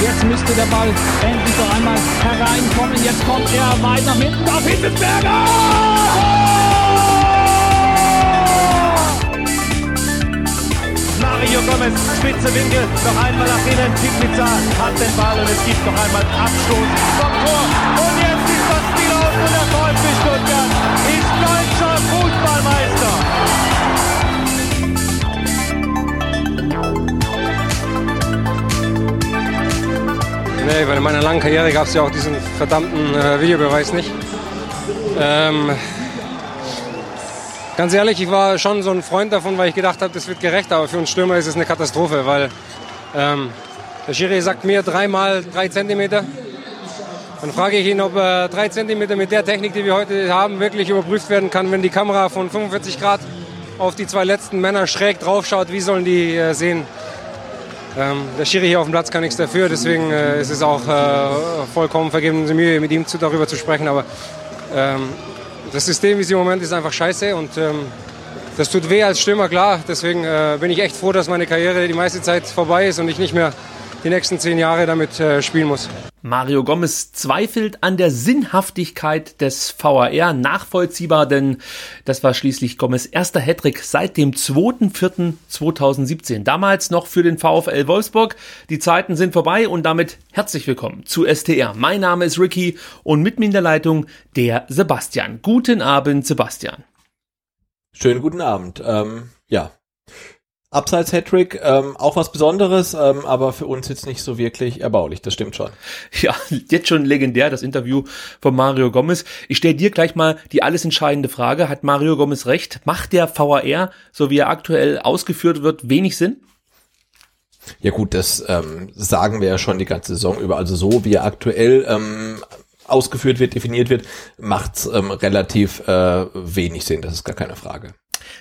Jetzt müsste der Ball endlich noch einmal hereinkommen. Jetzt kommt er weit nach hinten auf Hitzelsberger! Mario Gomez, spitze Winkel, noch einmal nach innen, Pizza hat den Ball und es gibt noch einmal Abstoß vom Tor. Und jetzt ist das Spiel aus und der VfB Stuttgart ist deutscher Nee, in meiner langen Karriere gab es ja auch diesen verdammten äh, Videobeweis nicht. Ähm, Ganz ehrlich, ich war schon so ein Freund davon, weil ich gedacht habe, das wird gerecht, aber für uns Stürmer ist es eine Katastrophe, weil ähm, der Schiri sagt mir dreimal drei Zentimeter. Dann frage ich ihn, ob äh, drei Zentimeter mit der Technik, die wir heute haben, wirklich überprüft werden kann, wenn die Kamera von 45 Grad auf die zwei letzten Männer schräg draufschaut. Wie sollen die äh, sehen? Ähm, der Schiri hier auf dem Platz kann nichts dafür, deswegen äh, ist es auch äh, vollkommen vergebene Mühe, mit ihm zu, darüber zu sprechen. Aber ähm, das System, wie es im Moment ist, einfach scheiße und ähm, das tut weh als Stürmer, klar. Deswegen äh, bin ich echt froh, dass meine Karriere die meiste Zeit vorbei ist und ich nicht mehr die nächsten zehn Jahre damit äh, spielen muss. Mario Gomez zweifelt an der Sinnhaftigkeit des VAR nachvollziehbar, denn das war schließlich Gomez erster Hattrick seit dem 2.4.2017. Damals noch für den VfL Wolfsburg. Die Zeiten sind vorbei und damit herzlich willkommen zu STR. Mein Name ist Ricky und mit mir in der Leitung der Sebastian. Guten Abend, Sebastian. Schönen guten Abend. Ähm, ja, Abseits Hattrick, ähm, auch was Besonderes, ähm, aber für uns jetzt nicht so wirklich erbaulich, das stimmt schon. Ja, jetzt schon legendär, das Interview von Mario Gomez. Ich stelle dir gleich mal die alles entscheidende Frage. Hat Mario Gomez recht? Macht der VAR, so wie er aktuell ausgeführt wird, wenig Sinn? Ja gut, das ähm, sagen wir ja schon die ganze Saison über. Also so wie er aktuell ähm, ausgeführt wird, definiert wird, macht's ähm, relativ äh, wenig Sinn. Das ist gar keine Frage.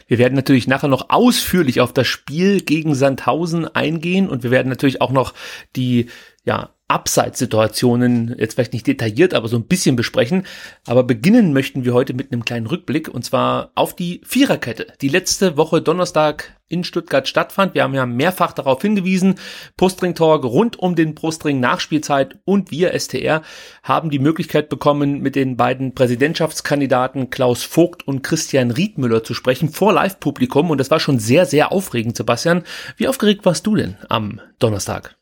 Wir werden natürlich nachher noch ausführlich auf das Spiel gegen Sandhausen eingehen und wir werden natürlich auch noch die ja, Abseitssituationen jetzt vielleicht nicht detailliert, aber so ein bisschen besprechen. Aber beginnen möchten wir heute mit einem kleinen Rückblick und zwar auf die Viererkette, die letzte Woche Donnerstag in Stuttgart stattfand. Wir haben ja mehrfach darauf hingewiesen. Postring Talk rund um den Postring Nachspielzeit und wir STR haben die Möglichkeit bekommen, mit den beiden Präsidentschaftskandidaten Klaus Vogt und Christian Riedmüller zu sprechen vor Live-Publikum und das war schon sehr, sehr aufregend, Sebastian. Wie aufgeregt warst du denn am Donnerstag?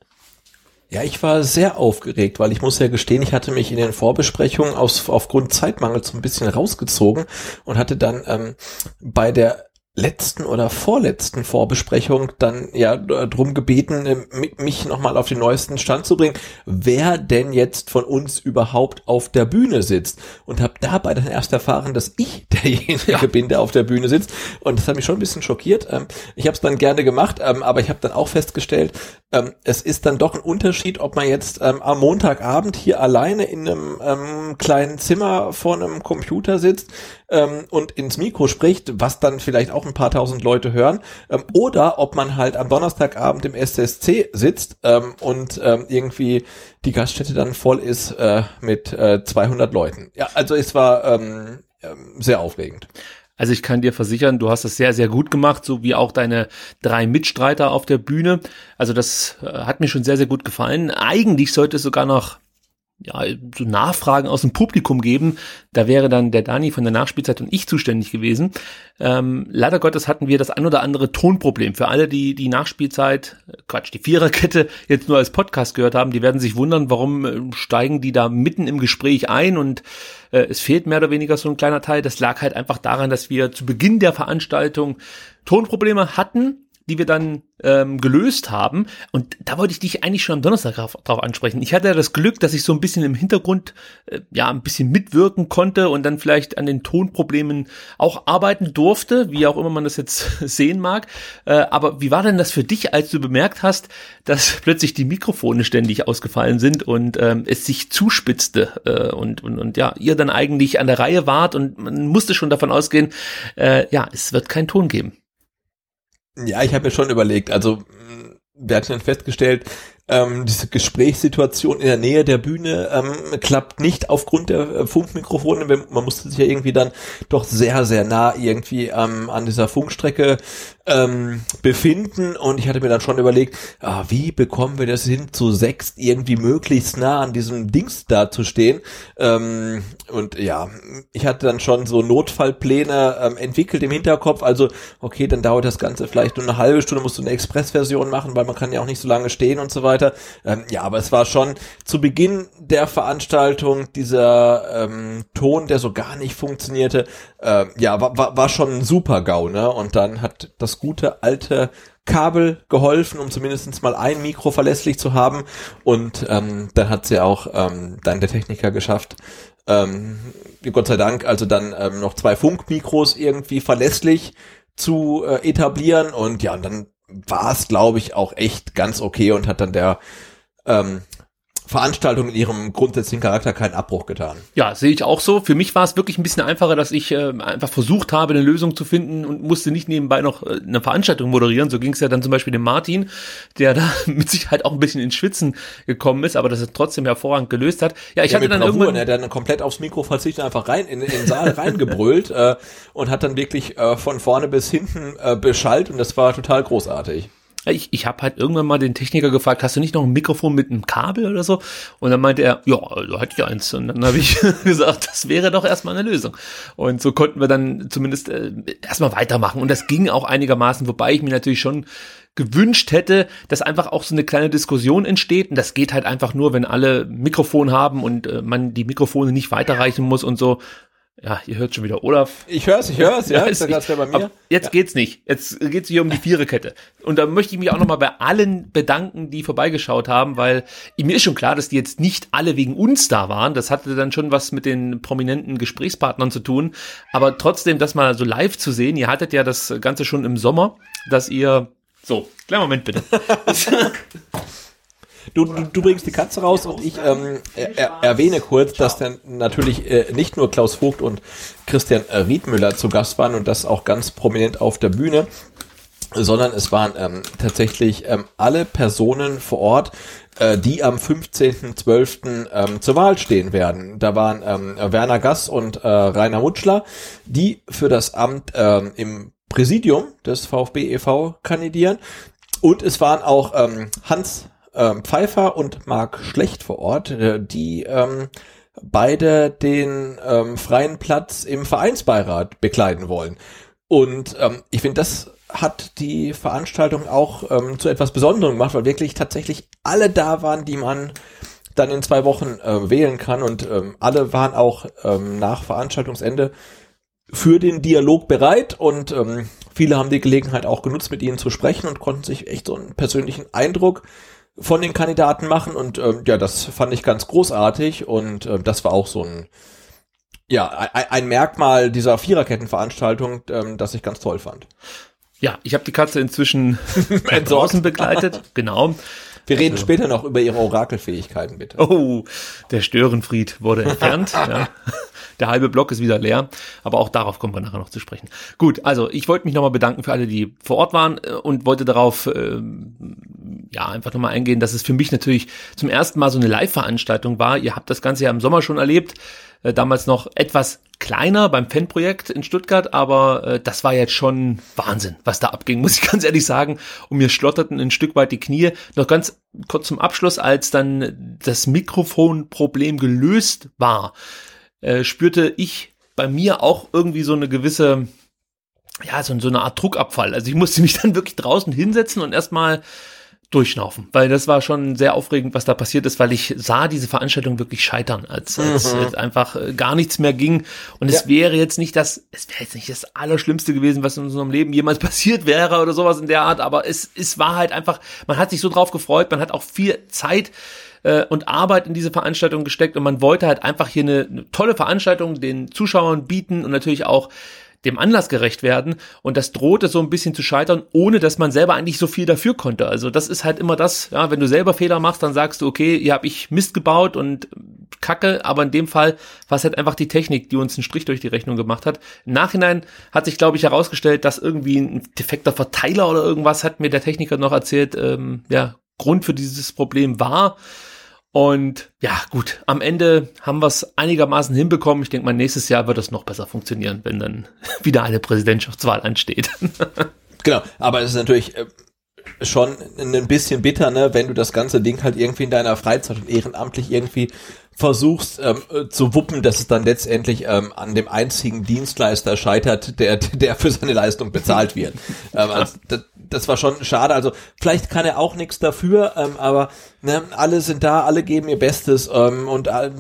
Ja, ich war sehr aufgeregt, weil ich muss ja gestehen, ich hatte mich in den Vorbesprechungen aus, aufgrund Zeitmangels so ein bisschen rausgezogen und hatte dann ähm, bei der letzten oder vorletzten Vorbesprechung dann ja drum gebeten, äh, mich nochmal auf den neuesten Stand zu bringen, wer denn jetzt von uns überhaupt auf der Bühne sitzt. Und habe dabei dann erst erfahren, dass ich derjenige ja. bin, der auf der Bühne sitzt. Und das hat mich schon ein bisschen schockiert. Ähm, ich habe es dann gerne gemacht, ähm, aber ich habe dann auch festgestellt, ähm, es ist dann doch ein Unterschied, ob man jetzt am Montagabend hier alleine in einem kleinen Zimmer vor einem Computer sitzt und ins Mikro spricht, was dann vielleicht auch auch ein paar tausend Leute hören, ähm, oder ob man halt am Donnerstagabend im SSC sitzt ähm, und ähm, irgendwie die Gaststätte dann voll ist äh, mit äh, 200 Leuten. Ja, also es war ähm, ähm, sehr aufregend. Also ich kann dir versichern, du hast das sehr, sehr gut gemacht, so wie auch deine drei Mitstreiter auf der Bühne. Also das äh, hat mir schon sehr, sehr gut gefallen. Eigentlich sollte es sogar noch ja, so Nachfragen aus dem Publikum geben. Da wäre dann der Dani von der Nachspielzeit und ich zuständig gewesen. Ähm, leider Gottes hatten wir das ein oder andere Tonproblem. Für alle, die die Nachspielzeit, Quatsch, die Viererkette jetzt nur als Podcast gehört haben, die werden sich wundern, warum äh, steigen die da mitten im Gespräch ein und äh, es fehlt mehr oder weniger so ein kleiner Teil. Das lag halt einfach daran, dass wir zu Beginn der Veranstaltung Tonprobleme hatten die wir dann ähm, gelöst haben. Und da wollte ich dich eigentlich schon am Donnerstag drauf, ansprechen. Ich hatte ja das Glück, dass ich so ein bisschen im Hintergrund äh, ja ein bisschen mitwirken konnte und dann vielleicht an den Tonproblemen auch arbeiten durfte, wie auch immer man das jetzt sehen mag. Äh, aber wie war denn das für dich, als du bemerkt hast, dass plötzlich die Mikrofone ständig ausgefallen sind und ähm, es sich zuspitzte äh, und, und, und ja, ihr dann eigentlich an der Reihe wart und man musste schon davon ausgehen, äh, ja, es wird keinen Ton geben. Ja, ich habe mir schon überlegt, also wir hatten dann festgestellt, ähm, diese Gesprächssituation in der Nähe der Bühne ähm, klappt nicht aufgrund der äh, Funkmikrofone. Man musste sich ja irgendwie dann doch sehr, sehr nah irgendwie ähm, an dieser Funkstrecke ähm, befinden und ich hatte mir dann schon überlegt, ah, wie bekommen wir das hin, zu sechs irgendwie möglichst nah an diesem Dings da zu stehen. Ähm, und ja, ich hatte dann schon so Notfallpläne ähm, entwickelt im Hinterkopf. Also, okay, dann dauert das Ganze vielleicht nur eine halbe Stunde, musst du eine Expressversion machen, weil man kann ja auch nicht so lange stehen und so weiter. Ähm, ja, aber es war schon zu Beginn der Veranstaltung dieser ähm, Ton, der so gar nicht funktionierte, äh, ja, war, war, war schon ein super GAU, ne? Und dann hat das gute alte Kabel geholfen, um zumindest mal ein Mikro verlässlich zu haben. Und ähm, dann hat sie auch ähm, dann der Techniker geschafft, ähm, Gott sei Dank, also dann ähm, noch zwei Funkmikros irgendwie verlässlich zu äh, etablieren. Und ja, und dann war es, glaube ich, auch echt ganz okay und hat dann der ähm, Veranstaltung in ihrem grundsätzlichen Charakter keinen Abbruch getan. Ja, sehe ich auch so. Für mich war es wirklich ein bisschen einfacher, dass ich äh, einfach versucht habe, eine Lösung zu finden und musste nicht nebenbei noch äh, eine Veranstaltung moderieren. So ging es ja dann zum Beispiel dem Martin, der da mit Sicherheit auch ein bisschen ins Schwitzen gekommen ist, aber das er trotzdem hervorragend gelöst hat. Ja, ich ja, hatte dann Bravour, irgendwann... Ne, der dann komplett aufs Mikro verzichtet, einfach rein in, in den Saal reingebrüllt äh, und hat dann wirklich äh, von vorne bis hinten äh, beschallt und das war total großartig. Ich, ich habe halt irgendwann mal den Techniker gefragt, hast du nicht noch ein Mikrofon mit einem Kabel oder so? Und dann meinte er, ja, da hätte ich eins. Und dann habe ich gesagt, das wäre doch erstmal eine Lösung. Und so konnten wir dann zumindest äh, erstmal weitermachen. Und das ging auch einigermaßen, wobei ich mir natürlich schon gewünscht hätte, dass einfach auch so eine kleine Diskussion entsteht. Und das geht halt einfach nur, wenn alle Mikrofon haben und äh, man die Mikrofone nicht weiterreichen muss und so. Ja, ihr hört schon wieder Olaf. Ich hör's, ich hör's, ja. ja ist ganz bei mir. Jetzt ja. geht's nicht. Jetzt geht's hier um die Viererkette. Und da möchte ich mich auch nochmal bei allen bedanken, die vorbeigeschaut haben, weil mir ist schon klar, dass die jetzt nicht alle wegen uns da waren. Das hatte dann schon was mit den prominenten Gesprächspartnern zu tun. Aber trotzdem, das mal so live zu sehen, ihr hattet ja das Ganze schon im Sommer, dass ihr so, kleinen Moment bitte. Du, du, du bringst die Katze raus und ich ähm, er, erwähne kurz, dass dann natürlich äh, nicht nur Klaus Vogt und Christian Riedmüller zu Gast waren und das auch ganz prominent auf der Bühne, sondern es waren ähm, tatsächlich ähm, alle Personen vor Ort, äh, die am 15.12. Ähm, zur Wahl stehen werden. Da waren ähm, Werner Gass und äh, Rainer Mutschler, die für das Amt ähm, im Präsidium des VfB e.V. kandidieren. Und es waren auch ähm, Hans ähm, Pfeiffer und Marc Schlecht vor Ort, äh, die ähm, beide den ähm, freien Platz im Vereinsbeirat bekleiden wollen. Und ähm, ich finde, das hat die Veranstaltung auch ähm, zu etwas Besonderem gemacht, weil wirklich tatsächlich alle da waren, die man dann in zwei Wochen äh, wählen kann und ähm, alle waren auch ähm, nach Veranstaltungsende für den Dialog bereit und ähm, viele haben die Gelegenheit auch genutzt, mit ihnen zu sprechen und konnten sich echt so einen persönlichen Eindruck von den Kandidaten machen und ähm, ja, das fand ich ganz großartig und äh, das war auch so ein ja, ein, ein Merkmal dieser Viererkettenveranstaltung, ähm, das ich ganz toll fand. Ja, ich habe die Katze inzwischen draußen begleitet, genau. Wir reden also, später noch über ihre Orakelfähigkeiten, bitte. Oh, der Störenfried wurde entfernt. ja. Der halbe Block ist wieder leer, aber auch darauf kommen wir nachher noch zu sprechen. Gut, also ich wollte mich nochmal bedanken für alle, die vor Ort waren äh, und wollte darauf äh, ja einfach nochmal eingehen, dass es für mich natürlich zum ersten Mal so eine Live-Veranstaltung war. Ihr habt das Ganze ja im Sommer schon erlebt, äh, damals noch etwas kleiner beim Fanprojekt in Stuttgart, aber äh, das war jetzt schon Wahnsinn, was da abging, muss ich ganz ehrlich sagen. Und mir schlotterten ein Stück weit die Knie. Noch ganz kurz zum Abschluss, als dann das Mikrofonproblem gelöst war äh, spürte ich bei mir auch irgendwie so eine gewisse, ja, so, so eine Art Druckabfall. Also ich musste mich dann wirklich draußen hinsetzen und erstmal durchschnaufen, weil das war schon sehr aufregend, was da passiert ist, weil ich sah diese Veranstaltung wirklich scheitern, als, als mhm. einfach äh, gar nichts mehr ging. Und ja. es wäre jetzt nicht das, es wäre jetzt nicht das Allerschlimmste gewesen, was in unserem Leben jemals passiert wäre oder sowas in der Art, aber es, es war halt einfach, man hat sich so drauf gefreut, man hat auch viel Zeit äh, und Arbeit in diese Veranstaltung gesteckt und man wollte halt einfach hier eine, eine tolle Veranstaltung den Zuschauern bieten und natürlich auch dem Anlass gerecht werden und das drohte so ein bisschen zu scheitern, ohne dass man selber eigentlich so viel dafür konnte. Also das ist halt immer das, ja, wenn du selber Fehler machst, dann sagst du, okay, hier habe ich Mist gebaut und Kacke, aber in dem Fall war es halt einfach die Technik, die uns einen Strich durch die Rechnung gemacht hat. Im Nachhinein hat sich, glaube ich, herausgestellt, dass irgendwie ein defekter Verteiler oder irgendwas hat mir der Techniker noch erzählt, ähm, ja, Grund für dieses Problem war. Und ja, gut, am Ende haben wir es einigermaßen hinbekommen. Ich denke mal, nächstes Jahr wird es noch besser funktionieren, wenn dann wieder eine Präsidentschaftswahl ansteht. genau, aber es ist natürlich äh, schon ein bisschen bitter, ne, wenn du das ganze Ding halt irgendwie in deiner Freizeit und ehrenamtlich irgendwie versuchst ähm, äh, zu wuppen, dass es dann letztendlich ähm, an dem einzigen Dienstleister scheitert, der der für seine Leistung bezahlt wird. ähm, also, das, das war schon schade. Also vielleicht kann er auch nichts dafür, ähm, aber ne, alle sind da, alle geben ihr Bestes ähm, und äh,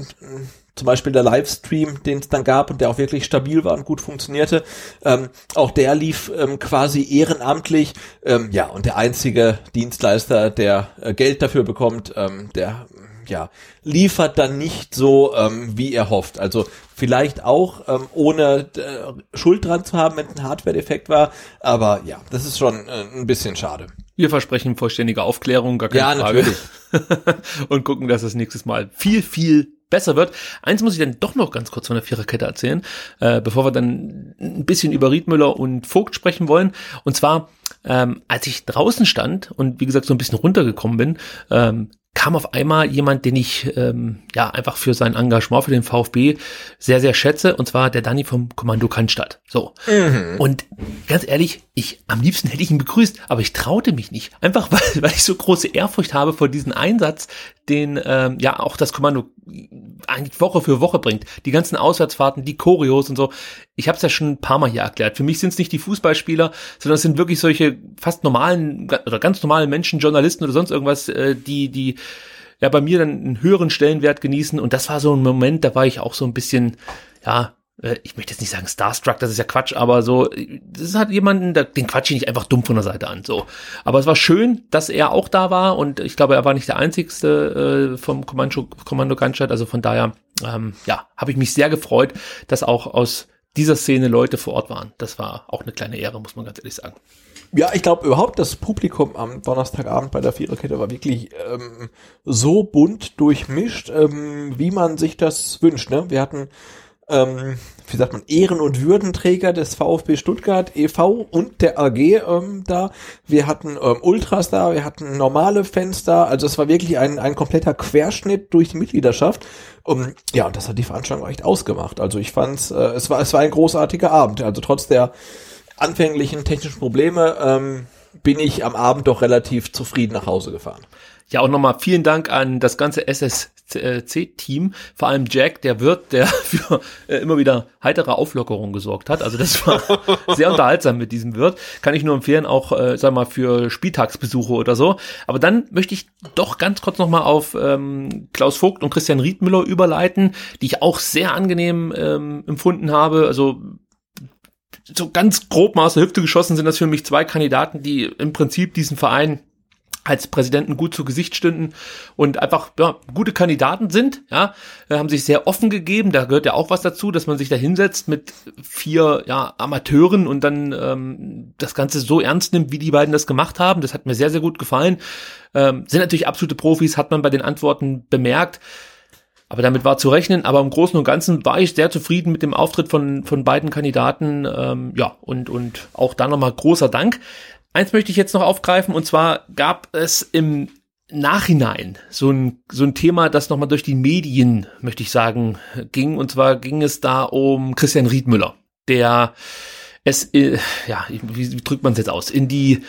zum Beispiel der Livestream, den es dann gab und der auch wirklich stabil war und gut funktionierte, ähm, auch der lief ähm, quasi ehrenamtlich. Ähm, ja, und der einzige Dienstleister, der äh, Geld dafür bekommt, ähm, der ja, liefert dann nicht so, ähm, wie er hofft. Also vielleicht auch ähm, ohne äh, Schuld dran zu haben, wenn ein Hardware-Defekt war. Aber ja, das ist schon äh, ein bisschen schade. Wir versprechen vollständige Aufklärung, gar keine ja, Frage. Natürlich. Und gucken, dass es nächstes Mal viel, viel besser wird. Eins muss ich dann doch noch ganz kurz von der Viererkette erzählen, äh, bevor wir dann ein bisschen über Riedmüller und Vogt sprechen wollen. Und zwar, ähm, als ich draußen stand und wie gesagt so ein bisschen runtergekommen bin, ähm, kam auf einmal jemand, den ich ähm, ja einfach für sein Engagement für den VfB sehr, sehr schätze, und zwar der Danny vom Kommando Cannstatt. So. Mhm. Und ganz ehrlich, ich am liebsten hätte ich ihn begrüßt, aber ich traute mich nicht. Einfach weil, weil ich so große Ehrfurcht habe vor diesem Einsatz, den ähm, ja auch das Kommando eigentlich Woche für Woche bringt. Die ganzen Auswärtsfahrten, die Choreos und so. Ich habe es ja schon ein paar Mal hier erklärt. Für mich sind es nicht die Fußballspieler, sondern es sind wirklich solche fast normalen oder ganz normalen Menschen, Journalisten oder sonst irgendwas, äh, die die ja bei mir dann einen höheren Stellenwert genießen. Und das war so ein Moment, da war ich auch so ein bisschen ja ich möchte jetzt nicht sagen Starstruck, das ist ja Quatsch, aber so, das halt jemanden, den quatsch ich nicht einfach dumm von der Seite an, so. Aber es war schön, dass er auch da war und ich glaube, er war nicht der einzigste äh, vom Kommando, Kommando Cannstatt, also von daher, ähm, ja, habe ich mich sehr gefreut, dass auch aus dieser Szene Leute vor Ort waren. Das war auch eine kleine Ehre, muss man ganz ehrlich sagen. Ja, ich glaube überhaupt, das Publikum am Donnerstagabend bei der Viererkette war wirklich ähm, so bunt durchmischt, ähm, wie man sich das wünscht. Ne? Wir hatten ähm, wie sagt man, Ehren- und Würdenträger des VfB Stuttgart e.V. und der AG ähm, da. Wir hatten ähm, Ultras da, wir hatten normale Fans da. Also es war wirklich ein, ein kompletter Querschnitt durch die Mitgliedschaft. Um, ja, und das hat die Veranstaltung echt ausgemacht. Also ich fand's, äh, es war, es war ein großartiger Abend. Also trotz der anfänglichen technischen Probleme ähm, bin ich am Abend doch relativ zufrieden nach Hause gefahren. Ja, auch nochmal vielen Dank an das ganze SSC-Team, vor allem Jack, der Wirt, der für äh, immer wieder heitere Auflockerung gesorgt hat. Also das war sehr unterhaltsam mit diesem Wirt. Kann ich nur empfehlen, auch, äh, sag mal, für Spieltagsbesuche oder so. Aber dann möchte ich doch ganz kurz nochmal auf ähm, Klaus Vogt und Christian Riedmüller überleiten, die ich auch sehr angenehm ähm, empfunden habe. Also so ganz grob mal aus der Hüfte geschossen sind das für mich zwei Kandidaten, die im Prinzip diesen Verein als Präsidenten gut zu Gesicht stünden und einfach ja, gute Kandidaten sind, ja, äh, haben sich sehr offen gegeben. Da gehört ja auch was dazu, dass man sich da hinsetzt mit vier ja, Amateuren und dann ähm, das Ganze so ernst nimmt, wie die beiden das gemacht haben. Das hat mir sehr, sehr gut gefallen. Ähm, sind natürlich absolute Profis, hat man bei den Antworten bemerkt. Aber damit war zu rechnen. Aber im Großen und Ganzen war ich sehr zufrieden mit dem Auftritt von, von beiden Kandidaten. Ähm, ja, und, und auch da nochmal großer Dank. Eins möchte ich jetzt noch aufgreifen und zwar gab es im Nachhinein so ein, so ein Thema, das nochmal durch die Medien, möchte ich sagen, ging. Und zwar ging es da um Christian Riedmüller, der es, äh, ja, wie, wie drückt man es jetzt aus, in die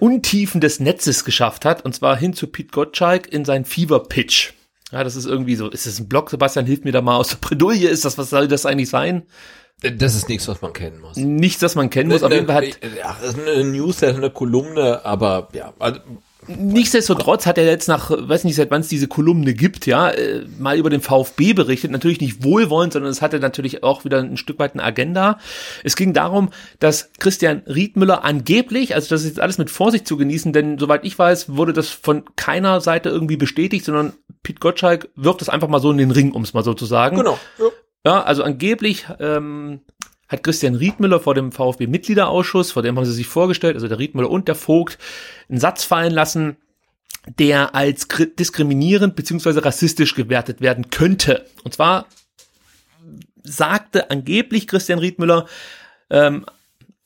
Untiefen des Netzes geschafft hat, und zwar hin zu Pete Gottschalk in sein Fever Pitch. Ja, das ist irgendwie so, ist das ein Blog, Sebastian, hilft mir da mal aus der Bredouille, ist das, was soll das eigentlich sein? Das ist nichts, was man kennen muss. Nichts, das man kennen muss. Auf jeden Fall hat ja, das ist eine Newsletter, eine Kolumne, aber ja, also, Nichtsdestotrotz hat er jetzt nach, weiß nicht, seit wann es diese Kolumne gibt, ja, äh, mal über den VfB berichtet. Natürlich nicht wohlwollend, sondern es hatte natürlich auch wieder ein Stück weit eine Agenda. Es ging darum, dass Christian Riedmüller angeblich, also das ist jetzt alles mit Vorsicht zu genießen, denn soweit ich weiß, wurde das von keiner Seite irgendwie bestätigt, sondern Pete Gottschalk wirft das einfach mal so in den Ring, um es mal so zu sagen. genau. Ja. Ja, also angeblich ähm, hat Christian Riedmüller vor dem VfB-Mitgliederausschuss, vor dem haben sie sich vorgestellt, also der Riedmüller und der Vogt, einen Satz fallen lassen, der als kri- diskriminierend beziehungsweise rassistisch gewertet werden könnte. Und zwar sagte angeblich Christian Riedmüller, ähm,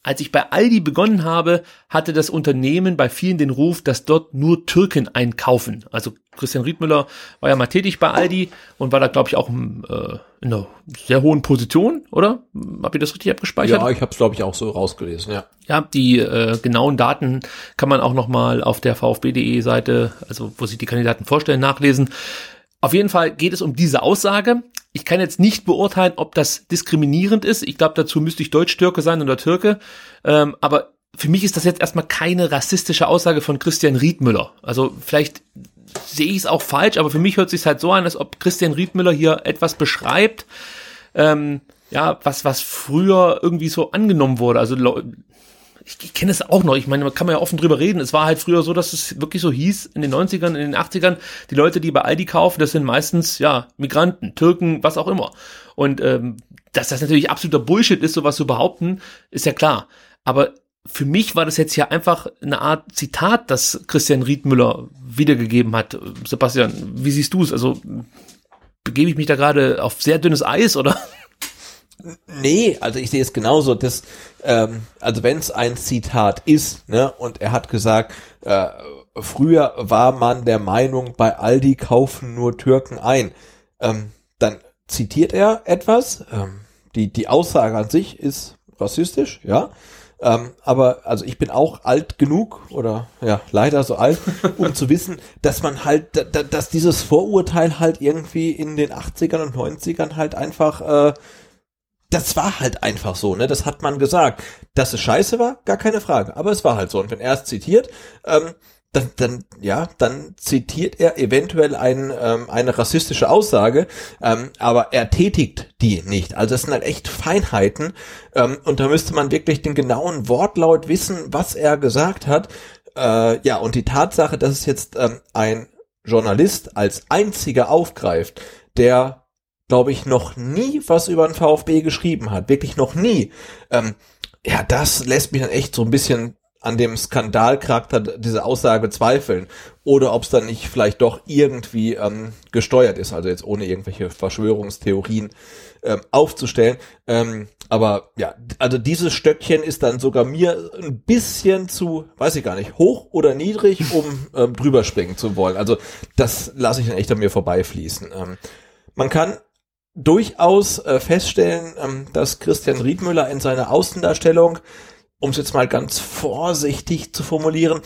als ich bei Aldi begonnen habe, hatte das Unternehmen bei vielen den Ruf, dass dort nur Türken einkaufen. Also Christian Riedmüller war ja mal tätig bei Aldi und war da, glaube ich, auch im, äh, in einer sehr hohen Position, oder? Habt ihr das richtig abgespeichert? ja, ich habe es glaube ich auch so rausgelesen, ja. Ja, die äh, genauen Daten kann man auch nochmal auf der VfB.de Seite, also wo sich die Kandidaten vorstellen, nachlesen. Auf jeden Fall geht es um diese Aussage. Ich kann jetzt nicht beurteilen, ob das diskriminierend ist. Ich glaube, dazu müsste ich Deutsch-Türke sein oder Türke. Ähm, aber für mich ist das jetzt erstmal keine rassistische Aussage von Christian Riedmüller. Also vielleicht sehe ich es auch falsch, aber für mich hört es sich halt so an, als ob Christian Riedmüller hier etwas beschreibt, ähm, ja, was, was früher irgendwie so angenommen wurde. Also ich, ich kenne es auch noch, ich meine, man kann ja offen drüber reden. Es war halt früher so, dass es wirklich so hieß, in den 90ern, in den 80ern, die Leute, die bei Aldi kaufen, das sind meistens, ja, Migranten, Türken, was auch immer. Und ähm, dass das natürlich absoluter Bullshit ist, sowas zu behaupten, ist ja klar. Aber für mich war das jetzt ja einfach eine Art Zitat, das Christian Riedmüller wiedergegeben hat. Sebastian, wie siehst du es? Also begebe ich mich da gerade auf sehr dünnes Eis oder? Nee, also ich sehe es genauso. Das, ähm, also wenn es ein Zitat ist, ne, und er hat gesagt, äh, früher war man der Meinung, bei Aldi kaufen nur Türken ein, ähm, dann zitiert er etwas. Ähm, die, die Aussage an sich ist rassistisch, ja. Ähm, aber also ich bin auch alt genug oder ja leider so alt, um zu wissen, dass man halt, da- da- dass dieses Vorurteil halt irgendwie in den 80ern und 90ern halt einfach äh, das war halt einfach so, ne? Das hat man gesagt. Dass es scheiße war, gar keine Frage. Aber es war halt so. Und wenn er es zitiert, ähm, dann, dann, ja, dann zitiert er eventuell ein, ähm, eine rassistische Aussage, ähm, aber er tätigt die nicht. Also das sind halt echt Feinheiten. Ähm, und da müsste man wirklich den genauen Wortlaut wissen, was er gesagt hat. Äh, ja, und die Tatsache, dass es jetzt ähm, ein Journalist als einziger aufgreift, der glaube ich, noch nie was über den VfB geschrieben hat. Wirklich noch nie. Ähm, ja, das lässt mich dann echt so ein bisschen an dem Skandalcharakter dieser Aussage zweifeln. Oder ob es dann nicht vielleicht doch irgendwie ähm, gesteuert ist, also jetzt ohne irgendwelche Verschwörungstheorien ähm, aufzustellen. Ähm, aber ja, also dieses Stöckchen ist dann sogar mir ein bisschen zu, weiß ich gar nicht, hoch oder niedrig, um ähm, drüber springen zu wollen. Also das lasse ich dann echt an mir vorbeifließen. Ähm, man kann durchaus äh, feststellen, ähm, dass Christian Riedmüller in seiner Außendarstellung, um es jetzt mal ganz vorsichtig zu formulieren,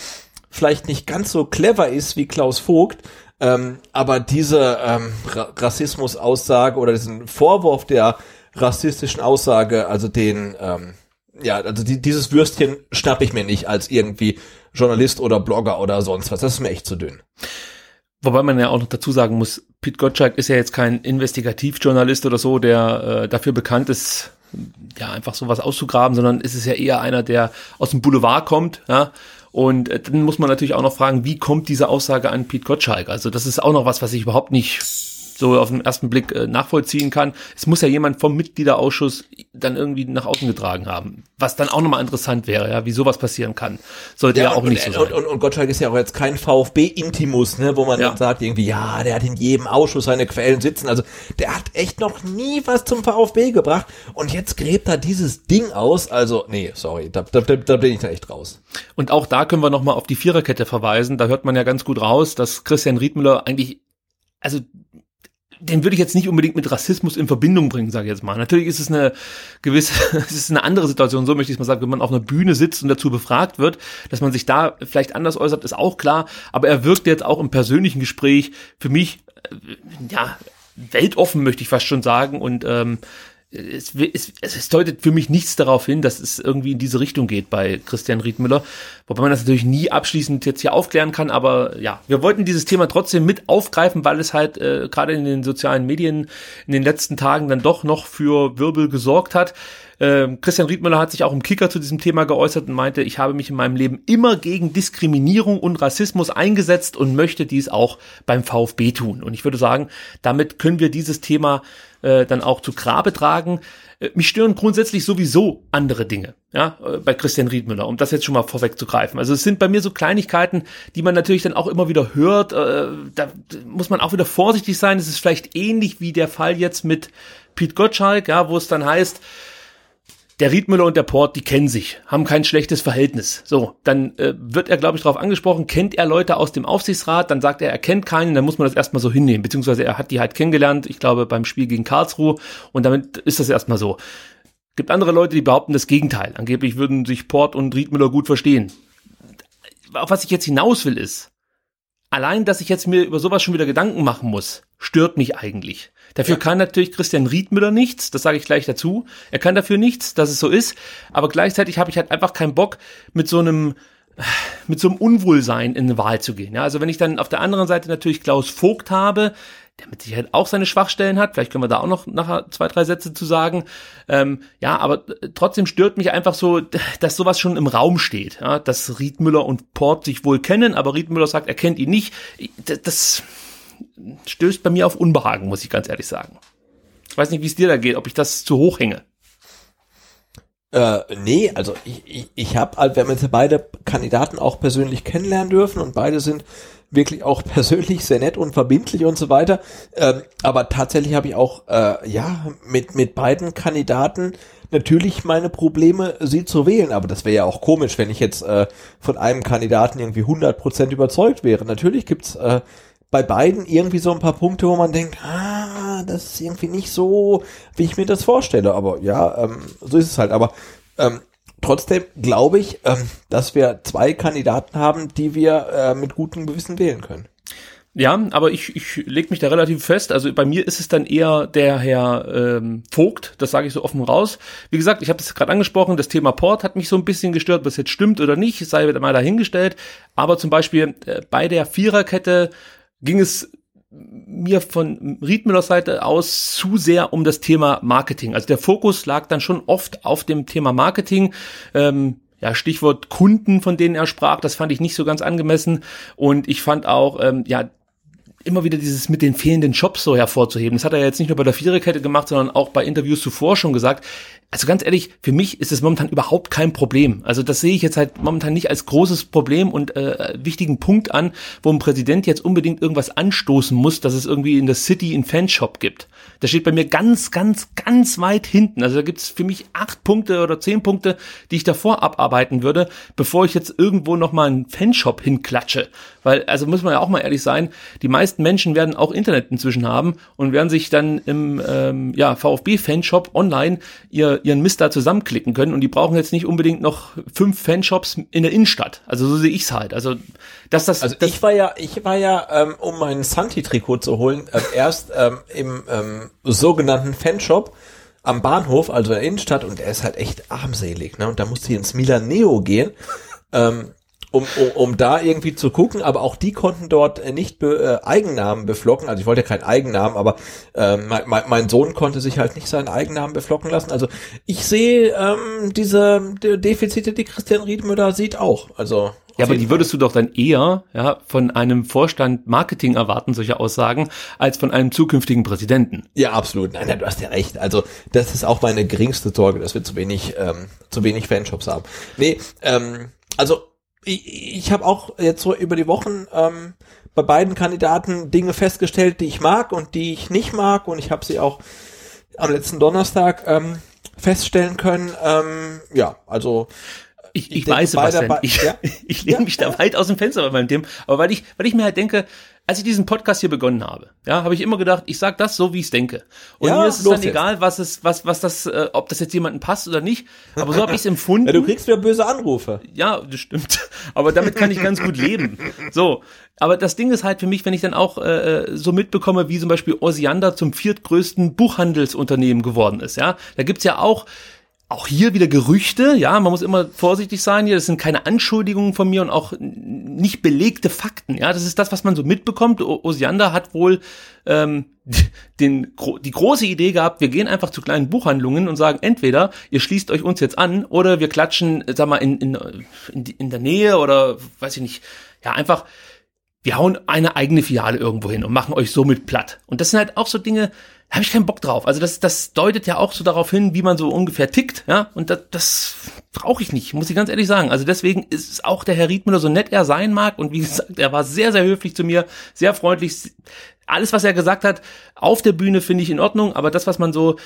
vielleicht nicht ganz so clever ist wie Klaus Vogt, ähm, aber diese ähm, Ra Rassismus-Aussage oder diesen Vorwurf der rassistischen Aussage, also den, ähm, ja, also die, dieses Würstchen schnapp ich mir nicht als irgendwie Journalist oder Blogger oder sonst was. Das ist mir echt zu dünn. Wobei man ja auch noch dazu sagen muss, Pete Gottschalk ist ja jetzt kein Investigativjournalist oder so, der äh, dafür bekannt ist, ja, einfach sowas auszugraben, sondern es ist ja eher einer, der aus dem Boulevard kommt, ja. Und äh, dann muss man natürlich auch noch fragen, wie kommt diese Aussage an Pete Gottschalk? Also das ist auch noch was, was ich überhaupt nicht so auf den ersten Blick äh, nachvollziehen kann. Es muss ja jemand vom Mitgliederausschuss dann irgendwie nach außen getragen haben. Was dann auch nochmal interessant wäre, ja, wie sowas passieren kann. Sollte ja, auch und, nicht so sein. und, und, und Gottschalk ist ja auch jetzt kein VfB-Intimus, ne, wo man Ja. dann sagt irgendwie, ja, der hat in jedem Ausschuss seine Quellen sitzen. Also der hat echt noch nie was zum VfB gebracht und jetzt gräbt er dieses Ding aus. Also, nee, sorry, da, da, da, da bin ich da echt raus. Und auch da können wir nochmal auf die Viererkette verweisen. Da hört man ja ganz gut raus, dass Christian Riedmüller eigentlich, also den würde ich jetzt nicht unbedingt mit Rassismus in Verbindung bringen, sage ich jetzt mal. Natürlich ist es eine gewisse, es ist eine andere Situation, so möchte ich es mal sagen, wenn man auf einer Bühne sitzt und dazu befragt wird, dass man sich da vielleicht anders äußert, ist auch klar. Aber er wirkt jetzt auch im persönlichen Gespräch für mich, äh, ja, weltoffen möchte ich fast schon sagen und ähm, es, es, es deutet für mich nichts darauf hin, dass es irgendwie in diese Richtung geht bei Christian Riedmüller. Wobei man das natürlich nie abschließend jetzt hier aufklären kann, aber ja, wir wollten dieses Thema trotzdem mit aufgreifen, weil es halt äh, gerade in den sozialen Medien in den letzten Tagen dann doch noch für Wirbel gesorgt hat. Ähm, Christian Riedmüller hat sich auch im Kicker zu diesem Thema geäußert und meinte, ich habe mich in meinem Leben immer gegen Diskriminierung und Rassismus eingesetzt und möchte dies auch beim VfB tun. Und ich würde sagen, damit können wir dieses Thema äh, dann auch zu Grabe tragen. Äh, mich stören grundsätzlich sowieso andere Dinge, ja, äh, bei Christian Riedmüller, um das jetzt schon mal vorwegzugreifen. Also es sind bei mir so Kleinigkeiten, die man natürlich dann auch immer wieder hört. Äh, da muss man auch wieder vorsichtig sein. Es ist vielleicht ähnlich wie der Fall jetzt mit Pete Gottschalk, ja, wo es dann heißt, der Riedmüller und der Port, die kennen sich, haben kein schlechtes Verhältnis. So, dann äh, wird er, glaube ich, darauf angesprochen, kennt er Leute aus dem Aufsichtsrat, dann sagt er, er kennt keinen, dann muss man das erstmal so hinnehmen, beziehungsweise er hat die halt kennengelernt, ich glaube, beim Spiel gegen Karlsruhe und damit ist das erstmal so. Gibt andere Leute, die behaupten das Gegenteil. Angeblich würden sich Port und Riedmüller gut verstehen. Auf was ich jetzt hinaus will, ist, allein, dass ich jetzt mir über sowas schon wieder Gedanken machen muss, stört mich eigentlich. Dafür ja. kann natürlich Christian Riedmüller nichts, das sage ich gleich dazu. Er kann dafür nichts, dass es so ist, aber gleichzeitig habe ich halt einfach keinen Bock mit so einem mit so einem Unwohlsein in eine Wahl zu gehen. Ja, also wenn ich dann auf der anderen Seite natürlich Klaus Vogt habe, der mit Sicherheit auch seine Schwachstellen hat, vielleicht können wir da auch noch nachher zwei, drei Sätze zu sagen. Ähm, ja, aber trotzdem stört mich einfach so, dass sowas schon im Raum steht. Ja, dass Riedmüller und Port sich wohl kennen, aber Riedmüller sagt, er kennt ihn nicht. Das, stößt bei mir auf Unbehagen, muss ich ganz ehrlich sagen. Ich weiß nicht, wie es dir da geht, ob ich das zu hoch hänge. Äh, nee, also ich, ich, ich habe, also wir haben jetzt beide Kandidaten auch persönlich kennenlernen dürfen und beide sind wirklich auch persönlich sehr nett und verbindlich und so weiter. Ähm, aber tatsächlich habe ich auch, äh, ja, mit, mit beiden Kandidaten natürlich meine Probleme, sie zu wählen. Aber das wäre ja auch komisch, wenn ich jetzt äh, von einem Kandidaten irgendwie 100% überzeugt wäre. Natürlich gibt's äh, bei beiden irgendwie so ein paar Punkte, wo man denkt, ah, das ist irgendwie nicht so, wie ich mir das vorstelle. Aber ja, ähm, so ist es halt. Aber ähm, trotzdem glaube ich, ähm, dass wir zwei Kandidaten haben, die wir äh, mit gutem Gewissen wählen können. Ja, aber ich, ich leg mich da relativ fest. Also bei mir ist es dann eher der Herr ähm, Vogt, das sage ich so offen raus. Wie gesagt, ich habe das gerade angesprochen, das Thema Port hat mich so ein bisschen gestört, was jetzt stimmt oder nicht, sei mal dahingestellt. Aber zum Beispiel äh, bei der Viererkette ging es mir von Riedmüllers Seite aus zu sehr um das Thema Marketing. Also der Fokus lag dann schon oft auf dem Thema Marketing. Ähm, ja, Stichwort Kunden, von denen er sprach, das fand ich nicht so ganz angemessen. Und ich fand auch, ähm, ja, immer wieder dieses mit den fehlenden Shops so hervorzuheben. Das hat er jetzt nicht nur bei der Viererkette gemacht, sondern auch bei Interviews zuvor schon gesagt. Also ganz ehrlich, für mich ist es momentan überhaupt kein Problem. Also das sehe ich jetzt halt momentan nicht als großes Problem und äh, wichtigen Punkt an, wo ein Präsident jetzt unbedingt irgendwas anstoßen muss, dass es irgendwie in der City einen Fanshop gibt. Das steht bei mir ganz, ganz, ganz weit hinten. Also da gibt es für mich acht Punkte oder zehn Punkte, die ich davor abarbeiten würde, bevor ich jetzt irgendwo nochmal einen Fanshop hinklatsche. Weil, also muss man ja auch mal ehrlich sein, die meisten Menschen werden auch Internet inzwischen haben und werden sich dann im ähm, ja, VfB-Fanshop online ihr, ihren Mist da zusammenklicken können und die brauchen jetzt nicht unbedingt noch fünf Fanshops in der Innenstadt. Also so sehe ich's halt. Also dass das. Also das ich war ja, ich war ja, ähm, um mein Santi-Trikot zu holen, äh, erst ähm, im ähm, sogenannten Fanshop am Bahnhof, also in der Innenstadt, und der ist halt echt armselig, ne? Und da musste ich ins Milan Neo gehen. Ähm, um, um, um da irgendwie zu gucken, aber auch die konnten dort äh, nicht be, äh, Eigennamen beflocken. Also ich wollte ja keinen Eigennamen, aber äh, mein, mein Sohn konnte sich halt nicht seinen Eigennamen beflocken lassen. Also ich sehe ähm, diese die Defizite, die Christian Riedmüller sieht auch. Also ja, aber die würdest du doch dann eher ja, von einem Vorstand Marketing erwarten, solche Aussagen, als von einem zukünftigen Präsidenten. Ja, absolut. Nein, nein, du hast ja recht. Also das ist auch meine geringste Sorge, dass wir zu wenig, ähm, zu wenig Fanshops haben. Nee, ähm, also ich, ich habe auch jetzt so über die Wochen ähm, bei beiden Kandidaten Dinge festgestellt, die ich mag und die ich nicht mag und ich habe sie auch am letzten Donnerstag ähm, feststellen können. Ähm, ja, also Ich, ich, weiß, was denn. Ich, ja? ich lehne ja? mich da weit aus dem Fenster bei meinem Thema. Aber weil ich, weil ich mir halt denke, als ich diesen Podcast hier begonnen habe, ja, habe ich immer gedacht, ich sag das so, wie ich es denke. Und ja, mir ist es dann jetzt. egal, was es, was, was das, äh, ob das jetzt jemandem passt oder nicht. Aber so habe ich es empfunden. Ja, du kriegst wieder böse Anrufe. Ja, das stimmt. Aber damit kann ich ganz gut leben. So. Aber das Ding ist halt für mich, wenn ich dann auch äh, äh so mitbekomme, wie zum Beispiel Osiander zum viertgrößten Buchhandelsunternehmen geworden ist, ja. Da gibt's ja auch auch hier wieder Gerüchte, ja, man muss immer vorsichtig sein hier, das sind keine Anschuldigungen von mir und auch nicht belegte Fakten, ja, das ist das, was man so mitbekommt. O Osiander hat wohl ähm, den, die große Idee gehabt, wir gehen einfach zu kleinen Buchhandlungen und sagen, entweder ihr schließt euch uns jetzt an oder wir klatschen, sag mal, in, in, in, in der Nähe oder weiß ich nicht, ja, einfach wir hauen eine eigene Filiale irgendwo hin und machen euch somit platt. Und das sind halt auch so Dinge, da habe ich keinen Bock drauf. Also das, das deutet ja auch so darauf hin, wie man so ungefähr tickt, ja. Und das, das brauche ich nicht, muss ich ganz ehrlich sagen. Also deswegen ist es auch der Herr Riedmüller, so nett er sein mag. Und wie gesagt, er war sehr, sehr höflich zu mir, sehr freundlich. Alles, was er gesagt hat, auf der Bühne finde ich in Ordnung, aber das, was man so,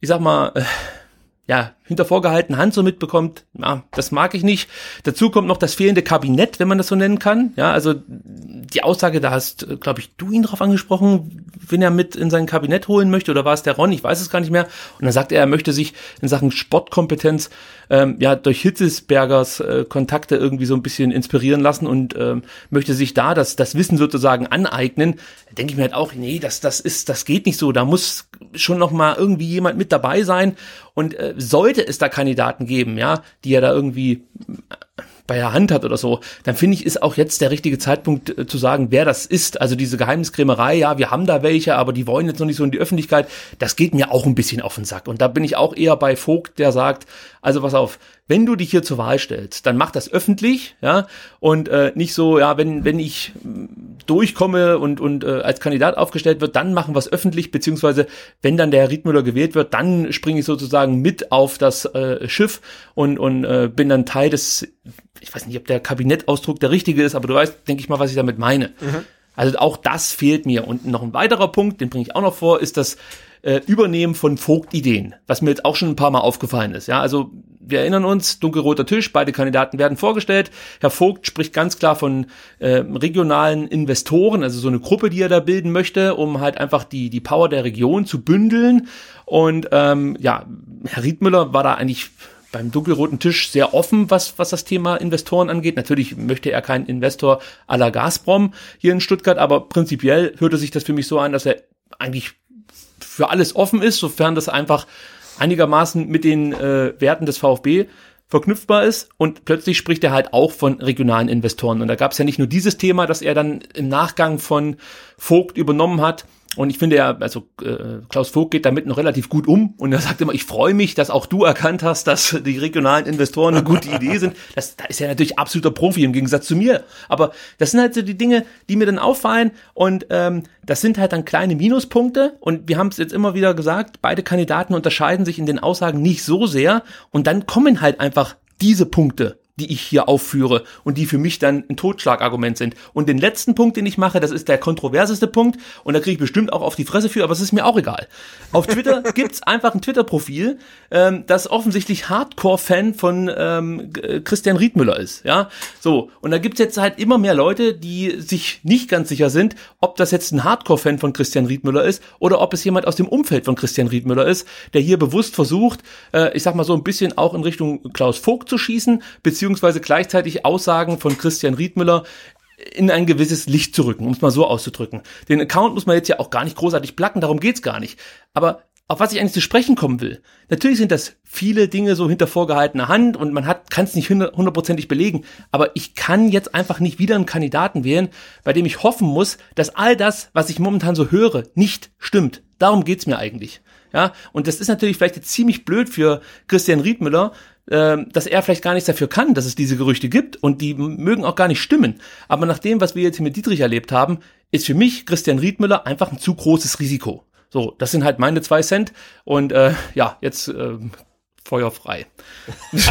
ich sag mal, äh, ja, hinter vorgehaltener Hand so mitbekommt, ja, das mag ich nicht. Dazu kommt noch das fehlende Kabinett, wenn man das so nennen kann. Ja, also die Aussage, da hast, glaube ich, du ihn drauf angesprochen, wenn er mit in sein Kabinett holen möchte, oder war es der Ron, ich weiß es gar nicht mehr. Und dann sagt er, er möchte sich in Sachen Sportkompetenz ähm, ja durch Hitzesbergers äh, Kontakte irgendwie so ein bisschen inspirieren lassen und ähm, möchte sich da das, das Wissen sozusagen aneignen. Da denke ich mir halt auch, nee, das, das ist, das geht nicht so. Da muss schon noch mal irgendwie jemand mit dabei sein. Und äh, sollte es da Kandidaten geben, ja, die er da irgendwie bei der Hand hat oder so, dann finde ich, ist auch jetzt der richtige Zeitpunkt äh, zu sagen, wer das ist. Also diese Geheimniskrämerei, ja, wir haben da welche, aber die wollen jetzt noch nicht so in die Öffentlichkeit. Das geht mir auch ein bisschen auf den Sack. Und da bin ich auch eher bei Vogt, der sagt, also pass auf, wenn du dich hier zur Wahl stellst, dann mach das öffentlich, ja, und äh, nicht so, ja, wenn wenn ich durchkomme und und äh, als Kandidat aufgestellt wird, dann machen wir es öffentlich, beziehungsweise wenn dann der Herr Riedmüller gewählt wird, dann springe ich sozusagen mit auf das äh, Schiff und und äh, bin dann Teil des ich weiß nicht, ob der Kabinettausdruck der richtige ist, aber du weißt, denke ich mal, was ich damit meine. Mhm. Also auch das fehlt mir. Und noch ein weiterer Punkt, den bringe ich auch noch vor, ist das äh, Übernehmen von Vogtideen, was mir jetzt auch schon ein paar Mal aufgefallen ist. Ja, also wir erinnern uns, dunkelroter Tisch, beide Kandidaten werden vorgestellt. Herr Vogt spricht ganz klar von äh, regionalen Investoren, also so eine Gruppe, die er da bilden möchte, um halt einfach die, die Power der Region zu bündeln. Und ähm, ja, Herr Riedmüller war da eigentlich beim dunkelroten Tisch sehr offen, was, was das Thema Investoren angeht. Natürlich möchte er keinen Investor à la Gazprom hier in Stuttgart, aber prinzipiell hörte sich das für mich so an, dass er eigentlich für alles offen ist, sofern das einfach einigermaßen mit den äh, Werten des VfB verknüpfbar ist und plötzlich spricht er halt auch von regionalen Investoren. Und da gab es ja nicht nur dieses Thema, dass er dann im Nachgang von Vogt übernommen hat, und ich finde ja, also äh, Klaus Vogt geht damit noch relativ gut um und er sagt immer, ich freue mich, dass auch du erkannt hast, dass die regionalen Investoren eine gute Idee sind. Das, da ist er natürlich absoluter Profi im Gegensatz zu mir. Aber das sind halt so die Dinge, die mir dann auffallen und ähm, das sind halt dann kleine Minuspunkte und wir haben es jetzt immer wieder gesagt, beide Kandidaten unterscheiden sich in den Aussagen nicht so sehr und dann kommen halt einfach diese Punkte die ich hier aufführe und die für mich dann ein Totschlagargument sind. Und den letzten Punkt, den ich mache, das ist der kontroverseste Punkt und da kriege ich bestimmt auch auf die Fresse für, aber es ist mir auch egal. Auf Twitter gibt's einfach ein Twitter-Profil, ähm, das offensichtlich Hardcore-Fan von ähm, Christian Riedmüller ist. Ja, so und da gibt's jetzt halt immer mehr Leute, die sich nicht ganz sicher sind, ob das jetzt ein Hardcore-Fan von Christian Riedmüller ist oder ob es jemand aus dem Umfeld von Christian Riedmüller ist, der hier bewusst versucht, äh, ich sag mal so ein bisschen auch in Richtung Klaus Vogt zu schießen, beziehungsweise beziehungsweise gleichzeitig Aussagen von Christian Riedmüller in ein gewisses Licht zu rücken, um es mal so auszudrücken. Den Account muss man jetzt ja auch gar nicht großartig placken, darum geht's gar nicht. Aber auf was ich eigentlich zu sprechen kommen will. Natürlich sind das viele Dinge so hinter vorgehaltener Hand und man hat kann es nicht hundertprozentig belegen, aber ich kann jetzt einfach nicht wieder einen Kandidaten wählen, bei dem ich hoffen muss, dass all das, was ich momentan so höre, nicht stimmt. Darum geht's mir eigentlich. Ja, und das ist natürlich vielleicht jetzt ziemlich blöd für Christian Riedmüller, dass er vielleicht gar nichts dafür kann, dass es diese Gerüchte gibt und die mögen auch gar nicht stimmen. Aber nach dem, was wir jetzt hier mit Dietrich erlebt haben, ist für mich Christian Riedmüller einfach ein zu großes Risiko. So, das sind halt meine zwei Cent und äh, ja, jetzt äh, feuerfrei. ich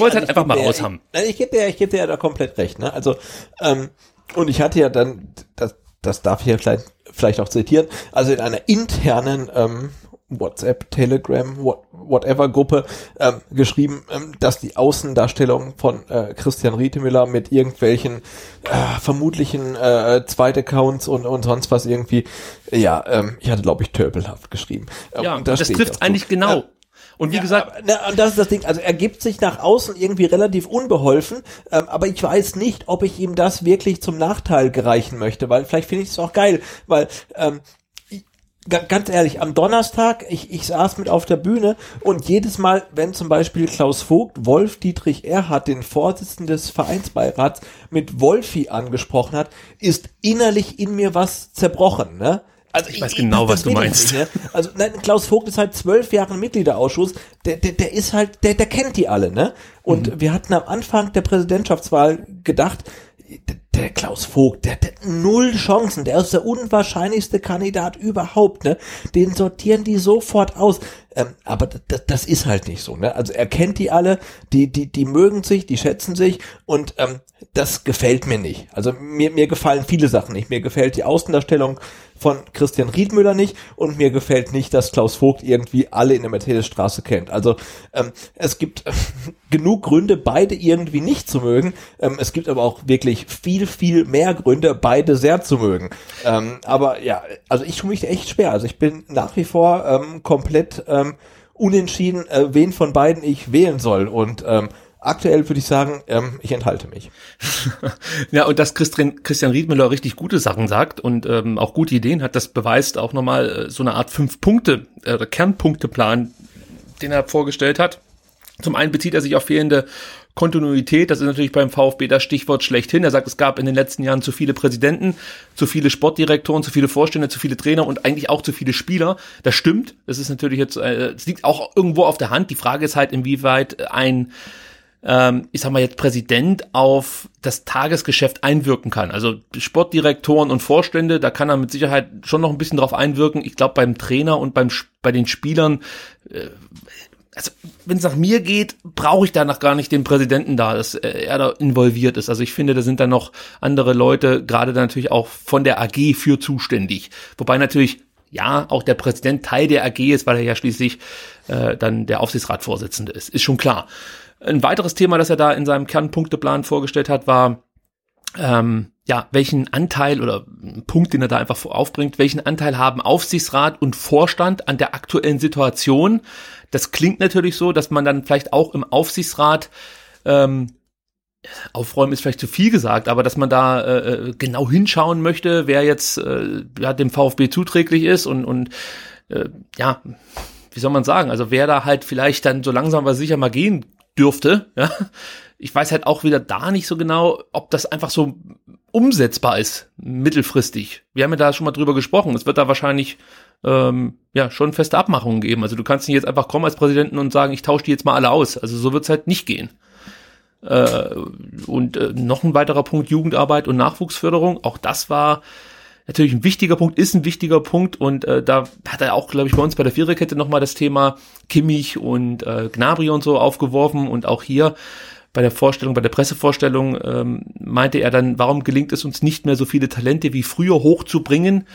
wollte halt also einfach mal raus haben. Ich, ich gebe dir, ich gebe dir ja da komplett recht. Ne? Also ähm, und ich hatte ja dann, das, das darf ich ja vielleicht, vielleicht auch zitieren, also in einer internen ähm, WhatsApp, Telegram, what, whatever Gruppe ähm, geschrieben, ähm, dass die Außendarstellung von äh, Christian Rietemüller mit irgendwelchen äh, vermutlichen äh, Zweitaccounts und, und sonst was irgendwie, ja, ähm, ich hatte glaube ich Tölpelhaft geschrieben. Ähm, ja, das, das trifft eigentlich genau. Äh, und wie ja, gesagt, na, und das ist das Ding. Also er gibt sich nach außen irgendwie relativ unbeholfen, ähm, aber ich weiß nicht, ob ich ihm das wirklich zum Nachteil gereichen möchte, weil vielleicht finde ich es auch geil, weil ähm, ganz ehrlich, am Donnerstag, ich, ich saß mit auf der Bühne und jedes Mal, wenn zum Beispiel Klaus Vogt Wolf Dietrich Erhard, den Vorsitzenden des Vereinsbeirats, mit Wolfi angesprochen hat, ist innerlich in mir was zerbrochen, ne? Also ich, ich weiß genau, was du meinst. Nicht, ne? Also nein, Klaus Vogt ist halt zwölf Jahre Mitgliederausschuss. Der, der, der ist halt, der, der kennt die alle, ne? Und mhm. wir hatten am Anfang der Präsidentschaftswahl gedacht, der Klaus Vogt, der hat null Chancen, der ist der unwahrscheinlichste Kandidat überhaupt, ne? Den sortieren die sofort aus. Ähm, aber das, ist halt nicht so, ne? Also er kennt die alle, die, die, die mögen sich, die schätzen sich und ähm, das gefällt mir nicht. Also mir, mir gefallen viele Sachen nicht. Mir gefällt die Außendarstellung von Christian Riedmüller nicht und mir gefällt nicht, dass Klaus Vogt irgendwie alle in der Mercedesstraße kennt. Also ähm, es gibt äh, genug Gründe, beide irgendwie nicht zu mögen. Ähm, es gibt aber auch wirklich viel, viel mehr Gründe, beide sehr zu mögen. Ähm, aber ja, also ich tue mich echt schwer. Also ich bin nach wie vor ähm, komplett ähm, unentschieden, äh, wen von beiden ich wählen soll. Und ähm, Aktuell würde ich sagen, ähm, ich enthalte mich. ja, und dass Christian, Christian Riedmüller richtig gute Sachen sagt und ähm, auch gute Ideen hat, das beweist auch nochmal äh, so eine Art Fünf-Punkte, äh, Kernpunkteplan, den er vorgestellt hat. Zum einen bezieht er sich auf fehlende Kontinuität, das ist natürlich beim VfB das Stichwort schlechthin. Er sagt, es gab in den letzten Jahren zu viele Präsidenten, zu viele Sportdirektoren, zu viele Vorstände, zu viele Trainer und eigentlich auch zu viele Spieler. Das stimmt. Das ist natürlich jetzt, äh, es liegt auch irgendwo auf der Hand. Die Frage ist halt, inwieweit ein ähm, ich sag mal jetzt Präsident auf das Tagesgeschäft einwirken kann. Also Sportdirektoren und Vorstände, da kann er mit Sicherheit schon noch ein bisschen drauf einwirken. Ich glaube beim Trainer und beim bei den Spielern, äh, also wenn es nach mir geht, brauche ich da noch gar nicht den Präsidenten da, dass äh, er da involviert ist. Also ich finde, da sind da noch andere Leute, gerade dann natürlich auch von der AG für zuständig. Wobei natürlich ja, auch der Präsident Teil der AG ist, weil er ja schließlich äh, dann der Aufsichtsratsvorsitzende ist. Ist schon klar. Ein weiteres Thema, das er da in seinem Kernpunkteplan vorgestellt hat, war, ähm, ja, welchen Anteil oder Punkt, den er da einfach aufbringt, welchen Anteil haben Aufsichtsrat und Vorstand an der aktuellen Situation? Das klingt natürlich so, dass man dann vielleicht auch im Aufsichtsrat ähm, Aufräumen ist vielleicht zu viel gesagt, aber dass man da äh, äh genau hinschauen möchte, wer jetzt äh, ja, dem VfB zuträglich ist und, und äh, ja, wie soll man sagen, also wer da halt vielleicht dann so langsam aber sicher mal gehen dürfte. Ja? Ich weiß halt auch wieder da nicht so genau, ob das einfach so umsetzbar ist, mittelfristig. Wir haben ja da schon mal drüber gesprochen. Es wird da wahrscheinlich ähm, ja schon feste Abmachungen geben. Also du kannst nicht jetzt einfach kommen als Präsidenten und sagen, ich tausche die jetzt mal alle aus. Also so wird's halt nicht gehen. Äh, und äh, noch ein weiterer Punkt, Jugendarbeit und Nachwuchsförderung. Auch das war natürlich ein wichtiger Punkt, ist ein wichtiger Punkt und äh, da hat er auch, glaube ich, bei uns bei der Viererkette nochmal das Thema Kimmich und äh, Gnabry und so aufgeworfen und auch hier bei der Vorstellung, bei der Pressevorstellung ähm, meinte er dann, warum gelingt es uns nicht mehr so viele Talente wie früher hochzubringen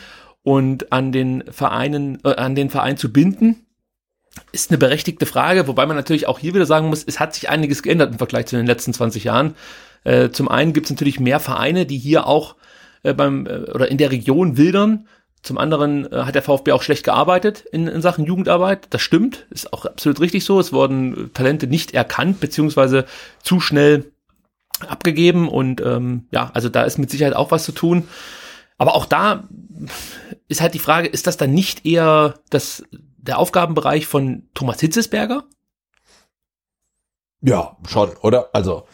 und an den Vereinen, äh, an den Verein zu binden? Ist eine berechtigte Frage, wobei man natürlich auch hier wieder sagen muss, es hat sich einiges geändert im Vergleich zu den letzten 20 Jahren. Äh, zum einen gibt es natürlich mehr Vereine, die hier auch äh, beim äh, oder in der Region wildern. Zum anderen äh, hat der VfB auch schlecht gearbeitet in, in Sachen Jugendarbeit. Das stimmt, ist auch absolut richtig so. Es wurden Talente nicht erkannt, beziehungsweise zu schnell abgegeben. Und ähm, ja, also da ist mit Sicherheit auch was zu tun. Aber auch da ist halt die Frage, ist das dann nicht eher das, der Aufgabenbereich von Thomas Hitzesberger? Ja, schon, oder? Also,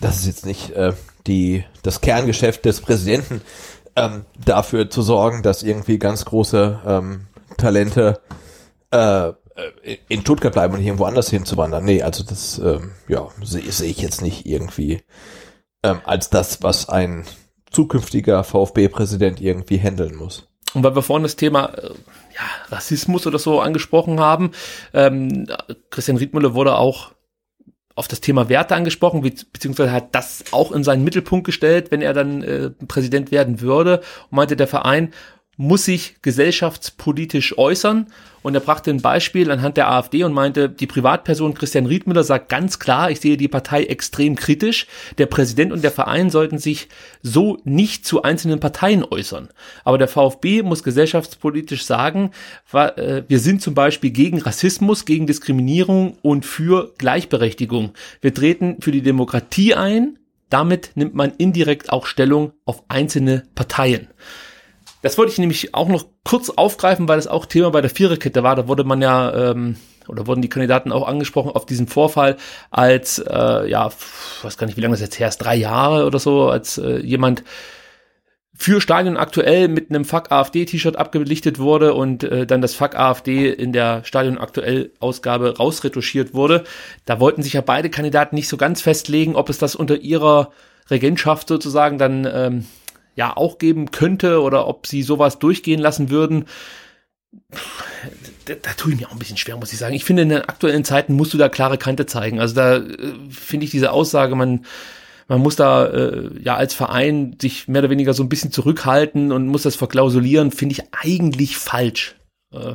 das ist jetzt nicht äh, die, das Kerngeschäft des Präsidenten, ähm, dafür zu sorgen, dass irgendwie ganz große ähm, Talente äh, in Stuttgart bleiben und irgendwo anders hinzuwandern. Nee, also das ähm, ja, sehe seh ich jetzt nicht irgendwie ähm, als das, was ein zukünftiger VfB-Präsident irgendwie handeln muss. Und weil wir vorhin das Thema äh, ja, Rassismus oder so angesprochen haben, ähm, Christian Riedmüller wurde auch auf das Thema Werte angesprochen, beziehungsweise hat das auch in seinen Mittelpunkt gestellt, wenn er dann äh, Präsident werden würde und meinte, der Verein muss sich gesellschaftspolitisch äußern. Und er brachte ein Beispiel anhand der AfD und meinte, die Privatperson Christian Riedmüller sagt ganz klar, ich sehe die Partei extrem kritisch. Der Präsident und der Verein sollten sich so nicht zu einzelnen Parteien äußern. Aber der VfB muss gesellschaftspolitisch sagen, äh, wir sind zum Beispiel gegen Rassismus, gegen Diskriminierung und für Gleichberechtigung. Wir treten für die Demokratie ein. Damit nimmt man indirekt auch Stellung auf einzelne Parteien. Das wollte ich nämlich auch noch kurz aufgreifen, weil das auch Thema bei der Viererkette war. Da wurde man ja ähm, oder wurden die Kandidaten auch angesprochen auf diesen Vorfall, als äh, ja, weiß gar nicht, wie lange das jetzt her ist, drei Jahre oder so, als äh, jemand für Stadion aktuell mit einem Fuck AfD T-Shirt abgelichtet wurde und äh, dann das Fuck AfD in der Stadion aktuell Ausgabe rausretuschiert wurde. Da wollten sich ja beide Kandidaten nicht so ganz festlegen, ob es das unter ihrer Regentschaft sozusagen dann ähm, ja auch geben könnte oder ob sie sowas durchgehen lassen würden. Da, da tue ich mir auch ein bisschen schwer, muss ich sagen. Ich finde, in den aktuellen Zeiten musst du da klare Kante zeigen. Also da äh, finde ich diese Aussage, man, man muss da äh, ja als Verein sich mehr oder weniger so ein bisschen zurückhalten und muss das verklausulieren, finde ich eigentlich falsch. Äh,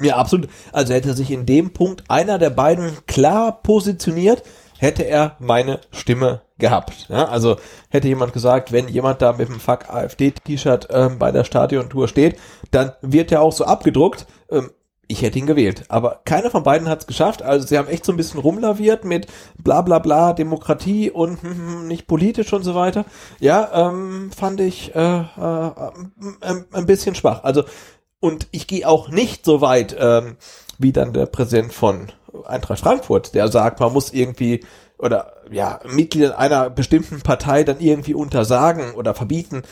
ja, absolut. Also hätte sich in dem Punkt einer der beiden klar positioniert, hätte er meine Stimme gehabt. Ja, also hätte jemand gesagt, wenn jemand da mit dem Fuck AfD-T-Shirt ähm, bei der Stadiontour steht, dann wird er auch so abgedruckt. Ähm, ich hätte ihn gewählt. Aber keiner von beiden hat es geschafft. Also sie haben echt so ein bisschen rumlaviert mit bla bla bla, Demokratie und hm, hm, hm nicht politisch und so weiter. Ja, ähm, fand ich äh, äh, ein, ein bisschen schwach. Also und ich gehe auch nicht so weit ähm, wie dann der Präsident von Eintracht Frankfurt, der sagt, man muss irgendwie oder ja, Mitgliedern einer bestimmten Partei dann irgendwie untersagen oder verbieten,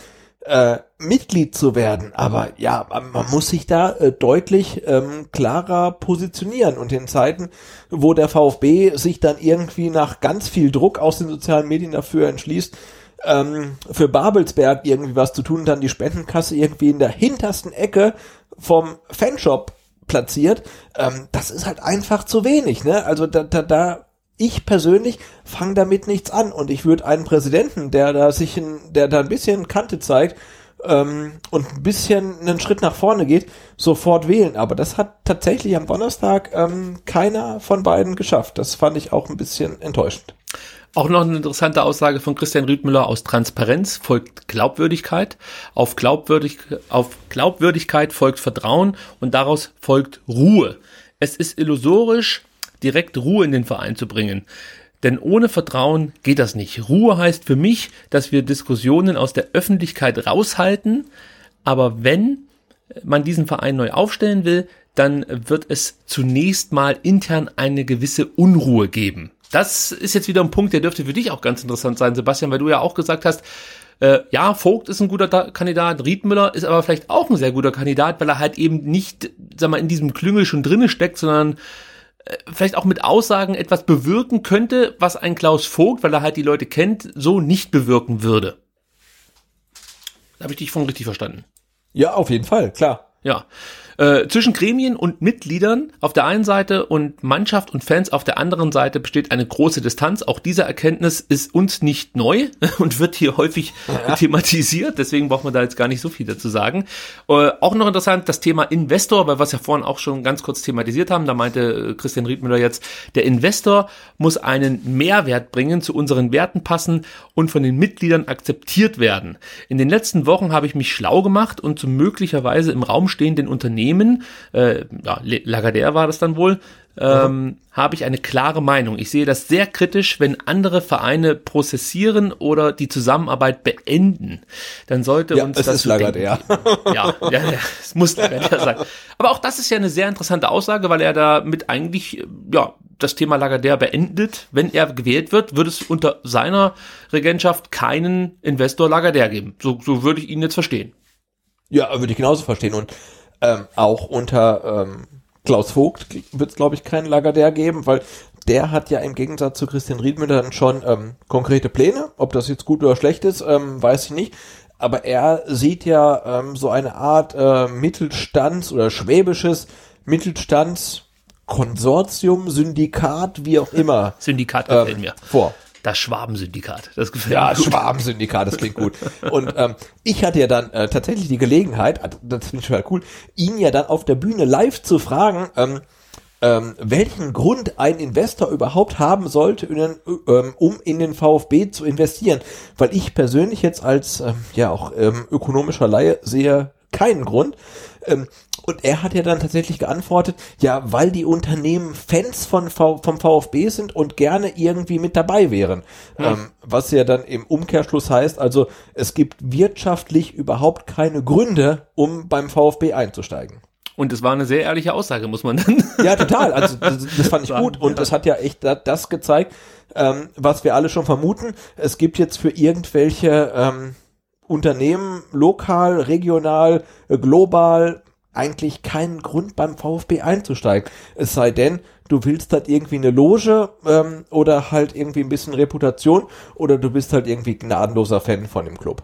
äh, Mitglied zu werden. Aber ja, man, man muss sich da äh, deutlich ähm, klarer positionieren. Und in Zeiten, wo der VfB sich dann irgendwie nach ganz viel Druck aus den sozialen Medien dafür entschließt, ähm, für Babelsberg irgendwie was zu tun, dann die Spendenkasse irgendwie in der hintersten Ecke vom Fanshop platziert, ähm, das ist halt einfach zu wenig. Ne? Also da, da, da ich persönlich fange damit nichts an und ich würde einen Präsidenten, der da sich, in, der da ein bisschen Kante zeigt ähm, und ein bisschen einen Schritt nach vorne geht, sofort wählen. Aber das hat tatsächlich am Donnerstag ähm, keiner von beiden geschafft. Das fand ich auch ein bisschen enttäuschend. Auch noch eine interessante Aussage von Christian Riedmüller aus Transparenz folgt Glaubwürdigkeit, auf, Glaubwürdig, auf Glaubwürdigkeit folgt Vertrauen und daraus folgt Ruhe. Es ist illusorisch, direkt Ruhe in den Verein zu bringen. Denn ohne Vertrauen geht das nicht. Ruhe heißt für mich, dass wir Diskussionen aus der Öffentlichkeit raushalten. Aber wenn man diesen Verein neu aufstellen will, dann wird es zunächst mal intern eine gewisse Unruhe geben. Das ist jetzt wieder ein Punkt, der dürfte für dich auch ganz interessant sein, Sebastian, weil du ja auch gesagt hast, äh, ja, Vogt ist ein guter Kandidat, Riedmüller ist aber vielleicht auch ein sehr guter Kandidat, weil er halt eben nicht, sag mal, in diesem Klüngel schon drinne steckt, sondern vielleicht auch mit Aussagen etwas bewirken könnte, was ein Klaus Vogt, weil er halt die Leute kennt, so nicht bewirken würde. Habe ich dich von richtig verstanden? Ja, auf jeden Fall, klar. Ja. Äh, zwischen Gremien und Mitgliedern auf der einen Seite und Mannschaft und Fans auf der anderen Seite besteht eine große Distanz. Auch diese Erkenntnis ist uns nicht neu und wird hier häufig ja. thematisiert. Deswegen braucht man da jetzt gar nicht so viel dazu sagen. Äh, auch noch interessant das Thema Investor, weil wir es ja vorhin auch schon ganz kurz thematisiert haben. Da meinte äh, Christian Riedmüller jetzt, der Investor muss einen Mehrwert bringen, zu unseren Werten passen und von den Mitgliedern akzeptiert werden. In den letzten Wochen habe ich mich schlau gemacht und zu möglicherweise im Raum stehenden Unternehmen äh, ja, Lagardère war das dann wohl, ähm, habe ich eine klare Meinung. Ich sehe das sehr kritisch, wenn andere Vereine prozessieren oder die Zusammenarbeit beenden. Dann sollte ja, uns es das ist Lagardère. ja, ja, ja, es muss Lagardère sein. Aber auch das ist ja eine sehr interessante Aussage, weil er damit eigentlich ja das Thema Lagardère beendet. Wenn er gewählt wird, wird es unter seiner Regentschaft keinen Investor Lagardère geben. So, so würde ich ihn jetzt verstehen. Ja, würde ich genauso verstehen. Und ähm, auch unter ähm, Klaus Vogt wird es, glaube ich, keinen Lagardère geben, weil der hat ja im Gegensatz zu Christian Riedmüller dann schon ähm, konkrete Pläne. Ob das jetzt gut oder schlecht ist, ähm, weiß ich nicht. Aber er sieht ja ähm, so eine Art äh, Mittelstands- oder schwäbisches Mittelstandskonsortium, Syndikat, wie auch immer. Syndikat ähm, mir. vor. Das Schwabensyndikat. Das gefällt Ja, mir gut. Schwabensyndikat, das klingt gut. Und ähm, ich hatte ja dann äh, tatsächlich die Gelegenheit, also das finde ich total cool, ihn ja dann auf der Bühne live zu fragen, ähm, ähm, welchen Grund ein Investor überhaupt haben sollte, in den, ähm, um in den VfB zu investieren. Weil ich persönlich jetzt als ähm, ja auch ähm, ökonomischer Laie sehe keinen Grund. Ähm, und er hat ja dann tatsächlich geantwortet, ja, weil die Unternehmen Fans von v vom VfB sind und gerne irgendwie mit dabei wären. Ähm, was ja dann im Umkehrschluss heißt, also es gibt wirtschaftlich überhaupt keine Gründe, um beim VfB einzusteigen. Und es war eine sehr ehrliche Aussage, muss man dann. Ja, total. Also das, das fand ich gut und das hat ja echt da- das gezeigt, ähm, was wir alle schon vermuten. Es gibt jetzt für irgendwelche ähm, Unternehmen, lokal, regional, äh, global, eigentlich keinen Grund beim VfB einzusteigen. Es sei denn, du willst halt irgendwie eine Loge ähm, oder halt irgendwie ein bisschen Reputation oder du bist halt irgendwie gnadenloser Fan von dem Club.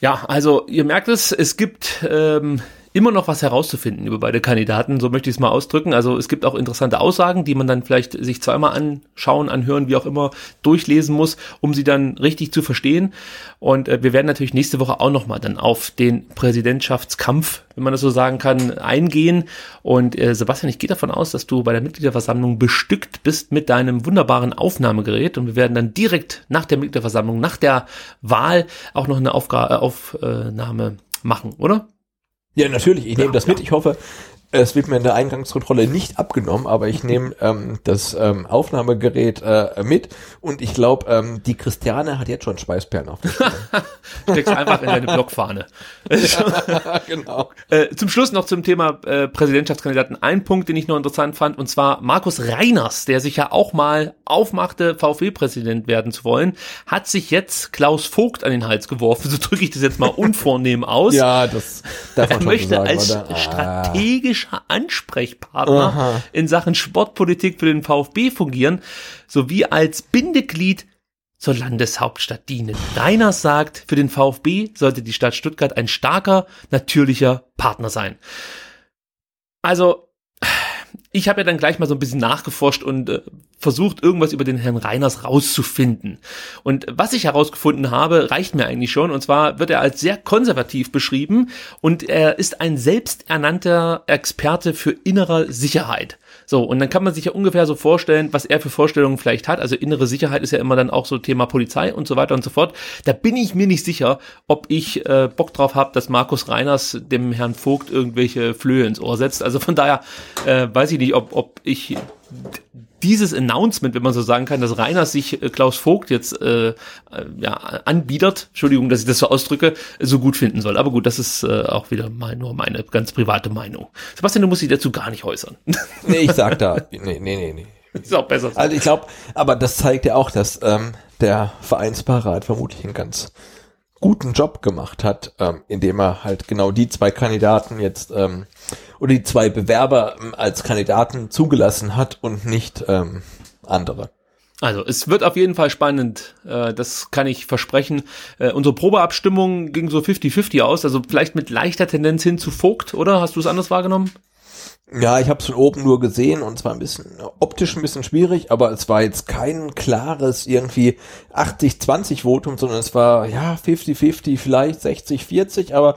Ja, also ihr merkt es, es gibt ähm, immer noch was herauszufinden über beide Kandidaten, so möchte ich es mal ausdrücken. Also es gibt auch interessante Aussagen, die man dann vielleicht sich zweimal anschauen, anhören, wie auch immer, durchlesen muss, um sie dann richtig zu verstehen. Und äh, wir werden natürlich nächste Woche auch nochmal dann auf den Präsidentschaftskampf, wenn man das so sagen kann, eingehen. Und äh, Sebastian, ich gehe davon aus, dass du bei der Mitgliederversammlung bestückt bist mit deinem wunderbaren Aufnahmegerät. Und wir werden dann direkt nach der Mitgliederversammlung, nach der Wahl auch noch eine Aufga äh, Aufnahme machen, oder? Ja, natürlich, ich nehme das mit. Ich hoffe, es wird mir in der Eingangskontrolle nicht abgenommen, aber ich nehme ähm, das ähm, Aufnahmegerät äh, mit und ich glaube, ähm, die Christiane hat jetzt schon Schweißperlen auf. Steckst einfach in deine Blockfahne. genau. Äh, zum Schluss noch zum Thema äh, Präsidentschaftskandidaten ein Punkt, den ich noch interessant fand, und zwar Markus Reiners, der sich ja auch mal aufmachte, VfB-Präsident werden zu wollen, hat sich jetzt Klaus Vogt an den Hals geworfen. So drücke ich das jetzt mal unvornehm aus. Ja, das darf Er man schon möchte sagen, als oder? Strategischer Ansprechpartner Aha. in Sachen Sportpolitik für den VfB fungieren, sowie als Bindeglied zur Landeshauptstadt dienen. Reiners sagt, für den VfB sollte die Stadt Stuttgart ein starker, natürlicher Partner sein. Also, ich habe ja dann gleich mal so ein bisschen nachgeforscht und äh, versucht, irgendwas über den Herrn Reiners rauszufinden. Und was ich herausgefunden habe, reicht mir eigentlich schon. Und zwar wird er als sehr konservativ beschrieben und er ist ein selbsternannter Experte für innere Sicherheit. So, und dann kann man sich ja ungefähr so vorstellen, was er für Vorstellungen vielleicht hat. Also innere Sicherheit ist ja immer dann auch so Thema Polizei und so weiter und so fort. Da bin ich mir nicht sicher, ob ich äh, Bock drauf habe, dass Markus Reiners dem Herrn Vogt irgendwelche Flöhe ins Ohr setzt. Also von daher äh, weiß ich nicht, ob, ob ich dieses Announcement, wenn man so sagen kann, dass Reiners sich äh, Klaus Vogt jetzt äh, äh, ja, anbietet, Entschuldigung, dass ich das so ausdrücke, so gut finden soll. Aber gut, das ist äh, auch wieder mal nur meine ganz private Meinung. Sebastian, du musst dich dazu gar nicht äußern. Nee, ich sag da. Nee, nee, nee, nee. ist auch besser. so. Also ich glaube, aber das zeigt ja auch, dass ähm, der Vereinsbeirat vermutlich einen ganz guten Job gemacht hat, ähm, indem er halt genau die zwei Kandidaten jetzt ähm, oder die zwei Bewerber ähm, als Kandidaten zugelassen hat und nicht ähm, andere. Also, es wird auf jeden Fall spannend. Äh, das kann ich versprechen. Äh, unsere Probeabstimmung ging so 50-50 aus, also vielleicht mit leichter Tendenz hin zu Vogt, oder? Hast du es anders wahrgenommen? Ja, ich habe es von oben nur gesehen und zwar ein bisschen optisch ein bisschen schwierig, aber es war jetzt kein klares irgendwie 80-20 Votum, sondern es war ja 50-50, vielleicht 60-40, aber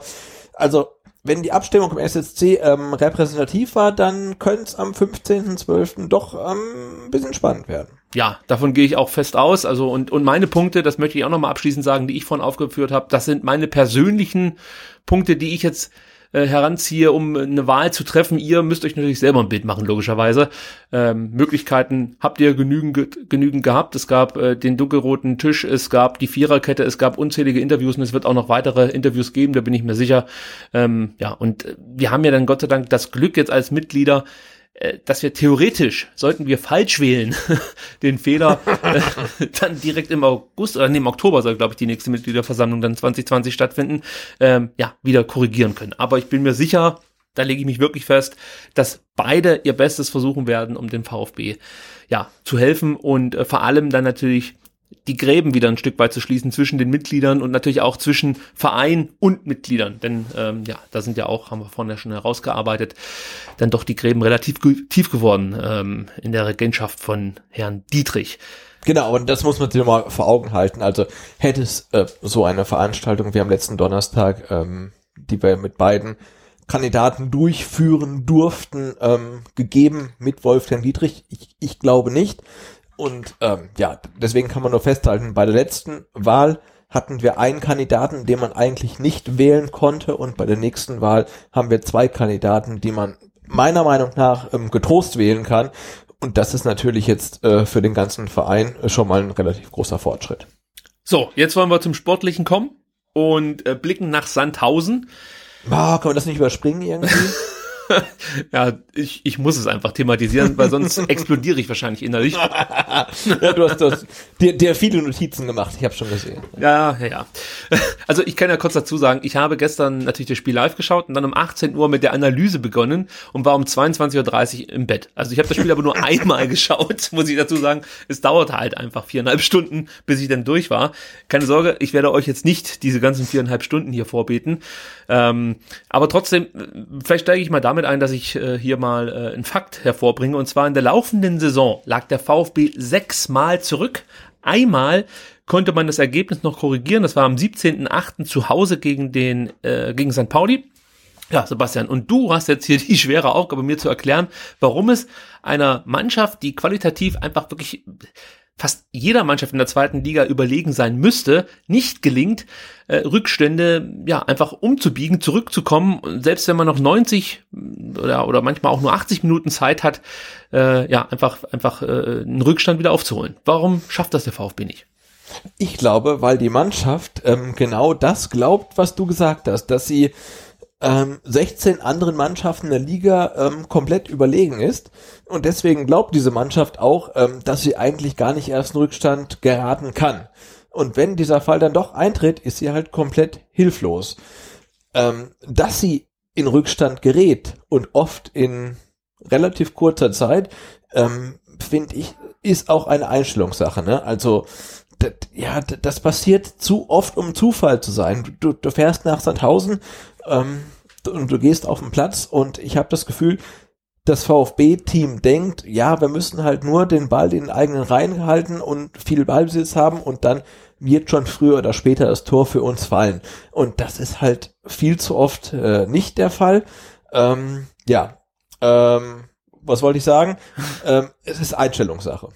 also wenn die Abstimmung im SSC ähm, repräsentativ war, dann könnte es am 15.12. doch ähm, ein bisschen spannend werden. Ja, davon gehe ich auch fest aus. Also und, und meine Punkte, das möchte ich auch nochmal abschließend sagen, die ich vorhin aufgeführt habe, das sind meine persönlichen Punkte, die ich jetzt äh, heranziehe, um eine Wahl zu treffen. Ihr müsst euch natürlich selber ein Bild machen, logischerweise. Ähm, Möglichkeiten habt ihr genügend, ge- genügend gehabt. Es gab äh, den dunkelroten Tisch, es gab die Viererkette, es gab unzählige Interviews und es wird auch noch weitere Interviews geben, da bin ich mir sicher. Ähm, ja, und äh, wir haben ja dann Gott sei Dank das Glück jetzt als Mitglieder, dass wir theoretisch, sollten wir falsch wählen, den Fehler äh, dann direkt im August oder nee, im Oktober soll, glaube ich, die nächste Mitgliederversammlung dann 2020 stattfinden, ähm, ja, wieder korrigieren können. Aber ich bin mir sicher, da lege ich mich wirklich fest, dass beide ihr Bestes versuchen werden, um dem VfB ja zu helfen und äh, vor allem dann natürlich die Gräben wieder ein Stück weit zu schließen zwischen den Mitgliedern und natürlich auch zwischen Verein und Mitgliedern. Denn ähm, ja, da sind ja auch, haben wir vorhin ja schon herausgearbeitet, dann doch die Gräben relativ tief geworden ähm, in der Regentschaft von Herrn Dietrich. Genau, und das muss man sich mal vor Augen halten. Also hätte es äh, so eine Veranstaltung wie am letzten Donnerstag, ähm, die wir mit beiden Kandidaten durchführen durften, ähm, gegeben mit Wolfgang Dietrich? Ich, ich glaube nicht. Und ähm, ja, deswegen kann man nur festhalten, bei der letzten Wahl hatten wir einen Kandidaten, den man eigentlich nicht wählen konnte und bei der nächsten Wahl haben wir zwei Kandidaten, die man meiner Meinung nach ähm, getrost wählen kann. Und das ist natürlich jetzt äh, für den ganzen Verein schon mal ein relativ großer Fortschritt. So, jetzt wollen wir zum Sportlichen kommen und äh, blicken nach Sandhausen. Ah, kann man das nicht überspringen irgendwie? ja, ich, ich muss es einfach thematisieren, weil sonst explodiere ich wahrscheinlich innerlich. ja, du hast, du hast dir, dir viele Notizen gemacht, ich habe schon gesehen. Ja, ja, ja. Also ich kann ja kurz dazu sagen, ich habe gestern natürlich das Spiel live geschaut und dann um 18 Uhr mit der Analyse begonnen und war um 22.30 Uhr im Bett. Also ich habe das Spiel aber nur einmal geschaut, muss ich dazu sagen. Es dauerte halt einfach viereinhalb Stunden, bis ich dann durch war. Keine Sorge, ich werde euch jetzt nicht diese ganzen viereinhalb Stunden hier vorbeten. Ähm, aber trotzdem, vielleicht steige ich mal damit ein, dass ich äh, hier mal äh, einen Fakt hervorbringe. Und zwar in der laufenden Saison lag der VfB sechsmal zurück. Einmal konnte man das Ergebnis noch korrigieren. Das war am 17.8. zu Hause gegen den äh, gegen St. Pauli. Ja, Sebastian, und du hast jetzt hier die schwere Aufgabe, mir zu erklären, warum es einer Mannschaft, die qualitativ einfach wirklich fast jeder Mannschaft in der zweiten Liga überlegen sein müsste, nicht gelingt, äh, Rückstände ja einfach umzubiegen, zurückzukommen, selbst wenn man noch 90 oder oder manchmal auch nur 80 Minuten Zeit hat, äh, ja einfach einfach äh, einen Rückstand wieder aufzuholen. Warum schafft das der VfB nicht? Ich glaube, weil die Mannschaft ähm, genau das glaubt, was du gesagt hast, dass sie ähm, 16 anderen Mannschaften der Liga ähm, komplett überlegen ist. Und deswegen glaubt diese Mannschaft auch, ähm, dass sie eigentlich gar nicht erst in Rückstand geraten kann. Und wenn dieser Fall dann doch eintritt, ist sie halt komplett hilflos. Ähm, dass sie in Rückstand gerät und oft in relativ kurzer Zeit, ähm, finde ich, ist auch eine Einstellungssache. Ne? Also das, ja, das passiert zu oft, um Zufall zu sein. Du, du fährst nach Sandhausen ähm, und du gehst auf den Platz und ich habe das Gefühl, das VfB-Team denkt, ja, wir müssen halt nur den Ball in den eigenen Reihen halten und viel Ballbesitz haben und dann wird schon früher oder später das Tor für uns fallen. Und das ist halt viel zu oft äh, nicht der Fall. Ähm, ja, ähm, was wollte ich sagen? ähm, es ist Einstellungssache.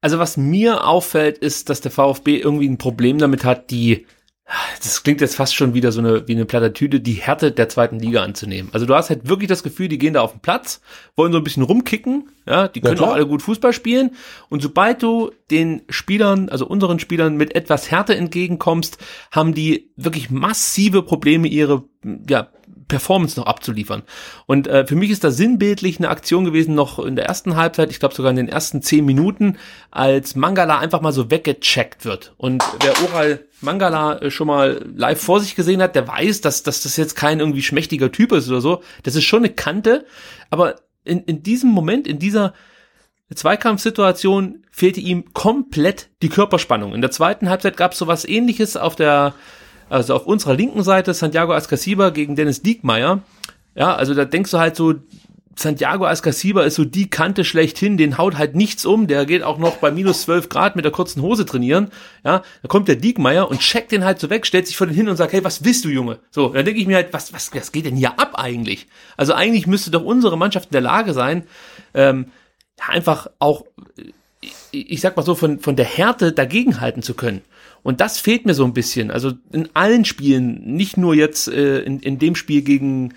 Also was mir auffällt, ist, dass der VfB irgendwie ein Problem damit hat, die das klingt jetzt fast schon wieder so eine, wie eine Plattitüde, die Härte der zweiten Liga anzunehmen. Also du hast halt wirklich das Gefühl, die gehen da auf den Platz, wollen so ein bisschen rumkicken, ja, die können ja, auch alle gut Fußball spielen. Und sobald du den Spielern, also unseren Spielern mit etwas Härte entgegenkommst, haben die wirklich massive Probleme, ihre, ja, Performance noch abzuliefern. Und äh, für mich ist da sinnbildlich eine Aktion gewesen, noch in der ersten Halbzeit, ich glaube sogar in den ersten zehn Minuten, als Mangala einfach mal so weggecheckt wird. Und wer Oral Mangala äh, schon mal live vor sich gesehen hat, der weiß, dass, dass das jetzt kein irgendwie schmächtiger Typ ist oder so. Das ist schon eine Kante, aber in, in diesem Moment, in dieser Zweikampfsituation fehlte ihm komplett die Körperspannung. In der zweiten Halbzeit gab es sowas ähnliches auf der also auf unserer linken Seite Santiago Ascasiba gegen Dennis Diekmeyer. Ja, also da denkst du halt so, Santiago Ascasiba ist so die Kante schlechthin, den haut halt nichts um, der geht auch noch bei minus 12 Grad mit der kurzen Hose trainieren, ja, da kommt der Diekmeyer und checkt den halt so weg, stellt sich vor den hin und sagt, hey, was willst du, Junge? So, dann denke ich mir halt, was, was, was geht denn hier ab eigentlich? Also eigentlich müsste doch unsere Mannschaft in der Lage sein, ähm, einfach auch, ich sag mal so, von, von der Härte dagegenhalten zu können. Und das fehlt mir so ein bisschen. Also in allen Spielen, nicht nur jetzt äh, in, in dem Spiel gegen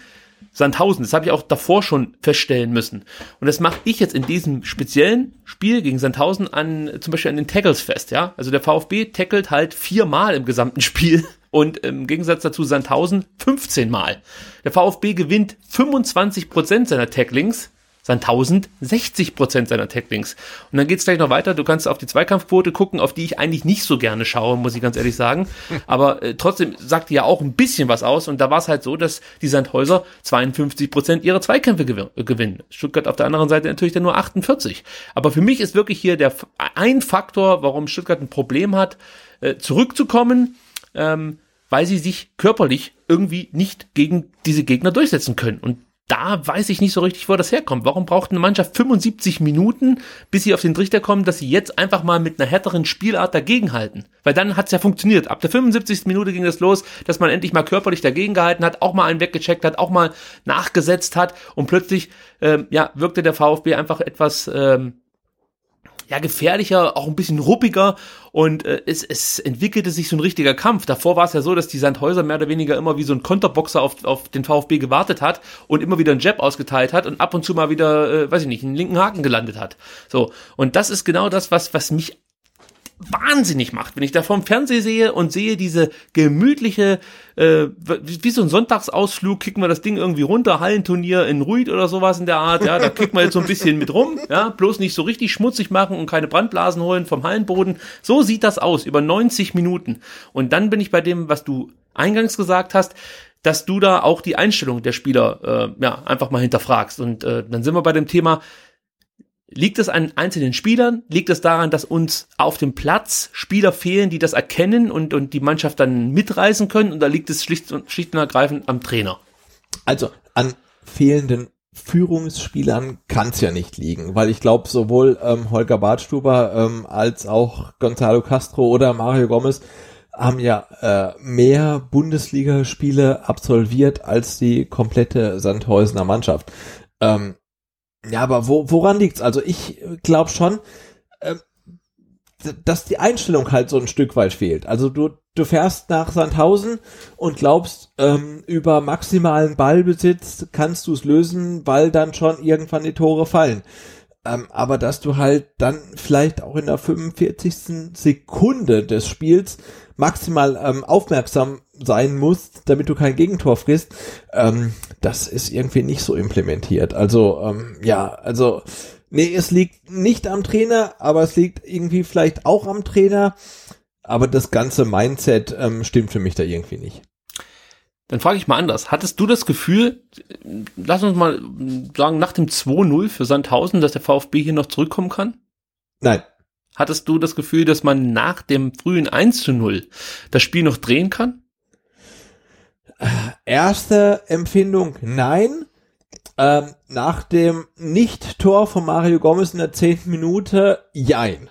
Sandhausen. Das habe ich auch davor schon feststellen müssen. Und das mache ich jetzt in diesem speziellen Spiel gegen Sandhausen an, zum Beispiel an den Tackles fest, ja. Also der VfB tackelt halt viermal im gesamten Spiel und im Gegensatz dazu Sandhausen 15 Mal. Der VfB gewinnt 25 Prozent seiner Tacklings Sandhausen 60 Prozent seiner Tacklings. Und dann geht's gleich noch weiter. Du kannst auf die Zweikampfquote gucken, auf die ich eigentlich nicht so gerne schaue, muss ich ganz ehrlich sagen. Aber äh, trotzdem sagt die ja auch ein bisschen was aus. Und da war es halt so, dass die Sandhäuser 52 Prozent ihrer Zweikämpfe gewin gewinnen. Stuttgart auf der anderen Seite natürlich dann nur 48. Aber für mich ist wirklich hier der ein Faktor, warum Stuttgart ein Problem hat, äh, zurückzukommen. Ähm, weil sie sich körperlich irgendwie nicht gegen diese Gegner durchsetzen können. Und da weiß ich nicht so richtig, wo das herkommt. Warum braucht eine Mannschaft 75 Minuten, bis sie auf den Trichter kommen, dass sie jetzt einfach mal mit einer härteren Spielart dagegenhalten? Weil dann hat's ja funktioniert. Ab der 75. Minute ging das los, dass man endlich mal körperlich dagegengehalten hat, auch mal einen weggecheckt hat, auch mal nachgesetzt hat und plötzlich ähm, ja, wirkte der VfB einfach etwas ähm, ja, gefährlicher, auch ein bisschen ruppiger und äh, es, es entwickelte sich so ein richtiger Kampf. Davor war es ja so, dass die Sandhäuser mehr oder weniger immer wie so ein Konterboxer auf, auf den VfB gewartet hat und immer wieder einen Jab ausgeteilt hat und ab und zu mal wieder, äh, weiß ich nicht, einen linken Haken gelandet hat. So, und das ist genau das, was, was mich wahnsinnig macht, wenn ich da vorm Fernseher sehe und sehe diese gemütliche, äh, wie so ein Sonntagsausflug, kicken wir das Ding irgendwie runter, Hallenturnier in Ruid oder sowas in der Art, ja, da kicken wir jetzt so ein bisschen mit rum, ja, bloß nicht so richtig schmutzig machen und keine Brandblasen holen vom Hallenboden. So sieht das aus, über 90 Minuten. Und dann bin ich bei dem, was du eingangs gesagt hast, dass du da auch die Einstellung der Spieler äh, ja einfach mal hinterfragst. Und äh, dann sind wir bei dem Thema, Liegt es an einzelnen Spielern? Liegt es daran, dass uns auf dem Platz Spieler fehlen, die das erkennen und, und die Mannschaft dann mitreißen können? Da liegt es schlicht und, schlicht und ergreifend am Trainer? Also an fehlenden Führungsspielern kann es ja nicht liegen, weil ich glaube, sowohl ähm, Holger Bartstuber ähm, als auch Gonzalo Castro oder Mario Gomez haben ja äh, mehr Bundesligaspiele absolviert als die komplette Sandhäusener Mannschaft. Ähm, ja, aber wo, woran liegt's? Also ich glaube schon, äh, dass die Einstellung halt so ein Stück weit fehlt. Also du, du fährst nach Sandhausen und glaubst, ähm, über maximalen Ballbesitz kannst du es lösen, weil dann schon irgendwann die Tore fallen. Ähm, aber dass du halt dann vielleicht auch in der 45. Sekunde des Spiels maximal ähm, aufmerksam sein musst, damit du kein Gegentor frisst, ähm, das ist irgendwie nicht so implementiert. Also ähm, ja, also nee, es liegt nicht am Trainer, aber es liegt irgendwie vielleicht auch am Trainer. Aber das ganze Mindset ähm, stimmt für mich da irgendwie nicht. Dann frage ich mal anders. Hattest du das Gefühl, lass uns mal sagen, nach dem 2-0 für Sandhausen, dass der VfB hier noch zurückkommen kann? Nein. Hattest du das Gefühl, dass man nach dem frühen 1 0 das Spiel noch drehen kann? Erste Empfindung, nein. Ähm, nach dem Nicht-Tor von Mario Gomez in der zehnten Minute, jein.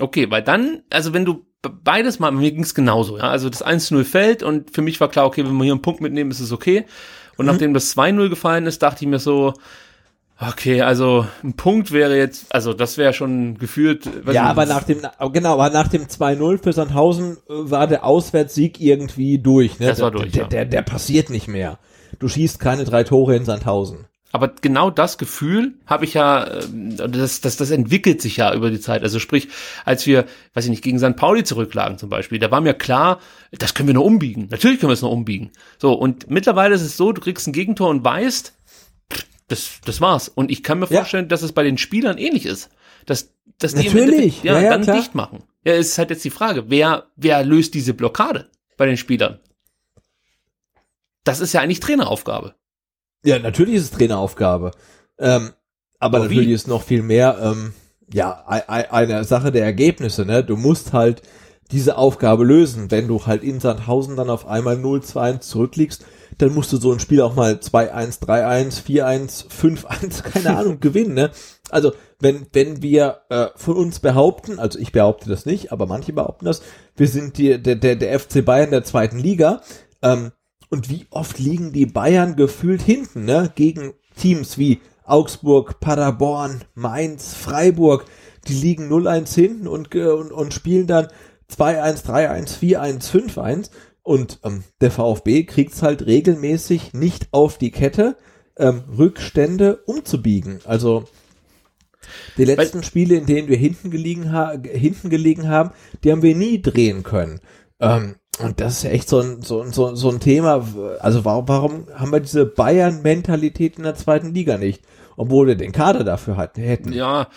Okay, weil dann, also wenn du beides mal, mir ging's genauso, ja. Also das 1-0 fällt und für mich war klar, okay, wenn wir hier einen Punkt mitnehmen, ist es okay. Und mhm. nachdem das 2-0 gefallen ist, dachte ich mir so, Okay, also ein Punkt wäre jetzt, also das wäre schon gefühlt. Ja, aber nach dem, genau, aber nach dem 2-0 für Sandhausen äh, war der Auswärtssieg irgendwie durch. Ne? Das war durch. Der, ja. der, der passiert nicht mehr. Du schießt keine drei Tore in Sandhausen. Aber genau das Gefühl habe ich ja, ähm, das, das, das entwickelt sich ja über die Zeit. Also sprich, als wir, weiß ich nicht, gegen St. Pauli zurücklagen zum Beispiel, da war mir klar, das können wir noch umbiegen. Natürlich können wir es noch umbiegen. So, und mittlerweile ist es so, du kriegst ein Gegentor und weißt, das, das war's. Und ich kann mir vorstellen, ja. dass es bei den Spielern ähnlich ist. Dass, dass die Natürlich. ja, ja, dann klar. dicht machen. Ja, es ist halt jetzt die Frage, wer, wer löst diese Blockade bei den Spielern? Das ist ja eigentlich Traineraufgabe. Ja, natürlich ist es Traineraufgabe. Ähm, aber, aber natürlich wie? ist noch viel mehr, ähm, ja, eine Sache der Ergebnisse, ne? Du musst halt diese Aufgabe lösen. Wenn du halt in Sandhausen dann auf einmal 0-2 zurückliegst, dann musst du so ein Spiel auch mal 2-1, 3-1, 4-1, 5-1, keine Ahnung, gewinnen. Ne? Also wenn, wenn wir äh, von uns behaupten, also ich behaupte das nicht, aber manche behaupten das, wir sind die, der, der, der FC Bayern der zweiten Liga, ähm, und wie oft liegen die Bayern gefühlt hinten, ne? Gegen Teams wie Augsburg, Paderborn, Mainz, Freiburg, die liegen 0-1 hinten und, und, und spielen dann 2-1, 3-1, 4-1, 5-1 und ähm, der VfB kriegt's halt regelmäßig nicht auf die Kette, ähm, Rückstände umzubiegen. Also die letzten Weil, Spiele, in denen wir hinten gelegen, ha hinten gelegen haben, die haben wir nie drehen können. Ähm, und das ist ja echt so ein, so, ein, so, ein Thema. Also warum, warum haben wir diese Bayern-Mentalität in der zweiten Liga nicht? obwohl wir den Kader dafür hatten, hätten. Ja,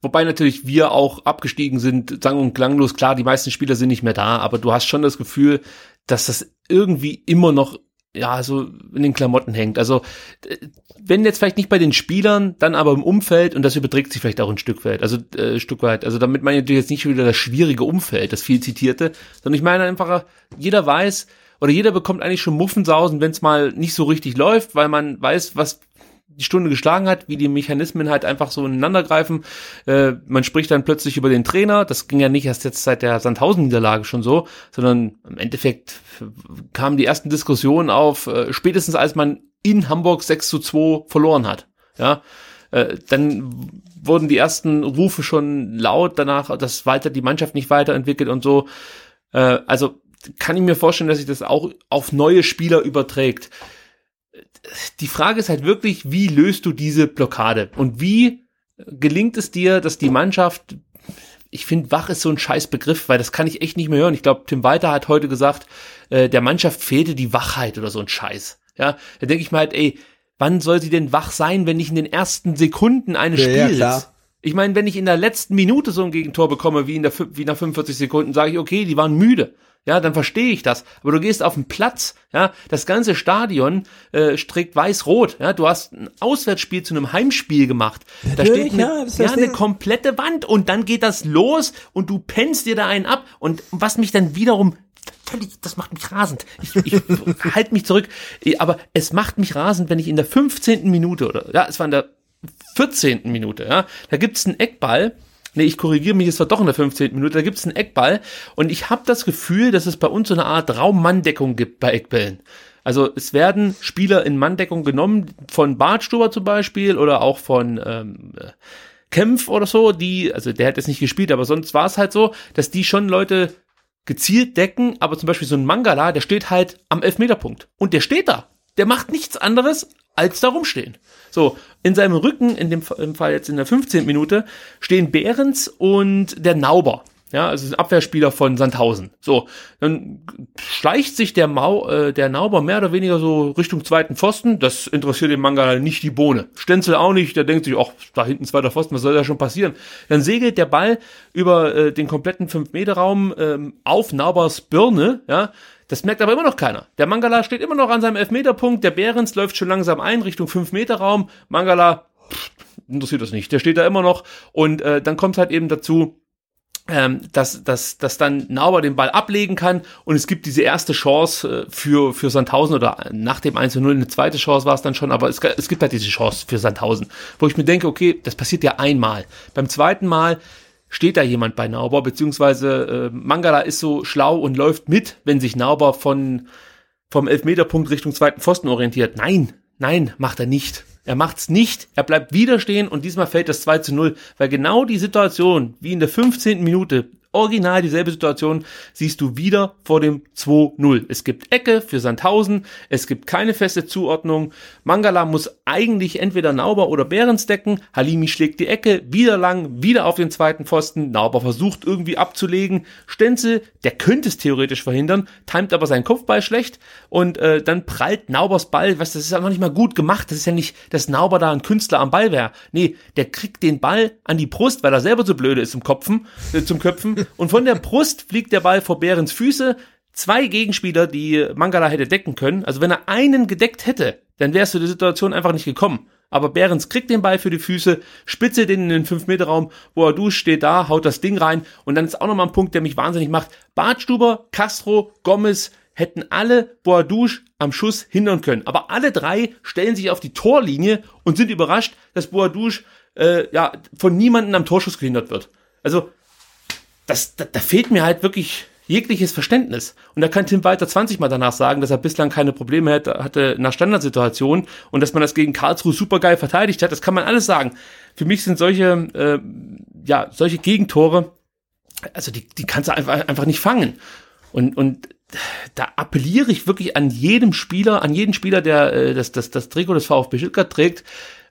wobei natürlich wir auch abgestiegen sind, sang- und klanglos. Klar, die meisten Spieler sind nicht mehr da, aber du hast schon das Gefühl, dass das irgendwie immer noch ja, so in den Klamotten hängt. Also, äh, wenn jetzt vielleicht nicht bei den Spielern, dann aber im Umfeld und das überträgt sich vielleicht auch ein Stück weit, also äh, Stück weit. Also damit meine ich jetzt nicht wieder das schwierige Umfeld, das viel zitierte, sondern ich meine einfach, jeder weiß oder jeder bekommt eigentlich schon Muffensausen, wenn es mal nicht so richtig läuft, weil man weiß, was die Stunde geschlagen hat, wie die Mechanismen halt einfach so ineinander greifen. Äh, man spricht dann plötzlich über den Trainer. Das ging ja nicht erst jetzt seit der Sandhausen-Niederlage schon so, sondern im Endeffekt kamen die ersten Diskussionen auf, äh, spätestens als man in Hamburg 6 zu 2 verloren hat. Ja, äh, dann wurden die ersten Rufe schon laut danach, dass weiter die Mannschaft nicht weiterentwickelt und so. Äh, also kann ich mir vorstellen, dass sich das auch auf neue Spieler überträgt die Frage ist halt wirklich, wie löst du diese Blockade? Und wie gelingt es dir, dass die Mannschaft, ich finde, wach ist so ein scheiß Begriff, weil das kann ich echt nicht mehr hören. Ich glaube, Tim Walter hat heute gesagt, äh, der Mannschaft fehlte die Wachheit oder so ein Scheiß. Ja, da denke ich mir halt, ey, wann soll sie denn wach sein, wenn nicht in den ersten Sekunden eines Ja, Spiels? ja, ich meine, wenn ich in der letzten Minute so ein Gegentor bekomme, wie in der, wie nach 45 Sekunden, sage ich, okay, die waren müde. Ja, dann verstehe ich das. Aber du gehst auf den Platz, ja, das ganze Stadion äh, trägt weiß-rot. Ja, du hast ein Auswärtsspiel zu einem Heimspiel gemacht. Da Natürlich, steht eine, ja, ja, eine komplette Wand und dann geht das los und du pennst dir da einen ab. Und was mich dann wiederum völlig, das macht mich rasend. Ich, ich halt mich zurück. Aber es macht mich rasend, wenn ich in der 15. Minute oder ja, es war in der 14. Minute, ja, da gibt's einen Eckball. Nee, ich korrigiere mich, es war doch in der 15. Minute, da gibt's einen Eckball und ich habe das Gefühl, dass es bei uns so eine Art Raummanndeckung gibt bei Eckbällen. Also es werden Spieler in Manndeckung genommen, von Bartstuber zum Beispiel oder auch von ähm, äh, Kempf oder so, die, also der hat jetzt nicht gespielt, aber sonst war es halt so, dass die schon Leute gezielt decken, aber zum Beispiel so ein Mangala, der steht halt am Elfmeterpunkt. Und der steht da. Der macht nichts anderes, als da rumstehen. So, in seinem Rücken, in dem im Fall jetzt in der 15. Minute, stehen Behrens und der Nauber. Ja, also ein Abwehrspieler von Sandhausen. So, dann schleicht sich der Mau, äh, der Nauber mehr oder weniger so Richtung zweiten Pfosten. Das interessiert den Mangala nicht die Bohne. Stenzel auch nicht. Der denkt sich, ach, da hinten zweiter Pfosten, was soll da schon passieren? Dann segelt der Ball über äh, den kompletten 5-Meter-Raum ähm, auf Naubers Birne. Ja, das merkt aber immer noch keiner. Der Mangala steht immer noch an seinem Elfmeterpunkt. Der Behrens läuft schon langsam ein Richtung 5-Meter-Raum. Mangala pff, interessiert das nicht. Der steht da immer noch. Und äh, dann kommt halt eben dazu, ähm, dass, dass, dass dann Nauber den Ball ablegen kann und es gibt diese erste Chance äh, für, für Sandhausen oder nach dem 1-0 eine zweite Chance war es dann schon, aber es, es gibt halt diese Chance für Sandhausen, wo ich mir denke, okay, das passiert ja einmal. Beim zweiten Mal steht da jemand bei Nauber, beziehungsweise äh, Mangala ist so schlau und läuft mit, wenn sich Nauber von vom Elfmeterpunkt Richtung zweiten Pfosten orientiert. Nein, nein, macht er nicht. Er macht's nicht, er bleibt wieder stehen und diesmal fällt das 2 zu 0, weil genau die Situation, wie in der 15. Minute, original dieselbe Situation, siehst du wieder vor dem 2-0. Es gibt Ecke für Sandhausen, es gibt keine feste Zuordnung. Mangala muss eigentlich entweder Nauber oder Behrens decken. Halimi schlägt die Ecke, wieder lang, wieder auf den zweiten Pfosten. Nauber versucht irgendwie abzulegen. Stenzel, der könnte es theoretisch verhindern, timet aber seinen Kopfball schlecht und äh, dann prallt Naubers Ball, was das ist ja noch nicht mal gut gemacht. Das ist ja nicht, dass Nauber da ein Künstler am Ball wäre. Nee, der kriegt den Ball an die Brust, weil er selber so blöde ist zum Kopfen, äh, zum Köpfen und von der Brust fliegt der Ball vor Behrens Füße. Zwei Gegenspieler, die Mangala hätte decken können. Also wenn er einen gedeckt hätte, dann wärst du die Situation einfach nicht gekommen. Aber Behrens kriegt den Ball für die Füße, spitze den in den 5-Meter-Raum, wo er du steht da, haut das Ding rein und dann ist auch nochmal ein Punkt, der mich wahnsinnig macht. Bartstuber, Castro, Gomez hätten alle Boadouche am Schuss hindern können. Aber alle drei stellen sich auf die Torlinie und sind überrascht, dass Boadouche äh, ja, von niemandem am Torschuss gehindert wird. Also das, da, da fehlt mir halt wirklich jegliches Verständnis. Und da kann Tim Walter 20 mal danach sagen, dass er bislang keine Probleme hatte, nach Standardsituationen und dass man das gegen Karlsruhe supergeil verteidigt hat. Das kann man alles sagen. Für mich sind solche, äh, ja, solche Gegentore, also die, die kannst du einfach, einfach nicht fangen. Und, und da appelliere ich wirklich an jedem Spieler, an jeden Spieler, der äh, das, das, das Trikot des VfB Stuttgart trägt,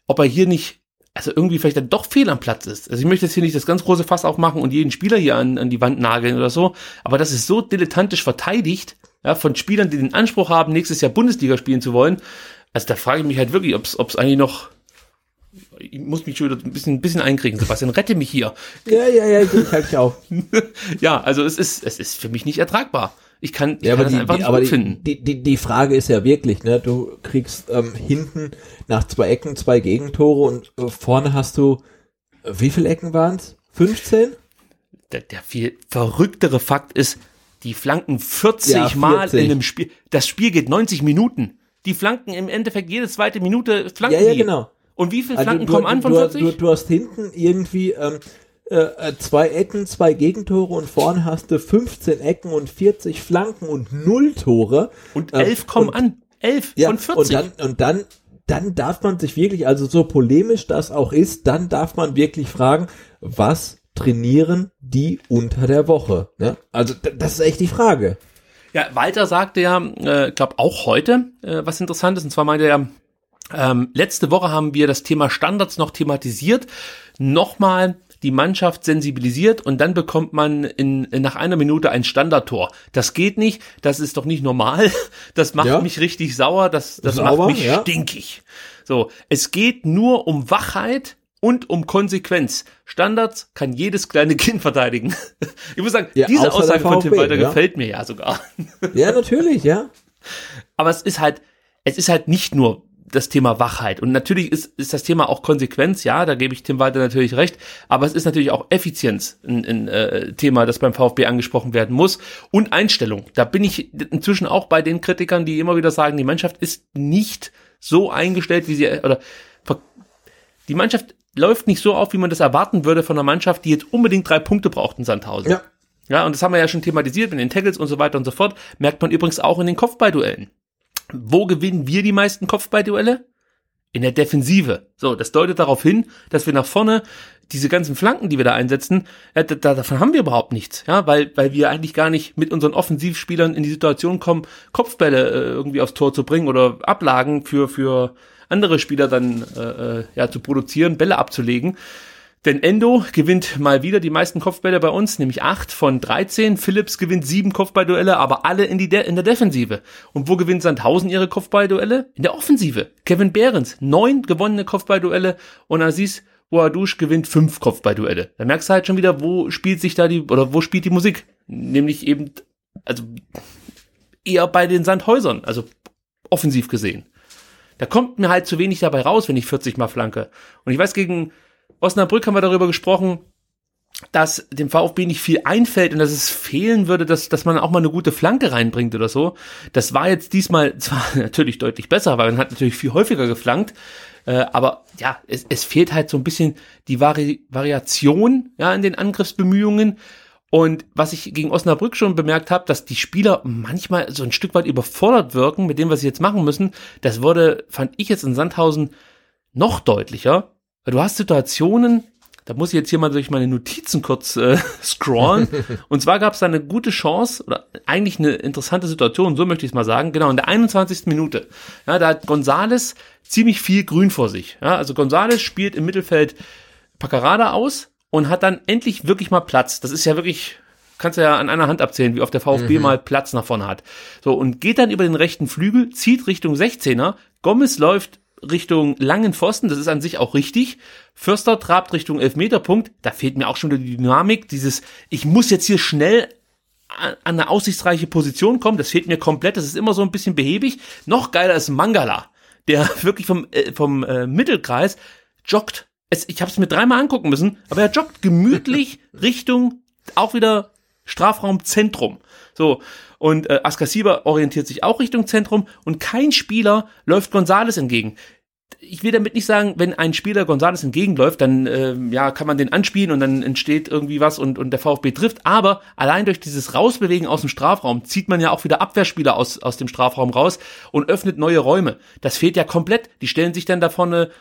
ob er hier nicht also irgendwie vielleicht dann doch fehl am Platz ist. Also ich möchte jetzt hier nicht das ganz große Fass aufmachen und jeden Spieler hier an, an die Wand nageln oder so, aber das ist so dilettantisch verteidigt, ja, von Spielern, die den Anspruch haben, nächstes Jahr Bundesliga spielen zu wollen. Also da frage ich mich halt wirklich, ob es eigentlich noch ich muss mich schon wieder ein bisschen, ein bisschen einkriegen, Sebastian, rette mich hier. Ja, ja, ja, ich halte dich auf. ja, also es ist, es ist für mich nicht ertragbar. Ich kann, ich Ja, kann aber, die, einfach die, aber finden. die, die, die Frage ist ja wirklich, ne, du kriegst ähm, hinten nach zwei Ecken zwei Gegentore und äh, vorne hast du, äh, wie viele Ecken waren's? 15? Der, der viel verrücktere Fakt ist, die flanken 40 Ja, Mal 40. in einem Spiel. Das Spiel geht 90 Minuten. Die flanken im Endeffekt jede zweite Minute flanken Ja, ja, die. genau. Und wie viele Also Flanken du, kommen an von du, 40? Du, du hast hinten irgendwie ähm, äh, äh, zwei Ecken, zwei Gegentore und vorne hast du 15 Ecken und 40 Flanken und null Tore. und ähm, elf kommen und- an. Elf Ja, von 40. und dann, und dann, dann darf man sich wirklich, also so polemisch das auch ist, dann darf man wirklich fragen, was trainieren die unter der Woche? Ne? Also das ist echt die Frage. Ja, Walter sagte ja, äh, glaube auch heute, äh, was interessant ist, und zwar meinte er, ähm, letzte Woche haben wir das Thema Standards noch thematisiert, nochmal die Mannschaft sensibilisiert und dann bekommt man in, in nach einer Minute ein Standardtor. Das geht nicht, das ist doch nicht normal, das macht Ja. mich richtig sauer, das, das Sauer, macht mich ja. stinkig. So, es geht nur um Wachheit und um Konsequenz. Standards kann jedes kleine Kind verteidigen. Ich muss sagen, Ja, diese Aussage von Tim Walter gefällt mir ja sogar. Ja, natürlich, ja. Aber es ist halt, es ist halt nicht nur das Thema Wachheit. Und natürlich ist, ist das Thema auch Konsequenz, ja, da gebe ich Tim Walter natürlich recht, aber es ist natürlich auch Effizienz ein, ein äh, Thema, das beim VfB angesprochen werden muss. Und Einstellung. Da bin ich inzwischen auch bei den Kritikern, die immer wieder sagen, die Mannschaft ist nicht so eingestellt, wie sie, oder die Mannschaft läuft nicht so auf, wie man das erwarten würde von einer Mannschaft, die jetzt unbedingt drei Punkte braucht in Sandhausen. Ja. Ja, und das haben wir ja schon thematisiert mit den Tackles und so weiter und so fort. Merkt man übrigens auch in den Kopfballduellen. Wo gewinnen wir die meisten Kopfballduelle? In der Defensive. So, das deutet darauf hin, dass wir nach vorne diese ganzen Flanken, die wir da einsetzen, ja, da, da- davon haben wir überhaupt nichts, ja, weil weil wir eigentlich gar nicht mit unseren Offensivspielern in die Situation kommen, Kopfbälle äh, irgendwie aufs Tor zu bringen oder Ablagen für für andere Spieler dann äh, äh, ja zu produzieren, Bälle abzulegen. Denn Endo gewinnt mal wieder die meisten Kopfbälle bei uns, nämlich 8 von 13. Phillips gewinnt 7 Kopfballduelle, aber alle in, die De in der Defensive. Und wo gewinnt Sandhausen ihre Kopfballduelle? In der Offensive. Kevin Behrens, 9 gewonnene Kopfballduelle und Aziz Boadouche gewinnt 5 Kopfballduelle. Da merkst du halt schon wieder, wo spielt sich da die, oder wo spielt die Musik? Nämlich eben, also eher bei den Sandhäusern, also offensiv gesehen. Da kommt mir halt zu wenig dabei raus, wenn ich 40 mal flanke. Und ich weiß, gegen Osnabrück haben wir darüber gesprochen, dass dem VfB nicht viel einfällt und dass es fehlen würde, dass, dass man auch mal eine gute Flanke reinbringt oder so. Das war jetzt diesmal zwar natürlich deutlich besser, weil man hat natürlich viel häufiger geflankt, äh, aber ja, es, es fehlt halt so ein bisschen die Vari Variation ja, in den Angriffsbemühungen. Und was ich gegen Osnabrück schon bemerkt habe, dass die Spieler manchmal so ein Stück weit überfordert wirken mit dem, was sie jetzt machen müssen, das wurde, fand ich jetzt in Sandhausen noch deutlicher. Weil Du hast Situationen, da muss ich jetzt hier mal durch meine Notizen kurz äh, scrollen. Und zwar gab es da eine gute Chance, oder eigentlich eine interessante Situation, so möchte ich es mal sagen, genau, in der 21. Minute. Ja, da hat Gonzales ziemlich viel Grün vor sich. Ja, also Gonzales spielt im Mittelfeld Paccarada aus und hat dann endlich wirklich mal Platz. Das ist ja wirklich, kannst du ja an einer Hand abzählen, wie oft der VfB mal Platz nach vorne hat. So, und geht dann über den rechten Flügel, zieht Richtung 16er. Gomez läuft Richtung langen Pfosten, das ist an sich auch richtig. Förster trabt Richtung Elfmeterpunkt, da fehlt mir auch schon wieder die Dynamik, dieses, ich muss jetzt hier schnell an eine aussichtsreiche Position kommen, das fehlt mir komplett, das ist immer so ein bisschen behäbig. Noch geiler ist Mangala, der wirklich vom, äh, vom äh, Mittelkreis joggt. Es, ich habe es mir dreimal angucken müssen, aber er joggt gemütlich Richtung auch wieder Strafraumzentrum. So, und äh, Askasiba orientiert sich auch Richtung Zentrum und kein Spieler läuft Gonzales entgegen. Ich will damit nicht sagen, wenn ein Spieler Gonzales entgegenläuft, dann äh, ja, kann man den anspielen und dann entsteht irgendwie was und, und der VfB trifft. Aber allein durch dieses Rausbewegen aus dem Strafraum zieht man ja auch wieder Abwehrspieler aus, aus dem Strafraum raus und öffnet neue Räume. Das fehlt ja komplett. Die stellen sich dann da vorne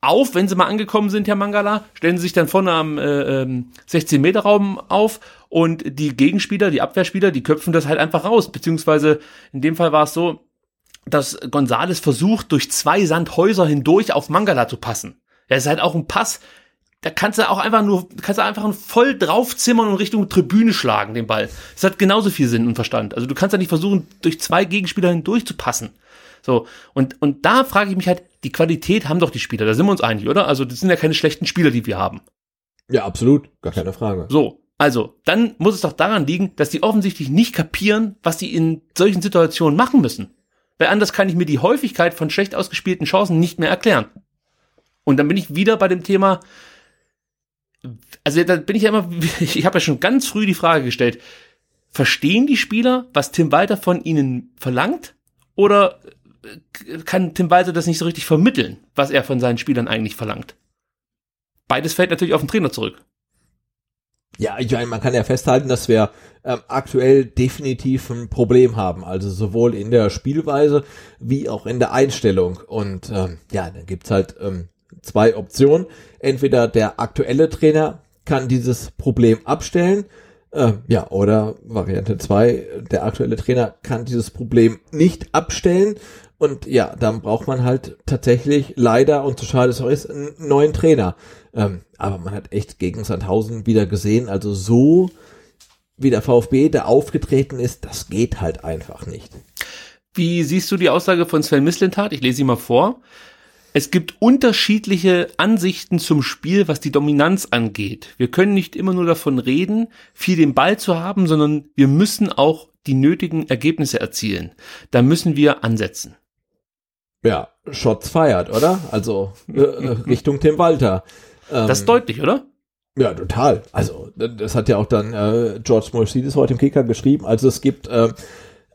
auf, wenn sie mal angekommen sind, Herr Mangala, stellen sie sich dann vorne am äh, ähm, 16-Meter-Raum auf und die Gegenspieler, die Abwehrspieler, die köpfen das halt einfach raus. Beziehungsweise in dem Fall war es so, dass Gonzales versucht, durch zwei Sandhäuser hindurch auf Mangala zu passen. Ja, ist halt auch ein Pass, da kannst du auch einfach nur, kannst du einfach voll draufzimmern und Richtung Tribüne schlagen, den Ball. Das hat genauso viel Sinn und Verstand. Also du kannst ja nicht versuchen, durch zwei Gegenspieler hindurch zu passen. So, und, und da frage ich mich halt, die Qualität haben doch die Spieler, da sind wir uns einig, oder? Also das sind ja keine schlechten Spieler, die wir haben. Ja, absolut, gar keine Frage. So, also, dann muss es doch daran liegen, dass die offensichtlich nicht kapieren, was sie in solchen Situationen machen müssen. Weil anders kann ich mir die Häufigkeit von schlecht ausgespielten Chancen nicht mehr erklären. Und dann bin ich wieder bei dem Thema, also da bin ich ja immer, ich habe ja schon ganz früh die Frage gestellt, verstehen die Spieler, was Tim Walter von ihnen verlangt? Oder kann Tim Walter das nicht so richtig vermitteln, was er von seinen Spielern eigentlich verlangt? Beides fällt natürlich auf den Trainer zurück. Ja, ich meine, man kann ja festhalten, dass wir ähm, aktuell definitiv ein Problem haben, also sowohl in der Spielweise wie auch in der Einstellung. Und ähm, ja, dann gibt's halt ähm, zwei Optionen. Entweder der aktuelle Trainer kann dieses Problem abstellen, äh, ja, oder Variante zwei: der aktuelle Trainer kann dieses Problem nicht abstellen. Und ja, dann braucht man halt tatsächlich leider, und so schade es auch ist, einen neuen Trainer. Ähm, aber man hat echt gegen Sandhausen wieder gesehen, also so wie der VfB da aufgetreten ist, das geht halt einfach nicht. Wie siehst du die Aussage von Sven Mislintat? Ich lese sie mal vor. Es gibt unterschiedliche Ansichten zum Spiel, was die Dominanz angeht. Wir können nicht immer nur davon reden, viel den Ball zu haben, sondern wir müssen auch die nötigen Ergebnisse erzielen. Da müssen wir ansetzen. Ja, Shots feiert, oder? Also äh, Richtung Tim Walter. Ähm, das ist deutlich, oder? Ja, total. Also das hat ja auch dann äh, George Morsidis heute im Kicker geschrieben. Also es gibt äh,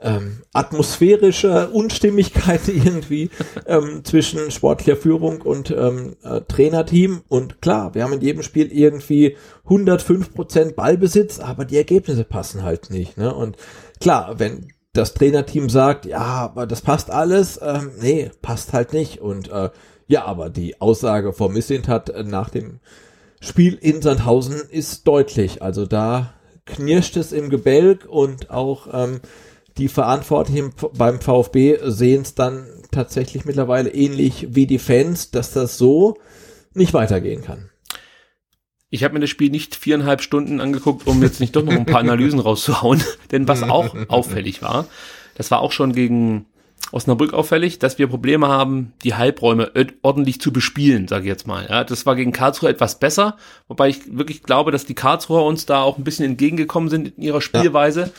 ähm, atmosphärische Unstimmigkeit irgendwie ähm, zwischen sportlicher Führung und ähm, äh, Trainerteam. Und klar, wir haben in jedem Spiel irgendwie 105 Prozent Ballbesitz, aber die Ergebnisse passen halt nicht. Ne? Und klar, wenn das Trainerteam sagt, ja, aber das passt alles, ähm, nee, passt halt nicht. Und äh, ja, aber die Aussage von Missint hat äh, nach dem Spiel in Sandhausen ist deutlich. Also da knirscht es im Gebälk und auch ähm, die Verantwortlichen beim VfB sehen es dann tatsächlich mittlerweile ähnlich wie die Fans, dass das so nicht weitergehen kann. Ich habe mir das Spiel nicht viereinhalb Stunden angeguckt, um jetzt nicht doch noch ein paar Analysen rauszuhauen. Denn was auch auffällig war, das war auch schon gegen Osnabrück auffällig, dass wir Probleme haben, die Halbräume ordentlich zu bespielen, sage ich jetzt mal. Ja, das war gegen Karlsruhe etwas besser, wobei ich wirklich glaube, dass die Karlsruher uns da auch ein bisschen entgegengekommen sind in ihrer Spielweise.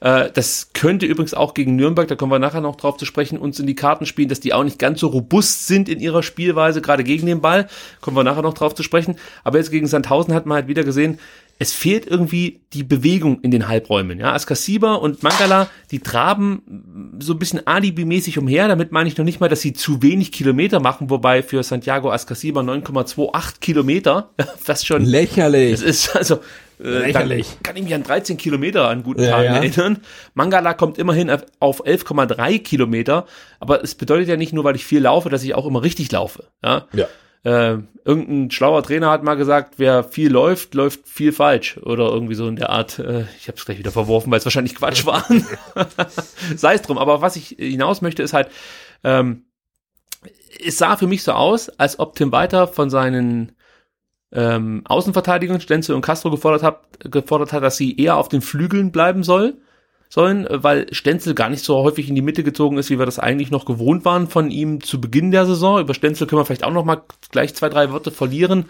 Ja. Äh, das könnte übrigens auch gegen Nürnberg, da kommen wir nachher noch drauf zu sprechen, uns in die Karten spielen, dass die auch nicht ganz so robust sind in ihrer Spielweise, gerade gegen den Ball. Kommen wir nachher noch drauf zu sprechen. Aber jetzt gegen Sandhausen hat man halt wieder gesehen, es fehlt irgendwie die Bewegung in den Halbräumen. Ja, Askasiba und Mangala, die traben so ein bisschen alibimäßig umher. Damit meine ich noch nicht mal, dass sie zu wenig Kilometer machen, wobei für Santiago Askasiba 9,28 Kilometer, fast schon lächerlich. Es ist also äh, Lächerlich. kann ich mich an 13 Kilometer an guten ja, Tagen ja. erinnern. Mangala kommt immerhin auf 11,3 Kilometer, aber es bedeutet ja nicht nur, weil ich viel laufe, dass ich auch immer richtig laufe. Ja. ja. Äh, irgendein schlauer Trainer hat mal gesagt, wer viel läuft, läuft viel falsch oder irgendwie so in der Art. Äh, ich habe es gleich wieder verworfen, weil es wahrscheinlich Quatsch war. Sei es drum. Aber was ich hinaus möchte, ist halt, ähm, es sah für mich so aus, als ob Tim Walter von seinen ähm, Außenverteidigung Stenzel und Castro gefordert hat, gefordert hat, dass sie eher auf den Flügeln bleiben soll, sollen, weil Stenzel gar nicht so häufig in die Mitte gezogen ist, wie wir das eigentlich noch gewohnt waren von ihm zu Beginn der Saison. Über Stenzel können wir vielleicht auch noch mal gleich zwei, drei Worte verlieren.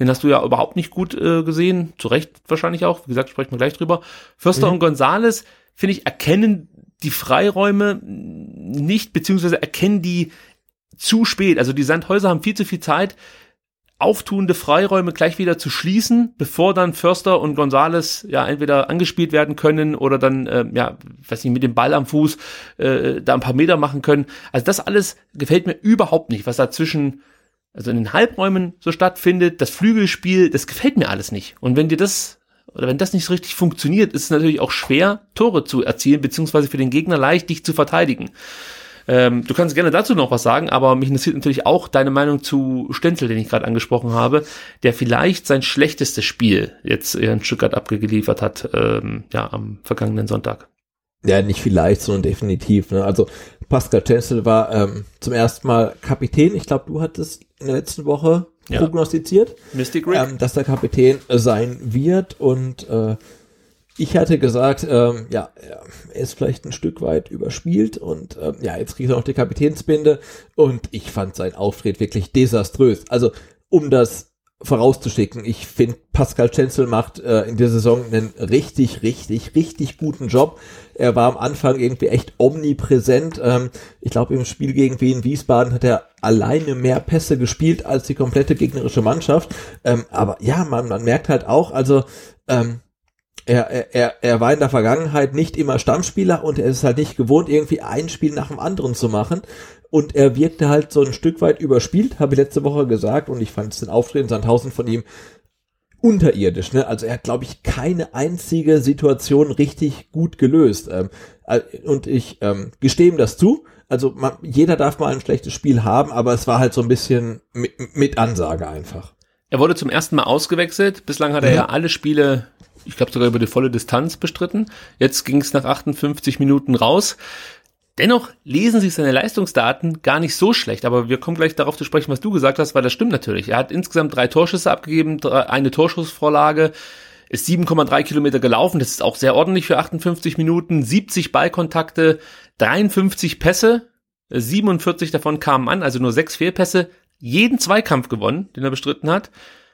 Den hast du ja überhaupt nicht gut äh, gesehen, zu Recht wahrscheinlich auch. Wie gesagt, sprechen wir gleich drüber. Förster mhm. und Gonzales, finde ich, erkennen die Freiräume nicht, beziehungsweise erkennen die zu spät. Also die Sandhäuser haben viel zu viel Zeit, auftuende Freiräume gleich wieder zu schließen, bevor dann Förster und Gonzales ja entweder angespielt werden können oder dann, äh, ja, weiß nicht, mit dem Ball am Fuß äh, da ein paar Meter machen können. Also das alles gefällt mir überhaupt nicht, was da zwischen, also in den Halbräumen so stattfindet, das Flügelspiel, das gefällt mir alles nicht. Und wenn dir das oder wenn das nicht so richtig funktioniert, ist es natürlich auch schwer, Tore zu erzielen, beziehungsweise für den Gegner leicht, dich zu verteidigen. Ähm, du kannst gerne dazu noch was sagen, aber mich interessiert natürlich auch deine Meinung zu Stenzel, den ich gerade angesprochen habe, der vielleicht sein schlechtestes Spiel jetzt in Stuttgart abgeliefert hat, ähm, ja, am vergangenen Sonntag. Ja, nicht vielleicht, sondern definitiv. Ne? Also Pascal Stenzel war ähm, zum ersten Mal Kapitän. Ich glaube, du hattest in der letzten Woche ja. prognostiziert, Mystic Rick. Ähm, dass der Kapitän sein wird und äh, ich hatte gesagt, ähm, ja, er ist vielleicht ein Stück weit überspielt und ähm, ja, jetzt kriegt er noch die Kapitänsbinde und ich fand sein Auftritt wirklich desaströs. Also, um das vorauszuschicken, ich finde, Pascal Schenzel macht äh, in der Saison einen richtig, richtig, richtig guten Job. Er war am Anfang irgendwie echt omnipräsent. Ähm, ich glaube, im Spiel gegen Wien Wiesbaden hat er alleine mehr Pässe gespielt als die komplette gegnerische Mannschaft. Ähm, aber ja, man, man merkt halt auch, also ähm, er, er, er war in der Vergangenheit nicht immer Stammspieler und er ist halt nicht gewohnt, irgendwie ein Spiel nach dem anderen zu machen. Und er wirkte halt so ein Stück weit überspielt, habe ich letzte Woche gesagt, und ich fand es den Auftritt in Sandhausen von ihm unterirdisch. Ne? Also er hat, glaube ich, keine einzige Situation richtig gut gelöst. Ähm, äh, und ich ähm, gestehe ihm das zu. Also man, jeder darf mal ein schlechtes Spiel haben, aber es war halt so ein bisschen mit, mit Ansage einfach. Er wurde zum ersten Mal ausgewechselt. Bislang hat er mhm. ja alle Spiele ich glaube sogar über die volle Distanz bestritten. Jetzt ging es nach 58 Minuten raus. Dennoch lesen sich seine Leistungsdaten gar nicht so schlecht, aber wir kommen gleich darauf zu sprechen, was du gesagt hast, weil das stimmt natürlich. Er hat insgesamt drei Torschüsse abgegeben, eine Torschussvorlage, ist 7,3 Kilometer gelaufen, das ist auch sehr ordentlich für 58 Minuten, 70 Ballkontakte, 53 Pässe, 47 davon kamen an, also nur sechs Fehlpässe, jeden Zweikampf gewonnen, den er bestritten hat,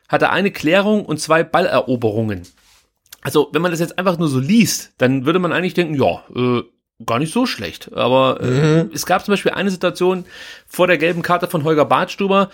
hatte eine Klärung und zwei Balleroberungen also wenn man das jetzt einfach nur so liest, dann würde man eigentlich denken, ja, äh, gar nicht so schlecht. Aber äh, mhm. es gab zum Beispiel eine Situation vor der gelben Karte von Holger Bartstuber,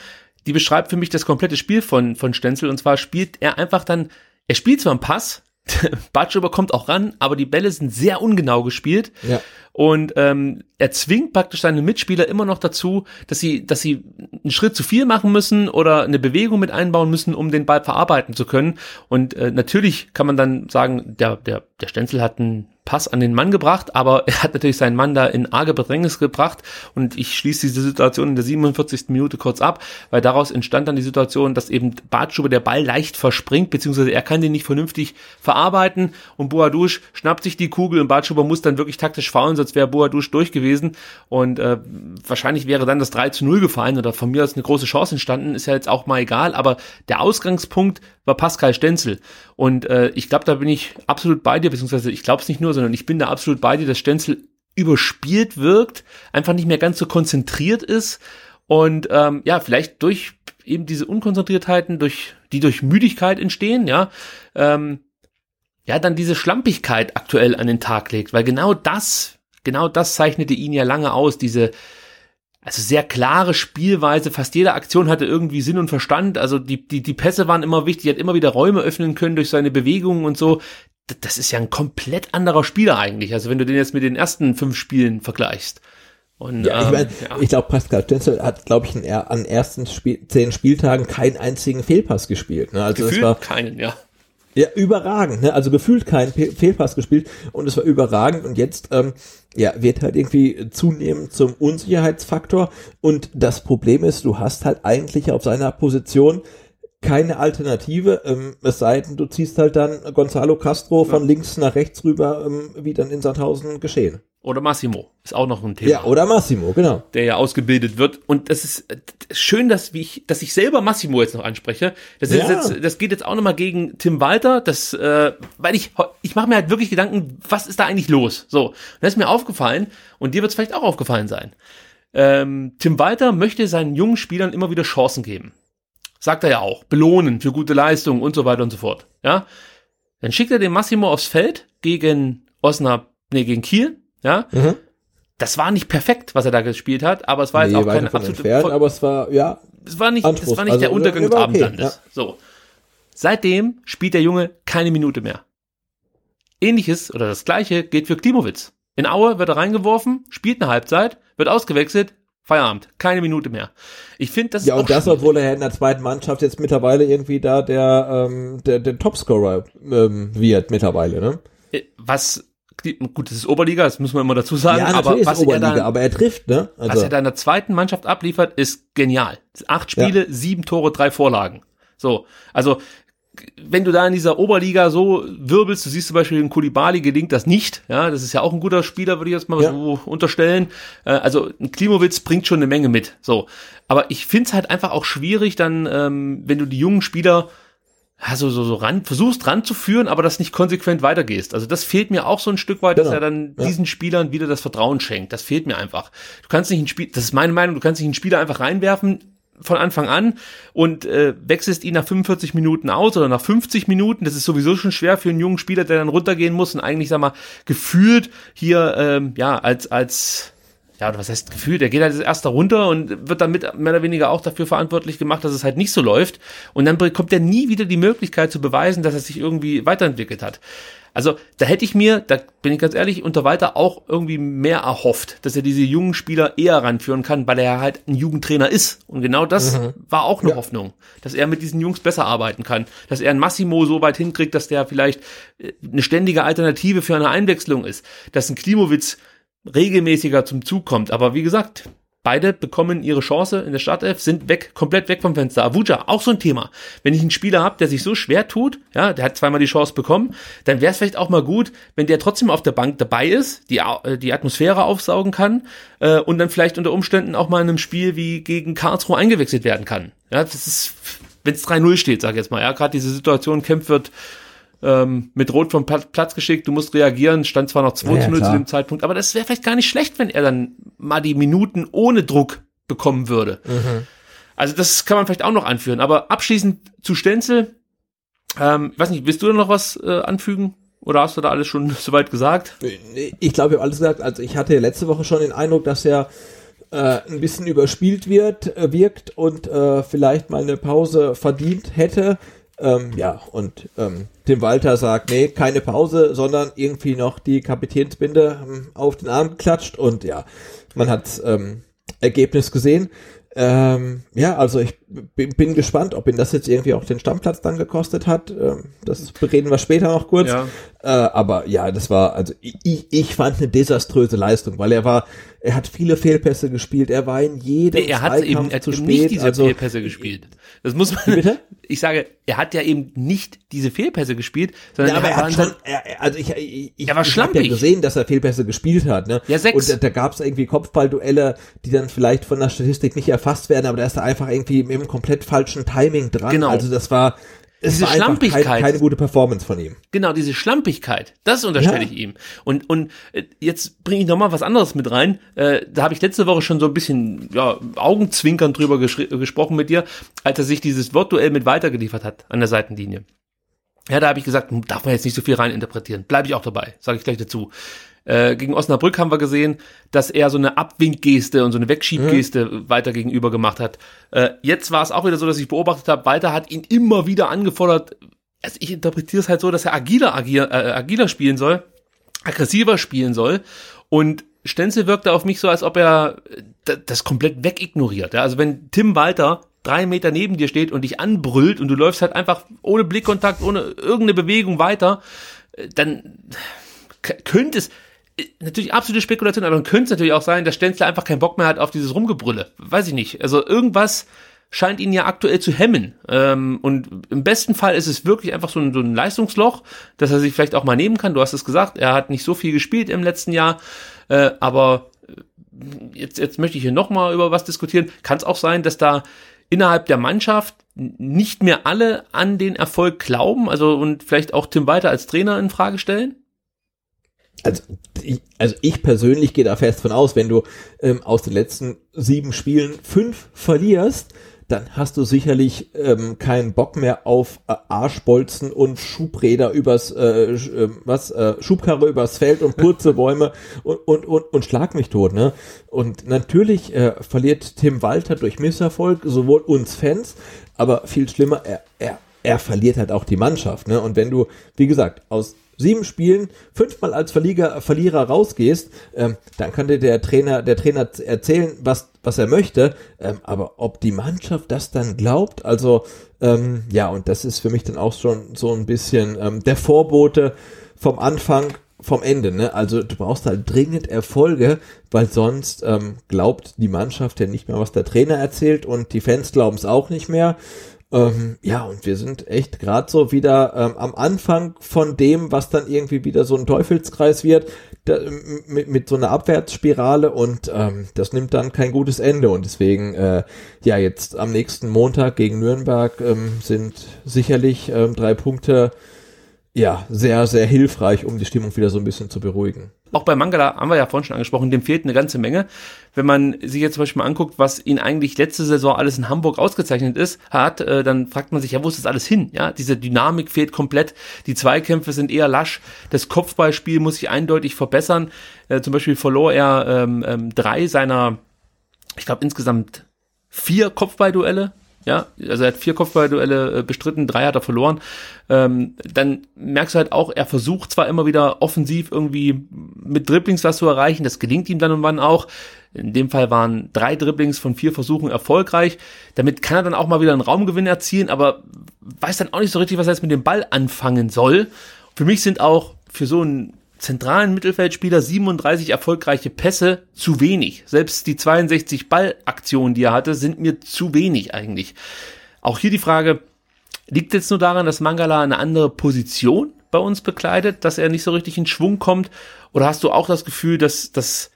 die beschreibt für mich das komplette Spiel von, von Stenzel. Und zwar spielt er einfach dann, er spielt zwar einen Pass, Bartstuber kommt auch ran, aber die Bälle sind sehr ungenau gespielt. Ja. Und ähm, er zwingt praktisch seine Mitspieler immer noch dazu, dass sie, dass sie einen Schritt zu viel machen müssen oder eine Bewegung mit einbauen müssen, um den Ball verarbeiten zu können. Und äh, natürlich kann man dann sagen, der, der, der Stenzel hat einen Pass an den Mann gebracht, aber er hat natürlich seinen Mann da in arge Bedrängnis gebracht. Und ich schließe diese Situation in der 47. Minute kurz ab, weil daraus entstand dann die Situation, dass eben Bartschuber der Ball leicht verspringt, beziehungsweise er kann den nicht vernünftig verarbeiten. Und Boadouche schnappt sich die Kugel und Bartschuber muss dann wirklich taktisch faulen, sonst wäre Boadouche durch gewesen. Und äh, wahrscheinlich wäre dann das 3 zu 0 gefallen oder von mir aus eine große Chance entstanden, ist ja jetzt auch mal egal, aber der Ausgangspunkt war Pascal Stenzel und äh, ich glaube, da bin ich absolut bei dir, beziehungsweise ich glaube es nicht nur, sondern ich bin da absolut bei dir, dass Stenzel überspielt wirkt, einfach nicht mehr ganz so konzentriert ist. Und ähm, ja, vielleicht durch eben diese Unkonzentriertheiten, durch die durch Müdigkeit entstehen, ja, ähm, ja, dann diese Schlampigkeit aktuell an den Tag legt, weil genau das, genau das zeichnete ihn ja lange aus, diese also sehr klare Spielweise. Fast jede Aktion hatte irgendwie Sinn und Verstand. Also die, die, die Pässe waren immer wichtig. Er hat immer wieder Räume öffnen können durch seine Bewegungen und so. Das ist ja ein komplett anderer Spieler eigentlich. Also wenn du den jetzt mit den ersten fünf Spielen vergleichst. Und, ja, ich ähm, meine, ja. ich glaube, Pascal Stenzel hat, glaube ich, in, an ersten Spiel, zehn Spieltagen keinen einzigen Fehlpass gespielt. Ne? Also Gefühlt war, keinen, ja. Ja, überragend, ne? Also gefühlt kein Fehlpass gespielt und es war überragend und jetzt ähm, ja, wird halt irgendwie zunehmend zum Unsicherheitsfaktor und das Problem ist, du hast halt eigentlich auf seiner Position keine Alternative, ähm, es sei denn, du ziehst halt dann Gonzalo Castro von ja. links nach rechts rüber, ähm, wie dann in Sandhausen geschehen. Oder Massimo ist auch noch ein Thema. Ja, oder Massimo, genau. Der ja ausgebildet wird. Und das ist äh, schön, dass, wie ich, dass ich selber Massimo jetzt noch anspreche. Das, ist ja. jetzt, das geht jetzt auch nochmal gegen Tim Walter, das, äh, weil ich, ich mache mir halt wirklich Gedanken, was ist da eigentlich los? So, und das ist mir aufgefallen und dir wird es vielleicht auch aufgefallen sein. Ähm, Tim Walter möchte seinen jungen Spielern immer wieder Chancen geben. Sagt er ja auch. Belohnen für gute Leistungen und so weiter und so fort. Ja. Dann schickt er den Massimo aufs Feld gegen Osnabrück, nee, gegen Kiel ja. Mhm. Das war nicht perfekt, was er da gespielt hat, aber es war nee, jetzt auch keine absolute. Entfernt, aber es war, ja. Es war nicht, es war nicht also, der Untergang des Abendlandes. Ja. So. Seitdem spielt der Junge keine Minute mehr. Ähnliches oder das gleiche gilt für Klimowitz. In Aue wird er reingeworfen, spielt eine Halbzeit, wird ausgewechselt, Feierabend, keine Minute mehr. Ich finde, das ja und das, obwohl er in der zweiten Mannschaft jetzt mittlerweile irgendwie da der ähm, der, der Topscorer ähm, wird mittlerweile, ne? Äh, was gut, das ist Oberliga, das muss man immer dazu sagen. Ja, aber was Oberliga, er dann, aber er trifft, ne? Also. Was er da in der zweiten Mannschaft abliefert, ist genial. Acht Spiele, ja. sieben Tore, drei Vorlagen. So, also wenn du da in dieser Oberliga so wirbelst, du siehst zum Beispiel in Kulibali gelingt das nicht, ja, das ist ja auch ein guter Spieler, würde ich jetzt mal ja. so unterstellen. Äh, also ein Klimowitz bringt schon eine Menge mit, so. Aber ich find's halt einfach auch schwierig, dann, ähm, wenn du die jungen Spieler ja, so, so, so ran, versuchst ranzuführen, aber das nicht konsequent weitergehst. Also das fehlt mir auch so ein Stück weit, genau. dass er dann ja. diesen Spielern wieder das Vertrauen schenkt. Das fehlt mir einfach. Du kannst nicht ein Spiel, das ist meine Meinung, du kannst nicht einen Spieler einfach reinwerfen, von Anfang an und äh, wechselst ihn nach 45 Minuten aus oder nach 50 Minuten. Das ist sowieso schon schwer für einen jungen Spieler, der dann runtergehen muss und eigentlich, sag mal, gefühlt hier, ähm, ja, als, als, ja, was heißt gefühlt, der geht halt als erster runter und wird damit mehr oder weniger auch dafür verantwortlich gemacht, dass es halt nicht so läuft. Und dann bekommt er nie wieder die Möglichkeit zu beweisen, dass er sich irgendwie weiterentwickelt hat. Also da hätte ich mir, da bin ich ganz ehrlich, unter Walter auch irgendwie mehr erhofft, dass er diese jungen Spieler eher ranführen kann, weil er halt ein Jugendtrainer ist. Und genau das mhm. war auch eine ja. Hoffnung, dass er mit diesen Jungs besser arbeiten kann, dass er ein Massimo so weit hinkriegt, dass der vielleicht äh, eine ständige Alternative für eine Einwechslung ist, dass ein Klimowitz regelmäßiger zum Zug kommt. Aber wie gesagt, Beide bekommen ihre Chance in der Startelf, sind weg, komplett weg vom Fenster. Avuja, auch so ein Thema. Wenn ich einen Spieler habe, der sich so schwer tut, ja, der hat zweimal die Chance bekommen, dann wäre es vielleicht auch mal gut, wenn der trotzdem auf der Bank dabei ist, die, äh, die Atmosphäre aufsaugen kann äh, und dann vielleicht unter Umständen auch mal in einem Spiel wie gegen Karlsruhe eingewechselt werden kann. Ja, das ist, wenn es 3-0 steht, sag ich jetzt mal, ja, gerade diese Situation, Kempf wird ähm, mit Rot vom Platz geschickt, du musst reagieren, stand zwar noch 2 ja, 0 zu dem Zeitpunkt, aber das wäre vielleicht gar nicht schlecht, wenn er dann mal die Minuten ohne Druck bekommen würde. Mhm. Also das kann man vielleicht auch noch anführen. Aber abschließend zu Stenzel, ähm, weiß nicht, willst du da noch was äh, anfügen? Oder hast du da alles schon soweit gesagt? Ich glaube, ich habe alles gesagt. Also ich hatte letzte Woche schon den Eindruck, dass er äh, ein bisschen überspielt wird, äh, wirkt und äh, vielleicht mal eine Pause verdient hätte. Ähm, ja, und ähm, Tim Walter sagt, nee, keine Pause, sondern irgendwie noch die Kapitänsbinde ähm, auf den Arm geklatscht und ja, man hat ähm, Ergebnis gesehen. Ähm, ja, also ich bin gespannt, ob ihn das jetzt irgendwie auch den Stammplatz dann gekostet hat. Ähm, das reden wir später noch kurz. Ja. Äh, aber ja, das war, also ich, ich fand eine desaströse Leistung, weil er war, er hat viele Fehlpässe gespielt, er war in jedem nee, er hat eben, er hat zu spät. nicht diese also, Fehlpässe gespielt. Das muss man, bitte? ich sage, er hat ja eben nicht diese Fehlpässe gespielt, sondern ja, aber er, hat schon, er, also ich, ich, ich, er war ich habe ja gesehen, dass er Fehlpässe gespielt hat, ne? Ja, sechs. Und da, da gab es irgendwie Kopfballduelle, die dann vielleicht von der Statistik nicht erfasst werden, aber da ist er einfach irgendwie im komplett falschen Timing dran. Genau. Also das war, es diese Schlampigkeit. Kein, keine gute Performance von ihm. Genau, diese Schlampigkeit, das unterstelle ja. ich ihm. Und, und äh, jetzt bringe ich noch mal was anderes mit rein. Äh, da habe ich letzte Woche schon so ein bisschen ja, Augenzwinkern drüber gesprochen mit dir, als er sich dieses Wortduell mit weitergeliefert hat an der Seitenlinie. Ja, da habe ich gesagt, hm, darf man jetzt nicht so viel reininterpretieren. Bleibe ich auch dabei, sage ich gleich dazu. Äh, gegen Osnabrück haben wir gesehen, dass er so eine Abwinkgeste und so eine Wegschiebgeste mhm. weiter gegenüber gemacht hat. Äh, jetzt war es auch wieder so, dass ich beobachtet habe, Walter hat ihn immer wieder angefordert. Also ich interpretiere es halt so, dass er agiler, agier, äh, agiler spielen soll, aggressiver spielen soll. Und Stenzel wirkte auf mich so, als ob er äh, das komplett wegignoriert. Ja? Also wenn Tim Walter drei Meter neben dir steht und dich anbrüllt und du läufst halt einfach ohne Blickkontakt, ohne irgendeine Bewegung weiter, äh, dann könnte es, natürlich absolute Spekulation, aber dann könnte es natürlich auch sein, dass Stenzler einfach keinen Bock mehr hat auf dieses Rumgebrülle. Weiß ich nicht. Also irgendwas scheint ihn ja aktuell zu hemmen. Ähm, und im besten Fall ist es wirklich einfach so ein, so ein Leistungsloch, dass er sich vielleicht auch mal nehmen kann. Du hast es gesagt, er hat nicht so viel gespielt im letzten Jahr, äh, aber äh, jetzt, jetzt möchte ich hier nochmal über was diskutieren. Kann es auch sein, dass da innerhalb der Mannschaft nicht mehr alle an den Erfolg glauben, also und vielleicht auch Tim Walter als Trainer in Frage stellen? Also ich, also ich persönlich gehe da fest von aus, wenn du ähm, aus den letzten sieben Spielen fünf verlierst, dann hast du sicherlich ähm, keinen Bock mehr auf äh, Arschbolzen und Schubräder übers äh, äh, was äh, Schubkarre übers Feld und Purzelbäume und, und und und schlag mich tot, ne? Und natürlich äh, verliert Tim Walter durch Misserfolg sowohl uns Fans, aber viel schlimmer, er er er verliert halt auch die Mannschaft, ne? Und wenn du, wie gesagt, aus sieben Spielen fünfmal als Verlieger, Verlierer rausgehst, ähm, dann könnte der Trainer, der Trainer erzählen, was, was er möchte. Ähm, aber ob die Mannschaft das dann glaubt, also ähm, ja, und das ist für mich dann auch schon so ein bisschen ähm, der Vorbote vom Anfang vom Ende, ne? Also du brauchst halt dringend Erfolge, weil sonst ähm, glaubt die Mannschaft ja nicht mehr, was der Trainer erzählt und die Fans glauben es auch nicht mehr. Ähm, ja, und wir sind echt gerade so wieder ähm, am Anfang von dem, was dann irgendwie wieder so ein Teufelskreis wird, da, mit, mit so einer Abwärtsspirale und ähm, das nimmt dann kein gutes Ende. Und deswegen, äh, ja, jetzt am nächsten Montag gegen Nürnberg ähm, sind sicherlich ähm, drei Punkte ja, sehr, sehr hilfreich, um die Stimmung wieder so ein bisschen zu beruhigen. Auch bei Mangala haben wir ja vorhin schon angesprochen, dem fehlt eine ganze Menge. Wenn man sich jetzt zum Beispiel mal anguckt, was ihn eigentlich letzte Saison alles in Hamburg ausgezeichnet ist, hat, äh, dann fragt man sich, ja, wo ist das alles hin? Ja, diese Dynamik fehlt komplett. Die Zweikämpfe sind eher lasch. Das Kopfballspiel muss sich eindeutig verbessern. Äh, zum Beispiel verlor er ähm, ähm, drei seiner, ich glaube insgesamt vier Kopfballduelle ja, also er hat vier Kopfballduelle äh, bestritten, drei hat er verloren. Ähm, dann merkst du halt auch, er versucht zwar immer wieder offensiv irgendwie mit Dribblings was zu erreichen, das gelingt ihm dann und wann auch. In dem Fall waren drei Dribblings von vier Versuchen erfolgreich. Damit kann er dann auch mal wieder einen Raumgewinn erzielen, aber weiß dann auch nicht so richtig, was er jetzt mit dem Ball anfangen soll. Für mich sind auch für so einen zentralen Mittelfeldspieler 37 erfolgreiche Pässe zu wenig. Selbst die 62 Ballaktionen, die er hatte, sind mir zu wenig eigentlich. Auch hier die Frage, liegt jetzt nur daran, dass Mangala eine andere Position bei uns bekleidet, dass er nicht so richtig in Schwung kommt? Oder hast du auch das Gefühl, dass, dass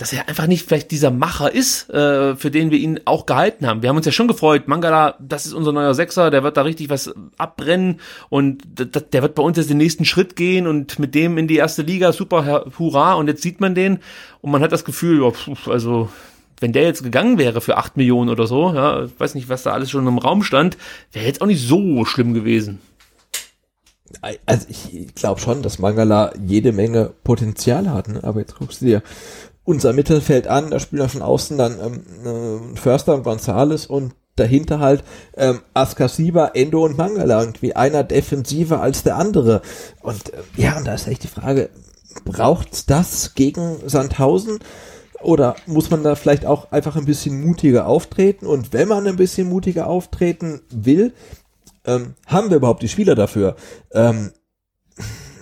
dass er einfach nicht vielleicht dieser Macher ist, äh, für den wir ihn auch gehalten haben. Wir haben uns ja schon gefreut, Mangala, das ist unser neuer Sechser, der wird da richtig was abbrennen und der wird bei uns jetzt den nächsten Schritt gehen und mit dem in die erste Liga, super, hurra, und jetzt sieht man den und man hat das Gefühl, ja, also wenn der jetzt gegangen wäre für acht Millionen oder so, ja, weiß nicht, was da alles schon im Raum stand, wäre jetzt auch nicht so schlimm gewesen. Also ich glaube schon, dass Mangala jede Menge Potenzial hat, ne? aber jetzt guckst du dir unser Mittelfeld an, da spielen wir von außen dann ähm, äh, Förster und Gonzales und dahinter halt ähm, Askasiba, Endo und Mangala irgendwie einer defensiver als der andere. Und äh, ja, und da ist echt die Frage, braucht's das gegen Sandhausen? Oder muss man da vielleicht auch einfach ein bisschen mutiger auftreten? Und wenn man ein bisschen mutiger auftreten will, ähm, haben wir überhaupt die Spieler dafür? Ähm,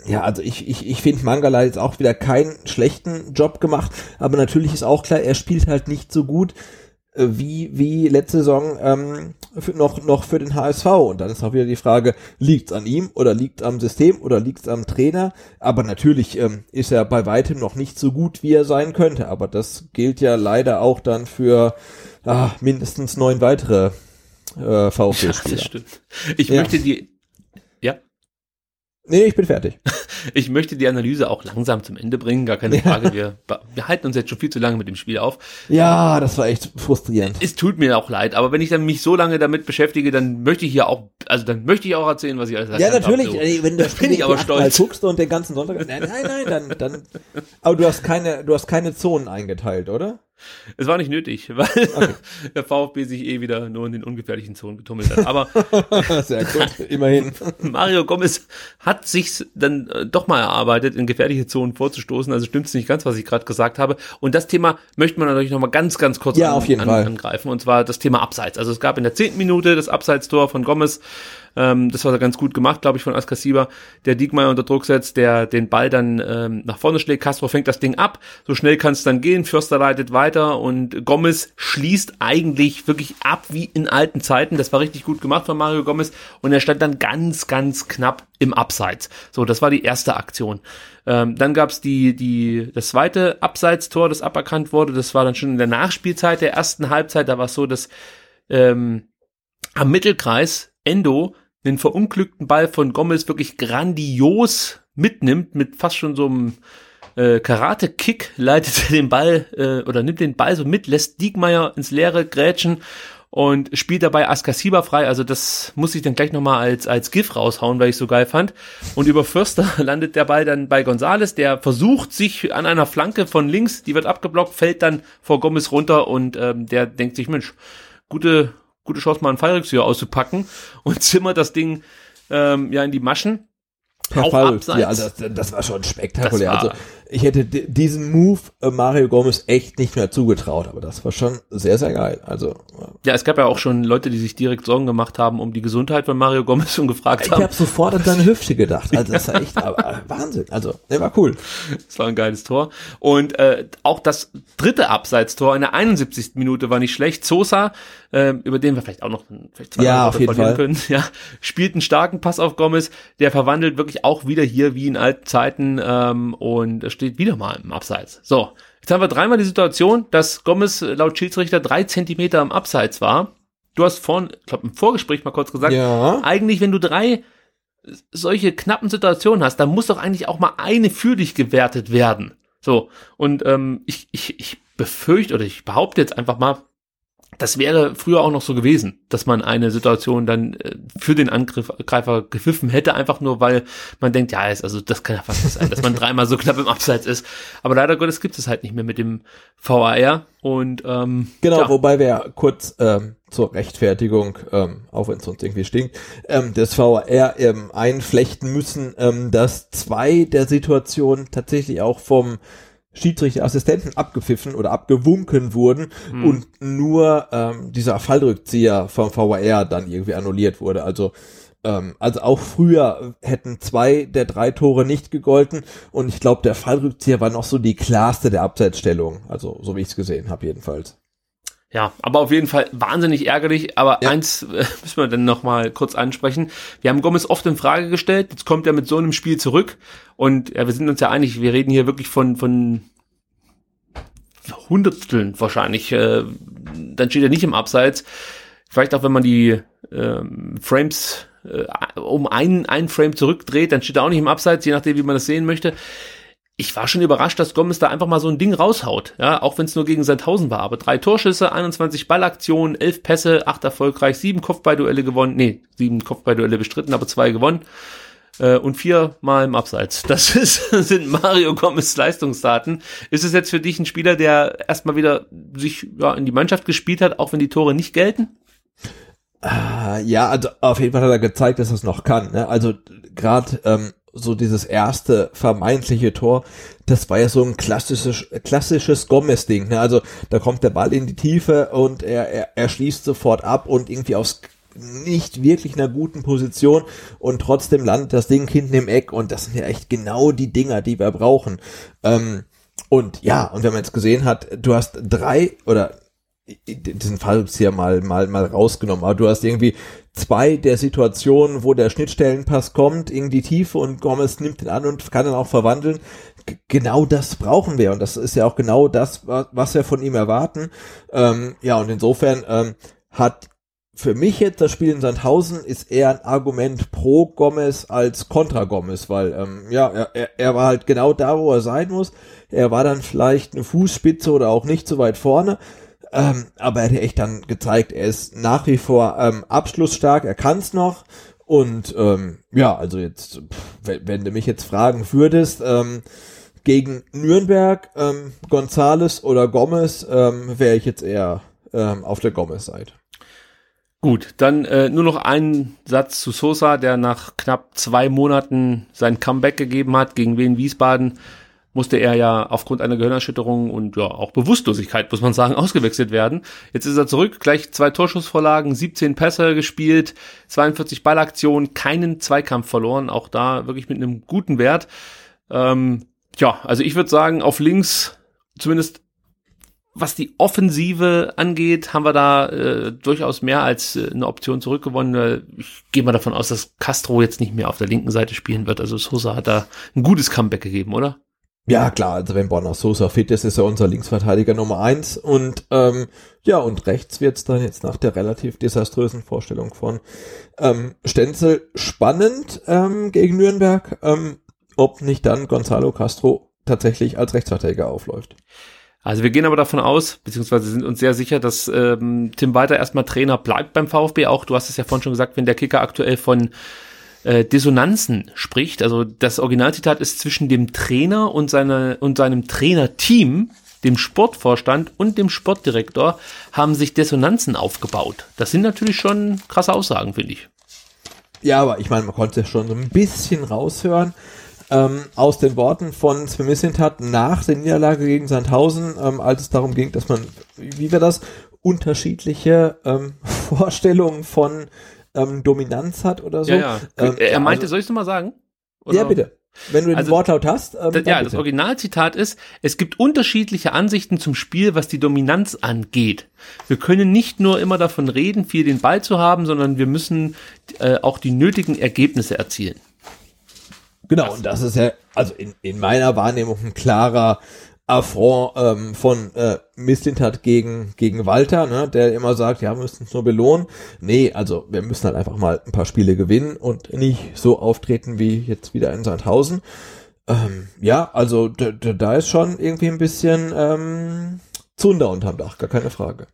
ja, also ich, ich, ich finde Mangala jetzt auch wieder keinen schlechten Job gemacht, aber natürlich ist auch klar, er spielt halt nicht so gut äh, wie, wie letzte Saison ähm, für, noch, noch für den HSV. Und dann ist auch wieder die Frage, liegt's an ihm oder liegt am System oder liegt's am Trainer? Aber natürlich ähm, ist er bei weitem noch nicht so gut, wie er sein könnte. Aber das gilt ja leider auch dann für ah, mindestens neun weitere äh, VfB-Spieler. Ja, das stimmt. Ich ja. möchte die Nee, ich bin fertig. Ich möchte die Analyse auch langsam zum Ende bringen, gar keine Frage. Wir, wir halten uns jetzt schon viel zu lange mit dem Spiel auf. Ja, das war echt frustrierend. Es tut mir auch leid, aber wenn ich dann mich so lange damit beschäftige, dann möchte ich ja auch, also dann möchte ich auch erzählen, was ich alles Ja, natürlich, hab, so. wenn du das Spiel ich aber stolz. guckst und den ganzen Sonntag, nein, nein, nein, dann, dann, aber du hast keine, du hast keine Zonen eingeteilt, oder? Es war nicht nötig, weil okay. der VfB sich eh wieder nur in den ungefährlichen Zonen getummelt hat. Aber sehr gut, immerhin. Mario Gomez hat sich dann äh, doch mal erarbeitet, in gefährliche Zonen vorzustoßen. Also stimmt es nicht ganz, was ich gerade gesagt habe. Und das Thema möchte man natürlich noch mal ganz, ganz kurz ja, an, an, angreifen. Und zwar das Thema Abseits. Also es gab in der zehnten Minute das Abseitstor von Gomez ähm, das war ganz gut gemacht, glaube ich, von Askasiba, der Diekmeyer unter Druck setzt, der den Ball dann ähm, nach vorne schlägt. Castro fängt das Ding ab. So schnell kann es dann gehen. Förster leitet weiter und Gomez schließt eigentlich wirklich ab wie in alten Zeiten. Das war richtig gut gemacht von Mario Gomez und er stand dann ganz, ganz knapp im Abseits. So, das war die erste Aktion. Ähm, dann gab's die, die, das zweite Abseitstor, das aberkannt wurde. Das war dann schon in der Nachspielzeit der ersten Halbzeit. Da war es so, dass ähm, am Mittelkreis Endo den verunglückten Ball von Gomez wirklich grandios mitnimmt, mit fast schon so einem äh, Karate-Kick, leitet er den Ball äh, oder nimmt den Ball so mit, lässt Diekmeyer ins Leere grätschen und spielt dabei Askasiba frei. Also das muss ich dann gleich nochmal als, als GIF raushauen, weil ich so geil fand. Und über Förster landet der Ball dann bei Gonzales, der versucht sich an einer Flanke von links, die wird abgeblockt, fällt dann vor Gomez runter und ähm, der denkt sich, Mensch, gute, gute Chance, mal einen Fallrückzieher auszupacken und zimmert das Ding ähm, ja in die Maschen. Per auch Fall. Abseits. Ja, das, das war schon spektakulär. War, also ich hätte diesen Move äh, Mario Gomez echt nicht mehr zugetraut, aber das war schon sehr, sehr geil. Also ja, es gab ja auch schon Leute, die sich direkt Sorgen gemacht haben um die Gesundheit von Mario Gomez und gefragt ich haben. Ich habe sofort an seine Hüfte gedacht. Also das war echt aber, Wahnsinn. Also der war cool. Das war ein geiles Tor. Und äh, auch das dritte Abseitstor in der 71. Minute war nicht schlecht. Sosa, äh, über den wir vielleicht auch noch vielleicht zwei ja, auf jeden Fall. können, ja, spielt einen starken Pass auf Gomez. Der verwandelt wirklich auch wieder hier wie in alten Zeiten ähm, und steht wieder mal im Abseits. So, jetzt haben wir dreimal die Situation, dass Gomez laut Schiedsrichter drei Zentimeter im Abseits war. Du hast vorhin, ich glaube im Vorgespräch mal kurz gesagt, ja. eigentlich wenn du drei solche knappen Situationen hast, dann muss doch eigentlich auch mal eine für dich gewertet werden. So, und ähm, ich, ich, ich befürchte oder ich behaupte jetzt einfach mal, das wäre früher auch noch so gewesen, dass man eine Situation dann äh, für den Angreifer gepfiffen hätte, einfach nur, weil man denkt, ja, also das kann ja fast nicht sein, dass man dreimal so knapp im Abseits ist. Aber leider Gottes gibt es halt nicht mehr mit dem VAR. Und ähm, genau, ja. wobei wir kurz ähm, zur Rechtfertigung, ähm, auch wenn es uns irgendwie stinkt, ähm, das VAR ähm, einflechten müssen, ähm, dass zwei der Situationen tatsächlich auch vom Schiedsrichterassistenten abgepfiffen oder abgewunken wurden mhm. und nur ähm, dieser Fallrückzieher vom VAR dann irgendwie annulliert wurde. Also ähm, also auch früher hätten zwei der drei Tore nicht gegolten und ich glaube, der Fallrückzieher war noch so die klarste der Abseitsstellung. Also so wie ich es gesehen habe jedenfalls. Ja, aber auf jeden Fall wahnsinnig ärgerlich. Aber ja. eins äh, müssen wir dann noch mal kurz ansprechen. Wir haben Gomez oft in Frage gestellt. Jetzt kommt er mit so einem Spiel zurück. Und ja, wir sind uns ja einig, wir reden hier wirklich von, von Hundertsteln wahrscheinlich. Äh, dann steht er nicht im Abseits. Vielleicht auch, wenn man die ähm, Frames äh, um einen, einen Frame zurückdreht, dann steht er auch nicht im Abseits, je nachdem, wie man das sehen möchte ich war schon überrascht, dass Gomez da einfach mal so ein Ding raushaut. Ja, auch wenn es nur gegen Sandhausen war. Aber drei Torschüsse, 21 Ballaktionen, elf Pässe, acht erfolgreich, sieben Kopfballduelle gewonnen. Nee, sieben Kopfballduelle bestritten, aber zwei gewonnen. Äh, und vier Mal im Abseits. Das ist, sind Mario Gomez Leistungsdaten. Ist es jetzt für dich ein Spieler, der erstmal wieder sich ja, in die Mannschaft gespielt hat, auch wenn die Tore nicht gelten? Ah, ja, also auf jeden Fall hat er gezeigt, dass er es noch kann. Ne? Also gerade ähm, so dieses erste vermeintliche Tor, das war ja so ein klassisches, klassisches Gomez-Ding. Ne? Also da kommt der Ball in die Tiefe und er, er, er schließt sofort ab und irgendwie aus nicht wirklich einer guten Position und trotzdem landet das Ding hinten im Eck und das sind ja echt genau die Dinger, die wir brauchen. Ähm, und ja, und wenn man jetzt gesehen hat, du hast drei oder diesen Fall hier mal, mal, mal rausgenommen, aber du hast irgendwie zwei der Situationen, wo der Schnittstellenpass kommt, in die Tiefe und Gomez nimmt den an und kann dann auch verwandeln. G genau das brauchen wir und das ist ja auch genau das, was wir von ihm erwarten. Ähm, ja, und insofern ähm, hat für mich jetzt das Spiel in Sandhausen ist eher ein Argument pro Gomez als kontra Gomez, weil ähm, ja, er, er war halt genau da, wo er sein muss. Er war dann vielleicht eine Fußspitze oder auch nicht so weit vorne ähm, aber er hat echt dann gezeigt, er ist nach wie vor ähm, abschlussstark, er kann es noch. Und ähm, ja, also jetzt, wenn, wenn, du mich jetzt fragen würdest, ähm, gegen Nürnberg, ähm, Gonzales oder Gomez, ähm, wäre ich jetzt eher ähm, auf der Gomez-Seite. Gut, dann äh, nur noch ein Satz zu Sosa, der nach knapp zwei Monaten sein Comeback gegeben hat gegen Wien Wiesbaden musste er ja aufgrund einer Gehirnerschütterung und ja auch Bewusstlosigkeit, muss man sagen, ausgewechselt werden. Jetzt ist er zurück, gleich zwei Torschussvorlagen, 17 Pässe gespielt, 42 Ballaktionen, keinen Zweikampf verloren, auch da wirklich mit einem guten Wert. Ähm, ja, also ich würde sagen, auf links, zumindest was die Offensive angeht, haben wir da äh, durchaus mehr als äh, eine Option zurückgewonnen. Ich gehe mal davon aus, dass Castro jetzt nicht mehr auf der linken Seite spielen wird. Also Sosa hat da ein gutes Comeback gegeben, oder? Ja, klar, also wenn Borna Sosa fit ist, ist er unser Linksverteidiger Nummer eins und ähm, ja, und rechts wird's dann jetzt nach der relativ desaströsen Vorstellung von ähm, Stenzel spannend ähm, gegen Nürnberg, ähm, ob nicht dann Gonzalo Castro tatsächlich als Rechtsverteidiger aufläuft. Also wir gehen aber davon aus, beziehungsweise sind uns sehr sicher, dass ähm, Tim Walter erstmal Trainer bleibt beim VfB auch. Du hast es ja vorhin schon gesagt, wenn der Kicker aktuell von äh, Dissonanzen spricht. Also das Originalzitat ist zwischen dem Trainer und, seine, und seinem Trainerteam, dem Sportvorstand und dem Sportdirektor haben sich Dissonanzen aufgebaut. Das sind natürlich schon krasse Aussagen, finde ich. Ja, aber ich meine, man konnte schon so ein bisschen raushören. ähm, aus den Worten von Sven nach der Niederlage gegen Sandhausen, ähm, als es darum ging, dass man, wie wir das, unterschiedliche ähm, Vorstellungen von ähm, Dominanz hat oder so. Ja, ja. Ähm, er meinte, also, soll ich es nochmal sagen? ja, bitte. Wenn du den Also, Wortlaut hast. Ähm, Das, dann ja, das bitte. Originalzitat ist, es gibt unterschiedliche Ansichten zum Spiel, was die Dominanz angeht. Wir können nicht nur immer davon reden, viel den Ball zu haben, sondern wir müssen äh, auch die nötigen Ergebnisse erzielen. Genau, und das ist ja, also in, in meiner Wahrnehmung ein klarer Affront ähm, von äh, Mislintat gegen, gegen Walter, ne, der immer sagt, ja, wir müssen uns nur belohnen. Nee, also wir müssen halt einfach mal ein paar Spiele gewinnen und nicht so auftreten wie jetzt wieder in Sandhausen. Ähm, ja, also da ist schon irgendwie ein bisschen ähm, Zunder unterm Dach, gar keine Frage.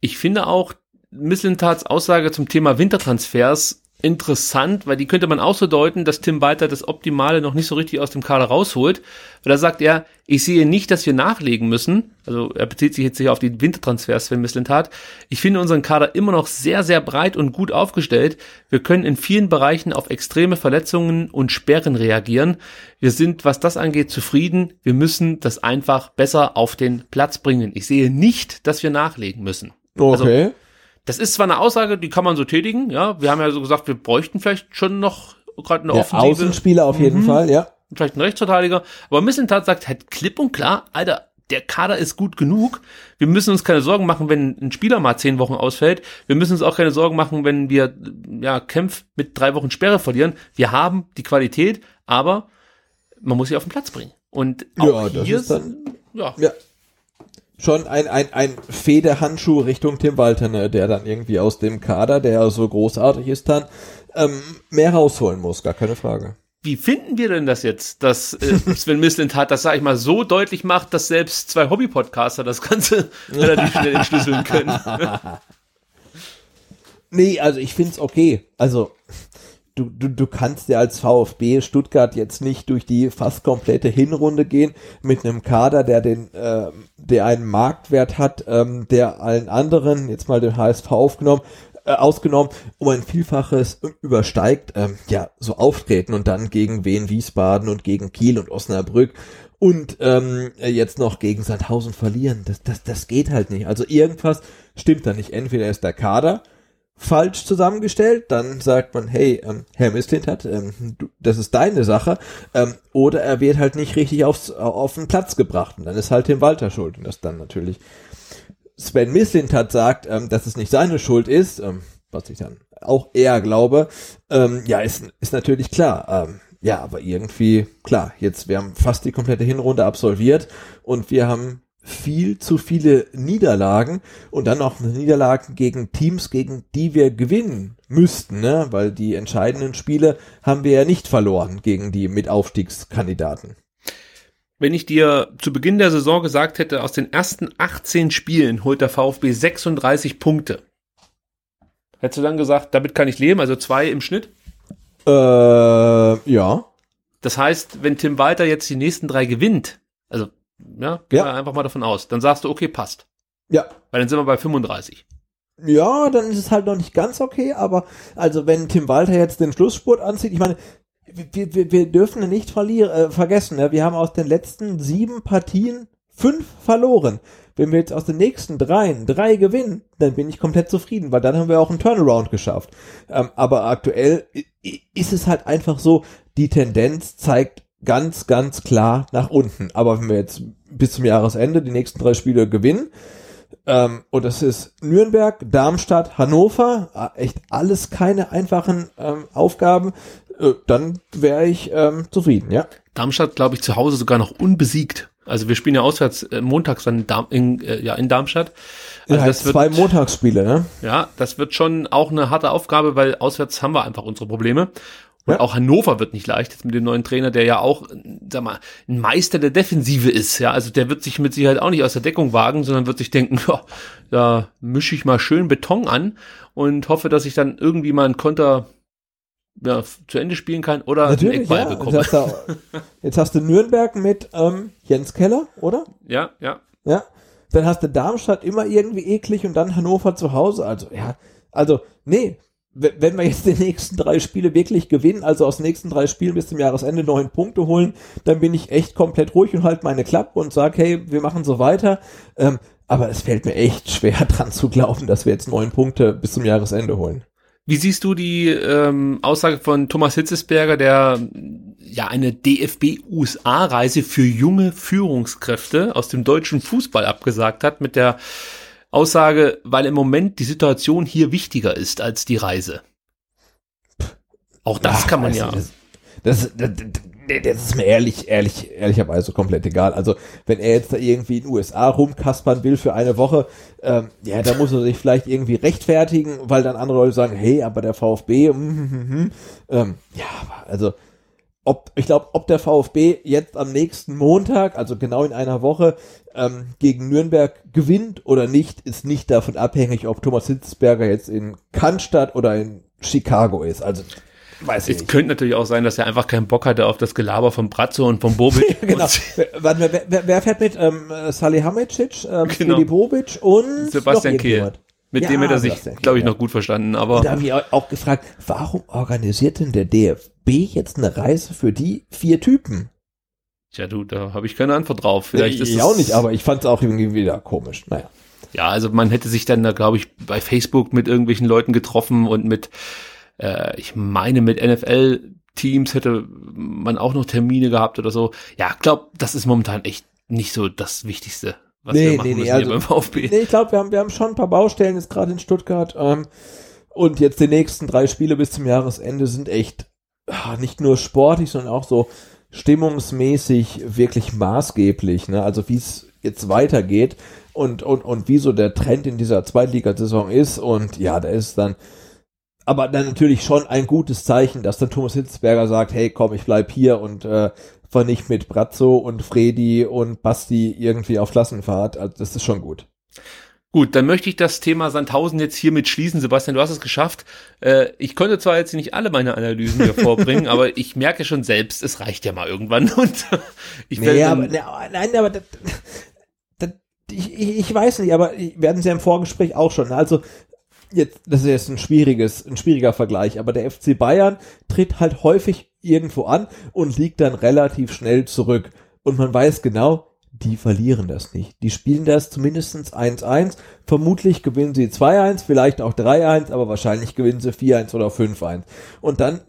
Ich finde auch Misslintats Aussage zum Thema Wintertransfers interessant, weil die könnte man auch so deuten, dass Tim Walter das Optimale noch nicht so richtig aus dem Kader rausholt. Weil da sagt er, ich sehe nicht, dass wir nachlegen müssen. Also er bezieht sich jetzt hier auf die Wintertransfers für Misslintat. Ich finde unseren Kader immer noch sehr, sehr breit und gut aufgestellt. Wir können in vielen Bereichen auf extreme Verletzungen und Sperren reagieren. Wir sind, was das angeht, zufrieden. Wir müssen das einfach besser auf den Platz bringen. Ich sehe nicht, dass wir nachlegen müssen. Also, Okay. Das ist zwar eine Aussage, die kann man so tätigen, ja. Wir haben ja so gesagt, wir bräuchten vielleicht schon noch gerade eine Der Offensive, Außenspieler auf jeden Fall, ja. vielleicht einen Rechtsverteidiger. Aber Missentat sagt halt klipp und klar, Alter, der Kader ist gut genug. Wir müssen uns keine Sorgen machen, wenn ein Spieler mal zehn Wochen ausfällt. Wir müssen uns auch keine Sorgen machen, wenn wir ja Kämpf mit drei Wochen Sperre verlieren. Wir haben die Qualität, aber man muss sie auf den Platz bringen. Und auch Ja, hier ja, Ja. Schon ein, ein, ein Federhandschuh Richtung Tim Walter, ne, der dann irgendwie aus dem Kader, der ja so großartig ist, dann ähm, mehr rausholen muss, gar keine Frage. Wie finden wir denn das jetzt, dass äh, Sven Mislintat das, sag ich mal, so deutlich macht, dass selbst zwei Hobby-Podcaster das Ganze relativ schnell entschlüsseln können? Nee, also ich find's okay. Also du, du, du kannst ja als VfB Stuttgart jetzt nicht durch die fast komplette Hinrunde gehen mit einem Kader, der den, äh, der einen Marktwert hat, ähm, der allen anderen, jetzt mal den HSV aufgenommen, äh, ausgenommen, um ein Vielfaches übersteigt, ähm, ja, so auftreten und dann gegen Wien Wiesbaden und gegen Kiel und Osnabrück und ähm, jetzt noch gegen Sandhausen verlieren. Das, das, das geht halt nicht. Also irgendwas stimmt da nicht. Entweder ist der Kader falsch zusammengestellt, dann sagt man, hey, ähm, Herr Mislintat, ähm, du, das ist deine Sache, ähm, oder er wird halt nicht richtig aufs, auf den Platz gebracht und dann ist halt Tim Walter schuld und das dann natürlich Sven Mislintat sagt, ähm, dass es nicht seine Schuld ist, ähm, was ich dann auch eher glaube, ähm, ja, ist, ist natürlich klar. Ähm, ja, aber irgendwie, klar, jetzt, wir haben fast die komplette Hinrunde absolviert und wir haben viel zu viele Niederlagen und dann auch Niederlagen gegen Teams, gegen die wir gewinnen müssten, ne? weil die entscheidenden Spiele haben wir ja nicht verloren gegen die Mitaufstiegskandidaten. Wenn ich dir zu Beginn der Saison gesagt hätte, aus den ersten 18 Spielen holt der VfB 36 Punkte. Hättest du dann gesagt, damit kann ich leben, also zwei im Schnitt? Äh, ja. Das heißt, wenn Tim Walter jetzt die nächsten drei gewinnt, also ja, gehen Ja. wir einfach mal davon aus, dann sagst du, okay, passt. Ja, Weil dann sind wir bei 35. Ja, dann ist es halt noch nicht ganz okay, aber also wenn Tim Walter jetzt den Schlussspurt anzieht, ich meine, wir, wir, wir dürfen nicht verlieren, äh, vergessen, ne? wir haben aus den letzten sieben Partien fünf verloren. Wenn wir jetzt aus den nächsten dreien drei gewinnen, dann bin ich komplett zufrieden, weil dann haben wir auch einen Turnaround geschafft. Ähm, aber aktuell ist es halt einfach so, die Tendenz zeigt ganz, ganz klar nach unten. Aber wenn wir jetzt bis zum Jahresende die nächsten drei Spiele gewinnen, ähm, und das ist Nürnberg, Darmstadt, Hannover. äh, Echt alles keine einfachen ähm, Aufgaben. Äh, dann wäre ich ähm, zufrieden, ja. Darmstadt, glaube ich, zu Hause sogar noch unbesiegt. Also wir spielen ja auswärts äh, montags dann in, Darm, in, äh, ja, in Darmstadt. Also ja, das wird, zwei Montagsspiele, ne? ja, das wird schon auch eine harte Aufgabe, weil auswärts haben wir einfach unsere Probleme. Und Ja. auch Hannover wird nicht leicht, jetzt mit dem neuen Trainer, der ja auch, sag mal, ein Meister der Defensive ist. Ja, also der wird sich mit Sicherheit auch nicht aus der Deckung wagen, sondern wird sich denken, ja, da mische ich mal schön Beton an und hoffe, dass ich dann irgendwie mal einen Konter ja, zu Ende spielen kann oder einen Natürlich, Eckball ja. Jetzt bekomme. hast, du, jetzt hast du Nürnberg mit ähm, Jens Keller, oder? Ja, ja. Ja. Dann hast du Darmstadt immer irgendwie eklig und dann Hannover zu Hause. Also, ja. Also, nee. Wenn wir jetzt die nächsten drei Spiele wirklich gewinnen, also aus den nächsten drei Spielen bis zum Jahresende neun Punkte holen, dann bin ich echt komplett ruhig und halt meine Klappe und sage, hey, wir machen so weiter. Ähm, aber es fällt mir echt schwer dran zu glauben, dass wir jetzt neun Punkte bis zum Jahresende holen. Wie siehst du die ähm, Aussage von Thomas Hitzesberger, der ja eine DFB-USA-Reise für junge Führungskräfte aus dem deutschen Fußball abgesagt hat, mit der Aussage, weil im Moment die Situation hier wichtiger ist als die Reise. Auch das Ach, kann man ja. Das, das, das, das ist mir ehrlich, ehrlich, ehrlicherweise komplett egal. Also wenn er jetzt da irgendwie in den USA rumkaspern will für eine Woche, ähm, ja, da muss er sich vielleicht irgendwie rechtfertigen, weil dann andere Leute sagen, hey, aber der VfB, mm, mm, mm, ähm, ja, also ob, ich glaube, ob der VfB jetzt am nächsten Montag, also genau in einer Woche, ähm, gegen Nürnberg gewinnt oder nicht, ist nicht davon abhängig, ob Thomas Hitzberger jetzt in Cannstatt oder in Chicago ist. Also Weiß ich es nicht. könnte natürlich auch sein, dass er einfach keinen Bock hatte auf das Gelaber von Brazzo und von Bobic. genau. Wer, wer, wer, fährt mit? Ähm, Salihamidzic, ähm, genau. Bobic und Sebastian Kehl. Mit ja, dem hätte er sich, glaube ich, ja. noch gut verstanden. Aber da habe ich auch gefragt, warum organisiert denn der DFB jetzt eine Reise für die vier Typen? Tja, du, da habe ich keine Antwort drauf. Vielleicht ich ist auch nicht, aber ich fand es auch irgendwie wieder komisch. Naja. Ja, also man hätte sich dann da, glaube ich, bei Facebook mit irgendwelchen Leuten getroffen und mit äh, ich meine, mit NFL-Teams hätte man auch noch Termine gehabt oder so. Ja, glaube, das ist momentan echt nicht so das Wichtigste, was nee, wir machen nee, müssen nee, also, beim VfB. Nee, ich glaube, wir haben, wir haben schon ein paar Baustellen jetzt gerade in Stuttgart. Ähm, und jetzt die nächsten drei Spiele bis zum Jahresende sind echt ach, nicht nur sportlich, sondern auch so stimmungsmäßig wirklich maßgeblich. Ne? Also wie es jetzt weitergeht und, und, und wie so der Trend in dieser Zweitligasaison ist. Und ja, da ist dann aber dann natürlich schon ein gutes Zeichen, dass dann Thomas Hitzberger sagt, hey komm, ich bleib hier und äh, fahr nicht mit Brazzo und Fredi und Basti irgendwie auf Klassenfahrt. Also das ist schon gut. Gut, dann möchte ich das Thema Sandhausen jetzt hiermit schließen. Sebastian, du hast es geschafft. Äh, ich konnte zwar jetzt nicht alle meine Analysen hier vorbringen, aber ich merke schon selbst, es reicht ja mal irgendwann. Und ich nee, aber, ne, nein, aber das, das, ich, ich weiß nicht, aber wir hatten es ja im Vorgespräch auch schon. Also jetzt, das ist jetzt ein schwieriges, ein schwieriger Vergleich, aber der FC Bayern tritt halt häufig irgendwo an und liegt dann relativ schnell zurück. Und man weiß genau, die verlieren das nicht. Die spielen das zumindestens 1-1. Vermutlich gewinnen sie 2-1, vielleicht auch 3-1, aber wahrscheinlich gewinnen sie 4-1 oder 5-1. Und dann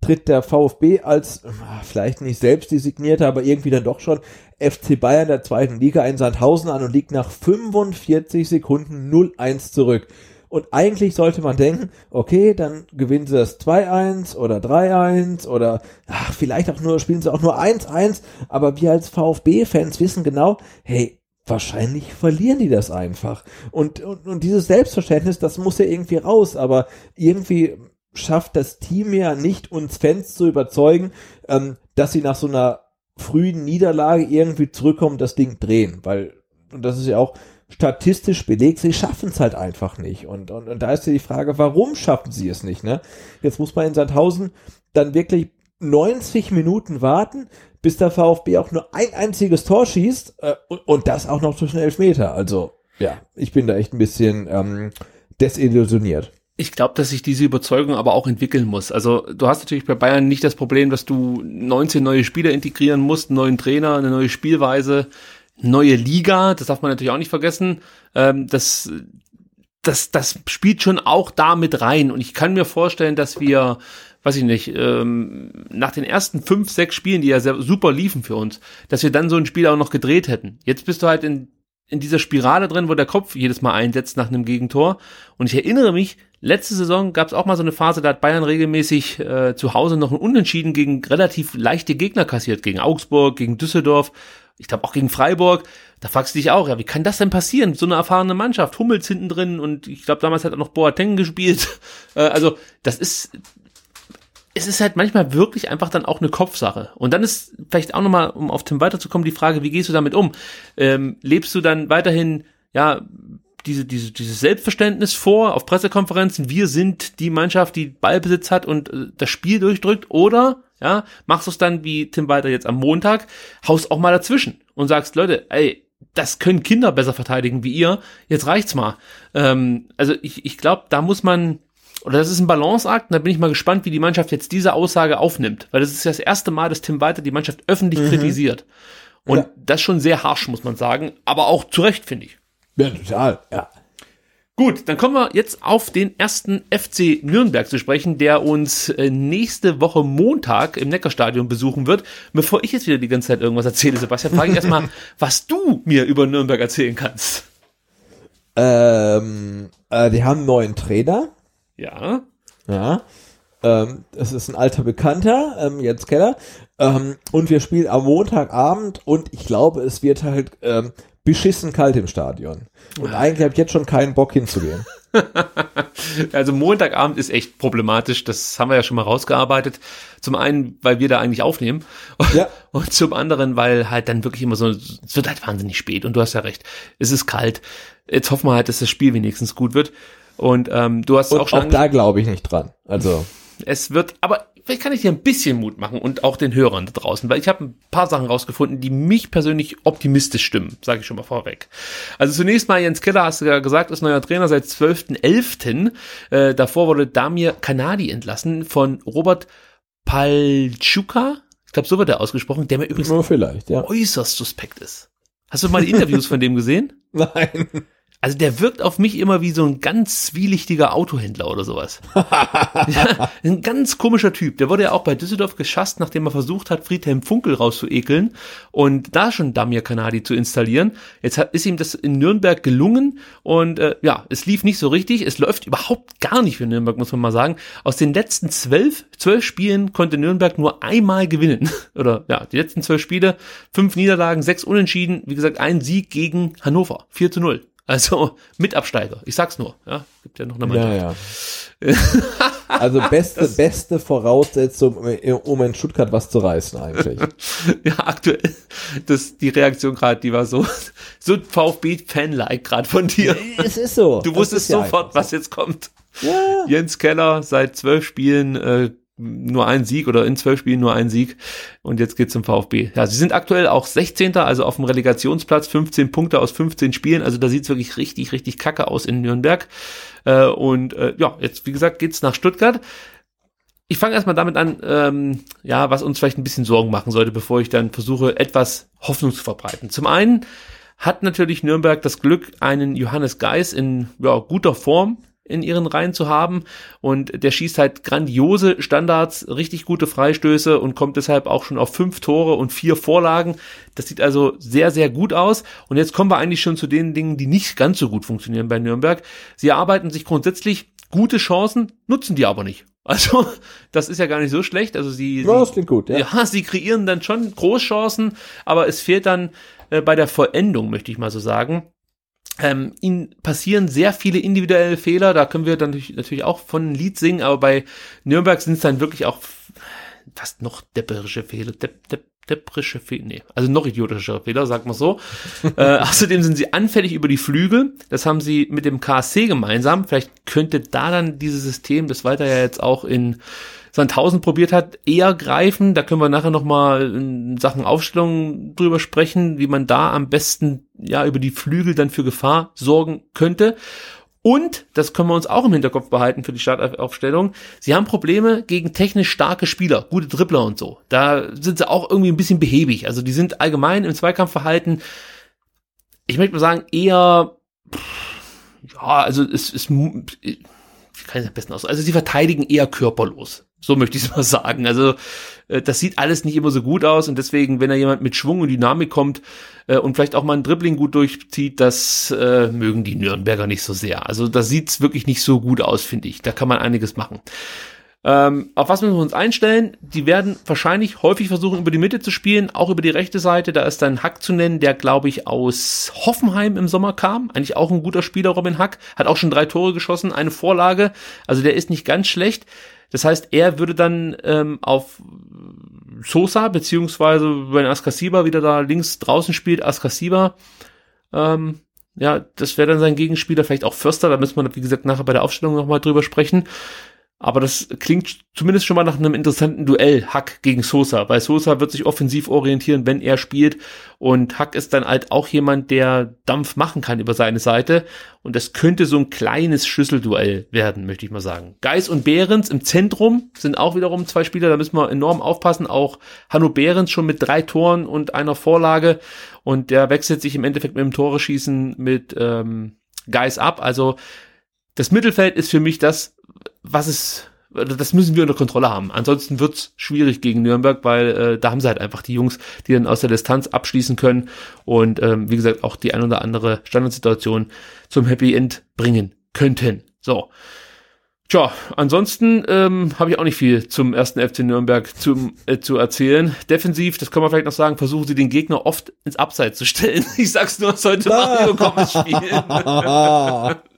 tritt der VfB als, vielleicht nicht selbst designierte, aber irgendwie dann doch schon FC Bayern der zweiten Liga in Sandhausen an und liegt nach 45 Sekunden 0-1 zurück. Und eigentlich sollte man denken, okay, dann gewinnen sie das 2-1 oder 3-1 oder ach, vielleicht auch nur, spielen sie auch nur 1-1, aber wir als VfB-Fans wissen genau, hey, wahrscheinlich verlieren die das einfach. Und, und, und dieses Selbstverständnis, das muss ja irgendwie raus, aber irgendwie schafft das Team ja nicht, uns Fans zu überzeugen, ähm, dass sie nach so einer frühen Niederlage irgendwie zurückkommen, das Ding drehen, weil, und das ist ja auch statistisch belegt, sie schaffen es halt einfach nicht. Und, und, und da ist ja die Frage, warum schaffen sie es nicht? Ne? Jetzt muss man in Sandhausen dann wirklich 90 Minuten warten, bis der VfB auch nur ein einziges Tor schießt äh, und, und das auch noch zwischen Elfmeter. Also ja, ich bin da echt ein bisschen ähm, desillusioniert. Ich glaube, dass sich diese Überzeugung aber auch entwickeln muss. Also du hast natürlich bei Bayern nicht das Problem, dass du 19 neue Spieler integrieren musst, einen neuen Trainer, eine neue Spielweise neue Liga, das darf man natürlich auch nicht vergessen. Ähm, das, das, das spielt schon auch da mit rein. Und ich kann mir vorstellen, dass wir, weiß ich nicht, ähm, nach den ersten fünf, sechs Spielen, die ja sehr super liefen für uns, dass wir dann so ein Spiel auch noch gedreht hätten. Jetzt bist du halt in, in dieser Spirale drin, wo der Kopf jedes Mal einsetzt nach einem Gegentor. Und ich erinnere mich, letzte Saison gab es auch mal so eine Phase, da hat Bayern regelmäßig äh, zu Hause noch ein Unentschieden gegen relativ leichte Gegner kassiert, gegen Augsburg, gegen Düsseldorf ich glaube auch gegen Freiburg, da fragst du dich auch, ja, wie kann das denn passieren? So eine erfahrene Mannschaft, Hummels hinten drin und ich glaube, damals hat er noch Boateng gespielt. Äh, also, das ist, es ist halt manchmal wirklich einfach dann auch eine Kopfsache. Und dann ist vielleicht auch nochmal, um auf Tim weiterzukommen, die Frage, wie gehst du damit um? Ähm, lebst du dann weiterhin, ja, diese, diese, dieses Selbstverständnis vor auf Pressekonferenzen, wir sind die Mannschaft, die Ballbesitz hat und äh, das Spiel durchdrückt, oder ja, machst du es dann wie Tim Walter jetzt am Montag, haust auch mal dazwischen und sagst, Leute, ey, das können Kinder besser verteidigen wie ihr, jetzt reicht's mal. Ähm, also ich, ich glaube, da muss man, oder das ist ein Balanceakt. Und da bin ich mal gespannt, wie die Mannschaft jetzt diese Aussage aufnimmt. Weil das ist das erste Mal, dass Tim Walter die Mannschaft öffentlich Mhm. kritisiert. Und Ja. das schon sehr harsch, muss man sagen. Aber auch zu Recht, finde ich. Ja, total, ja. Gut, dann kommen wir jetzt auf den ersten FC Nürnberg zu sprechen, der uns äh, nächste Woche Montag im Neckarstadion besuchen wird. Bevor ich jetzt wieder die ganze Zeit irgendwas erzähle, Sebastian, frage ich erstmal, was du mir über Nürnberg erzählen kannst. Ähm, äh, die haben einen neuen Trainer. Ja. Ja. Ähm, das ist ein alter Bekannter, ähm, Jens Keller. Ähm, und wir spielen am Montagabend und ich glaube, es wird halt ähm, beschissen kalt im Stadion. Und eigentlich habe ich jetzt schon keinen Bock hinzugehen. Also Montagabend ist echt problematisch, das haben wir ja schon mal rausgearbeitet. Zum einen, weil wir da eigentlich aufnehmen Ja. und zum anderen, weil halt dann wirklich immer so, es wird halt wahnsinnig spät und du hast ja recht, es ist kalt. Jetzt hoffen wir halt, dass das Spiel wenigstens gut wird. Und ähm, du hast Und auch auch, schon da glaube ich nicht dran. Also, Es wird, aber vielleicht kann ich dir ein bisschen Mut machen und auch den Hörern da draußen, weil ich habe ein paar Sachen rausgefunden, die mich persönlich optimistisch stimmen, sage ich schon mal vorweg. Also zunächst mal, Jens Keller, hast du ja gesagt, ist neuer Trainer seit 12.11. Äh, davor wurde Damir Kanadi entlassen von Robert Palchuka. Ich glaube, so wird er ausgesprochen, der mir übrigens ja. äußerst suspekt ist. Hast du mal die Interviews von dem gesehen? Nein. Also der wirkt auf mich immer wie so ein ganz zwielichtiger Autohändler oder sowas. ja, ein ganz komischer Typ. Der wurde ja auch bei Düsseldorf geschasst, nachdem er versucht hat, Friedhelm Funkel rauszuekeln und da schon Damir Kanadi zu installieren. Jetzt hat, ist ihm das in Nürnberg gelungen und äh, ja, es lief nicht so richtig. Es läuft überhaupt gar nicht für Nürnberg, muss man mal sagen. Aus den letzten zwölf, zwölf Spielen konnte Nürnberg nur einmal gewinnen. Oder ja, die letzten zwölf Spiele, fünf Niederlagen, sechs Unentschieden, wie gesagt, ein Sieg gegen Hannover, 4 zu 0. Also mit Absteiger. Ich sag's nur. Ja, gibt ja noch eine Mannschaft. Ja, ja. Also beste, beste Voraussetzung, um- in Stuttgart was zu reißen eigentlich. Ja, aktuell. Das, die Reaktion gerade, die war so, so VfB-Fan-like gerade von dir. es ist so. Du Es wusstest ja sofort, einfach was jetzt kommt. Ja. Jens Keller seit zwölf Spielen äh, nur ein Sieg oder in zwölf Spielen nur ein Sieg und jetzt geht's zum VfB. Ja, sie sind aktuell auch 16. also auf dem Relegationsplatz, 15 Punkte aus 15 Spielen, also da sieht's wirklich richtig, richtig kacke aus in Nürnberg. Äh, und äh, ja, jetzt wie gesagt geht's nach Stuttgart. Ich fange erstmal damit an, ähm, ja, was uns vielleicht ein bisschen Sorgen machen sollte, bevor ich dann versuche, etwas Hoffnung zu verbreiten. Zum einen hat natürlich Nürnberg das Glück, einen Johannes Geis in ja, guter Form in ihren Reihen zu haben und der schießt halt grandiose Standards, richtig gute Freistöße und kommt deshalb auch schon auf fünf Tore und vier Vorlagen. Das sieht also sehr, sehr gut aus. Und jetzt kommen wir eigentlich schon zu den Dingen, die nicht ganz so gut funktionieren bei Nürnberg. Sie erarbeiten sich grundsätzlich gute Chancen, nutzen die aber nicht. Also, das ist ja gar nicht so schlecht. Also sie, Ja, sie gut, ja. ja, sie kreieren dann schon Großchancen, aber es fehlt dann äh, bei der Vollendung, möchte ich mal so sagen. Ähm, ihnen passieren sehr viele individuelle Fehler, da können wir dann natürlich, natürlich auch von Lied singen, aber bei Nürnberg sind es dann wirklich auch fast noch depperische Fehler, depp, depp, depperische Fehler, nee, also noch idiotische Fehler, sagt man so. äh, außerdem sind sie anfällig über die Flügel, das haben sie mit dem KSC gemeinsam, vielleicht könnte da dann dieses System, das Walter ja jetzt auch in Sandhausen probiert hat, eher greifen. Da können wir nachher nochmal in Sachen Aufstellung drüber sprechen, wie man da am besten ja über die Flügel dann für Gefahr sorgen könnte. Und, das können wir uns auch im Hinterkopf behalten für die Startaufstellung, sie haben Probleme gegen technisch starke Spieler, gute Dribbler und so. Da sind sie auch irgendwie ein bisschen behäbig. Also die sind allgemein im Zweikampfverhalten, ich möchte mal sagen, eher, ja, also es ist, wie kann ich das am besten aus? Also sie verteidigen eher körperlos. So möchte ich es mal sagen. Also äh, das sieht alles nicht immer so gut aus und deswegen, wenn da jemand mit Schwung und Dynamik kommt äh, und vielleicht auch mal ein Dribbling gut durchzieht, das äh, mögen die Nürnberger nicht so sehr. Also da sieht's wirklich nicht so gut aus, finde ich. Da kann man einiges machen. Ähm, auf was müssen wir uns einstellen? Die werden wahrscheinlich häufig versuchen, über die Mitte zu spielen, auch über die rechte Seite. Da ist dann Hack zu nennen, der, glaube ich, aus Hoffenheim im Sommer kam. Eigentlich auch ein guter Spieler, Robin Hack. Hat auch schon drei Tore geschossen, eine Vorlage. Also der ist nicht ganz schlecht. Das heißt, er würde dann ähm, auf Sosa, beziehungsweise wenn Askasiba wieder da links draußen spielt, Askasiba, ähm, ja, das wäre dann sein Gegenspieler, vielleicht auch Förster, da müssen wir, wie gesagt, nachher bei der Aufstellung nochmal drüber sprechen. Aber das klingt zumindest schon mal nach einem interessanten Duell, Hack gegen Sosa, weil Sosa wird sich offensiv orientieren, wenn er spielt. Und Hack ist dann halt auch jemand, der Dampf machen kann über seine Seite. Und das könnte so ein kleines Schlüsselduell werden, möchte ich mal sagen. Geis und Behrens im Zentrum sind auch wiederum zwei Spieler, da müssen wir enorm aufpassen. Auch Hanno Behrens schon mit drei Toren und einer Vorlage. Und der wechselt sich im Endeffekt mit dem Tore schießen mit ähm, Geis ab. Also das Mittelfeld ist für mich das, was es, das müssen wir unter Kontrolle haben. Ansonsten wird's schwierig gegen Nürnberg, weil äh, da haben sie halt einfach die Jungs, die dann aus der Distanz abschließen können und ähm, wie gesagt auch die ein oder andere Standardsituation zum Happy End bringen könnten. So. Tja, ansonsten ähm, habe ich auch nicht viel zum ersten FC Nürnberg zum, äh, zu erzählen. Defensiv, das kann man vielleicht noch sagen, versuchen sie den Gegner oft ins Abseits zu stellen. Ich sag's nur, sollte Mario Gomez spielen.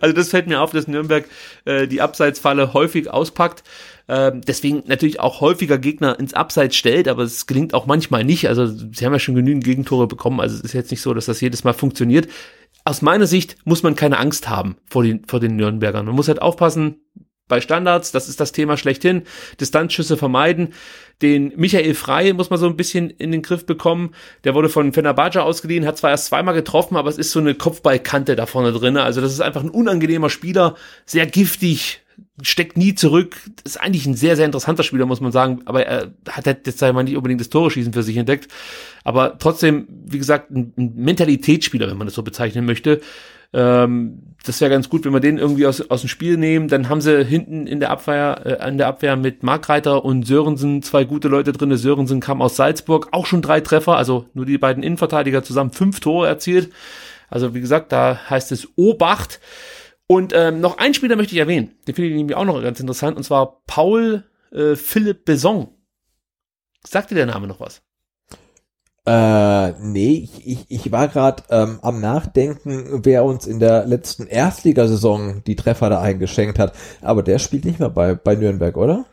Also das fällt mir auf, dass Nürnberg äh, die Abseitsfalle häufig auspackt. Ähm, deswegen natürlich auch häufiger Gegner ins Abseits stellt, aber es gelingt auch manchmal nicht. Also sie haben ja schon genügend Gegentore bekommen, also es ist jetzt nicht so, dass das jedes Mal funktioniert. Aus meiner Sicht muss man keine Angst haben vor den, vor den Nürnbergern. Man muss halt aufpassen, bei Standards, das ist das Thema schlechthin, Distanzschüsse vermeiden. Den Michael Frei muss man so ein bisschen in den Griff bekommen. Der wurde von Fenerbahce ausgeliehen, hat zwar erst zweimal getroffen, aber es ist so eine Kopfballkante da vorne drin. Also das ist einfach ein unangenehmer Spieler, sehr giftig, steckt nie zurück. Das ist eigentlich ein sehr, sehr interessanter Spieler, muss man sagen. Aber er hat jetzt einmal nicht unbedingt das Tore-Schießen für sich entdeckt. Aber trotzdem, wie gesagt, ein Mentalitätsspieler, wenn man das so bezeichnen möchte. Ähm, das wäre ganz gut, wenn wir den irgendwie aus, aus dem Spiel nehmen. Dann haben sie hinten in der Abwehr, äh, in der Abwehr mit Markreiter und Sörensen zwei gute Leute drin. Sörensen kam aus Salzburg, auch schon drei Treffer, also nur die beiden Innenverteidiger zusammen fünf Tore erzielt. Also wie gesagt, da heißt es Obacht. Und ähm, noch ein Spieler möchte ich erwähnen, den finde ich nämlich auch noch ganz interessant, und zwar Paul äh, Philipp Beson. Sagt dir der Name noch was? Äh, nee, ich, ich, ich war gerade ähm, am Nachdenken, wer uns in der letzten Erstligasaison die Treffer da eingeschenkt hat. Aber der spielt nicht mehr bei, bei Nürnberg, oder?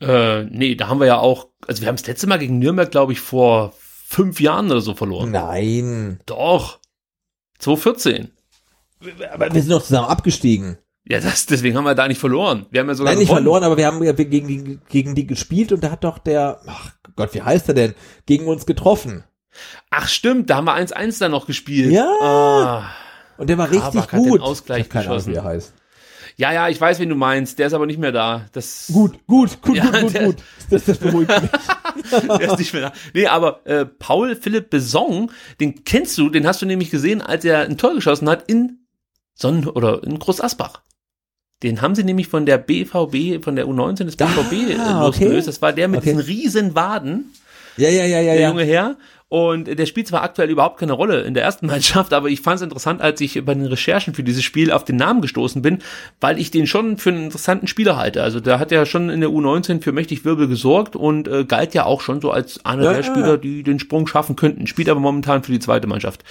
Äh, nee, da haben wir ja auch, also wir haben das letzte Mal gegen Nürnberg, glaube ich, vor fünf Jahren oder so verloren. Nein. Doch. 2014. Aber wir sind doch zusammen abgestiegen. Ja, das, deswegen haben wir da nicht verloren. Wir haben ja sogar Nein, nicht gewonnen. verloren, aber wir haben ja gegen die, gegen die gespielt und da hat doch der, ach Gott, wie heißt er denn, gegen uns getroffen. Ach stimmt, da haben wir 1-1 dann noch gespielt. Ja. Ah. Und der war richtig Kabak den gut. Ausgleich ich keine Ahnung, geschossen. wie er heißt. Ja, ja, ich weiß, wen du meinst. Der ist aber nicht mehr da. Das, Gut, gut, gut, Ja, gut, gut, der- gut. Das, das beruhigt mich. der ist nicht mehr da. Nee, aber äh, Paul Philipp Besong, den kennst du, den hast du nämlich gesehen, als er ein Tor geschossen hat in Sonnen oder in Groß Asbach. Den haben sie nämlich von der BVB, von der U19 des BVB Ah, okay. losgelöst. Das war der mit Okay. diesen riesen Waden. Ja, ja, ja, ja, der junge Herr. Und der spielt zwar aktuell überhaupt keine Rolle in der ersten Mannschaft, aber ich fand es interessant, als ich bei den Recherchen für dieses Spiel auf den Namen gestoßen bin, weil ich den schon für einen interessanten Spieler halte. Also der hat ja schon in der U19 für mächtig Wirbel gesorgt und äh, galt ja auch schon so als einer Ja, der Spieler, die den Sprung schaffen könnten. Spielt aber momentan für die zweite Mannschaft.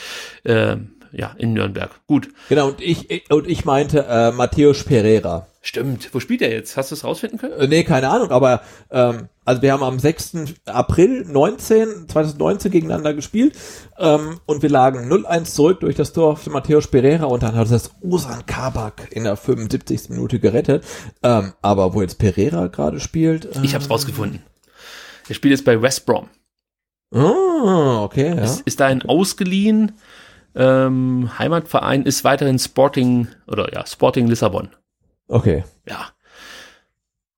Äh, ja, in Nürnberg. Gut. Genau, und ich, und ich meinte äh, Matthäus Pereira. Stimmt. Wo spielt er jetzt? Hast du es rausfinden können? Äh, nee, keine Ahnung, aber ähm, also wir haben am 6. April 19, 2019 gegeneinander gespielt ähm, und wir lagen 0-1 zurück durch das Tor für Matthäus Pereira und dann hat das Osan Kabak in der 75. Minute gerettet. Ähm, aber wo jetzt Pereira gerade spielt. Äh, Ich habe es rausgefunden. Der spielt jetzt bei West Brom. Ah, okay, ja. ist, ist dahin ausgeliehen. Ähm, Heimatverein ist weiterhin Sporting oder ja, Sporting Lissabon. Okay. Ja.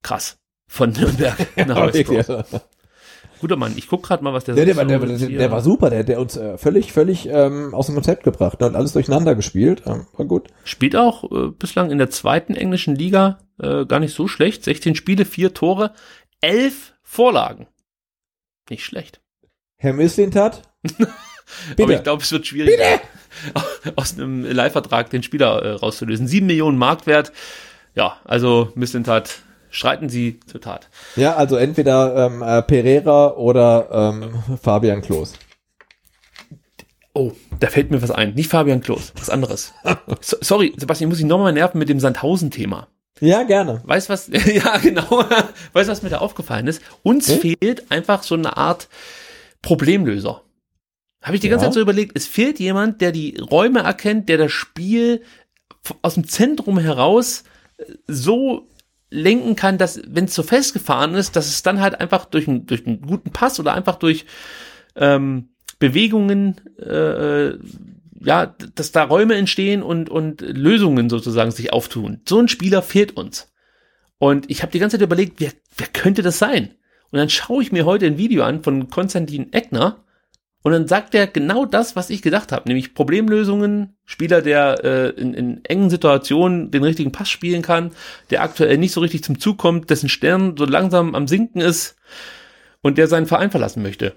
Krass. Von Nürnberg nach West Brom. Guter Mann, ich guck gerade mal, was der Der, der, war, so der, der, hier- der war super, der, der uns äh, völlig, völlig ähm, aus dem Konzept gebracht ne, und alles durcheinander gespielt. Ähm, war gut. Spielt auch äh, bislang in der zweiten englischen Liga äh, gar nicht so schlecht. 16 Spiele, 4 Tore, 11 Vorlagen. Nicht schlecht. Herr Mislintat? Aber ich glaube, es wird schwierig, aus einem Leihvertrag den Spieler äh, rauszulösen. 7 Millionen Marktwert. Ja, also Missentat, streiten Sie zur Tat. Ja, also entweder ähm, äh, Pereira oder ähm, Fabian Klos. Oh, da fällt mir was ein. Nicht Fabian Klos, was anderes. so, sorry, Sebastian, ich muss dich nochmal nerven mit dem Sandhausen-Thema. Ja, gerne. Weißt was? ja, genau. Weißt du, was mir da aufgefallen ist? Uns Hm? fehlt einfach so eine Art Problemlöser. Habe ich die ganze Ja. Zeit so überlegt, es fehlt jemand, der die Räume erkennt, der das Spiel aus dem Zentrum heraus äh, so lenken kann, dass, wenn es so festgefahren ist, dass es dann halt einfach durch, ein, durch einen guten Pass oder einfach durch ähm, Bewegungen, äh, ja, dass da Räume entstehen und, und Lösungen sozusagen sich auftun. So ein Spieler fehlt uns. Und ich habe die ganze Zeit überlegt, wer, wer könnte das sein? Und dann schaue ich mir heute ein Video an von Konstantin Eckner und dann sagt er genau das, was ich gedacht habe, nämlich Problemlösungen, Spieler, der äh, in, in engen Situationen den richtigen Pass spielen kann, der aktuell nicht so richtig zum Zug kommt, dessen Stern so langsam am Sinken ist und der seinen Verein verlassen möchte.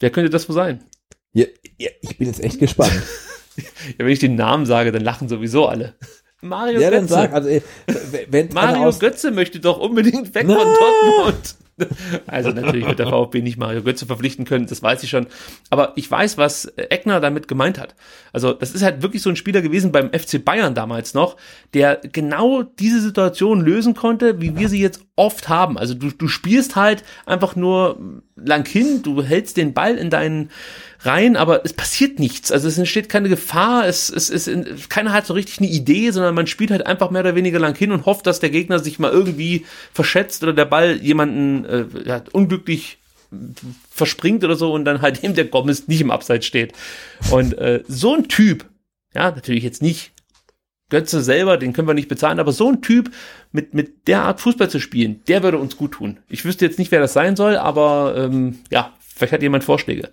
Wer könnte das wohl sein? Ja, ja, ich bin jetzt echt gespannt. ja, wenn ich den Namen sage, dann lachen sowieso alle. Mario ja, Götze. Sag, also, wenn Mario Götze möchte doch unbedingt weg Nein. von Dortmund. Also natürlich wird der VfB nicht Mario Götze verpflichten können, das weiß ich schon. Aber ich weiß, was Eckner damit gemeint hat. Also das ist halt wirklich so ein Spieler gewesen beim FC Bayern damals noch, der genau diese Situation lösen konnte, wie wir sie jetzt oft haben. Also du, du spielst halt einfach nur lang hin, du hältst den Ball in deinen rein, aber es passiert nichts. Also es entsteht keine Gefahr, es, es, es keiner hat so richtig eine Idee, sondern man spielt halt einfach mehr oder weniger lang hin und hofft, dass der Gegner sich mal irgendwie verschätzt oder der Ball jemanden äh, ja, unglücklich verspringt oder so und dann halt eben der Gomez nicht im Abseits steht. Und äh, so ein Typ, ja, natürlich jetzt nicht Götze selber, den können wir nicht bezahlen, aber so ein Typ mit, mit der Art Fußball zu spielen, der würde uns gut tun. Ich wüsste jetzt nicht, wer das sein soll, aber ähm, ja, vielleicht hat jemand Vorschläge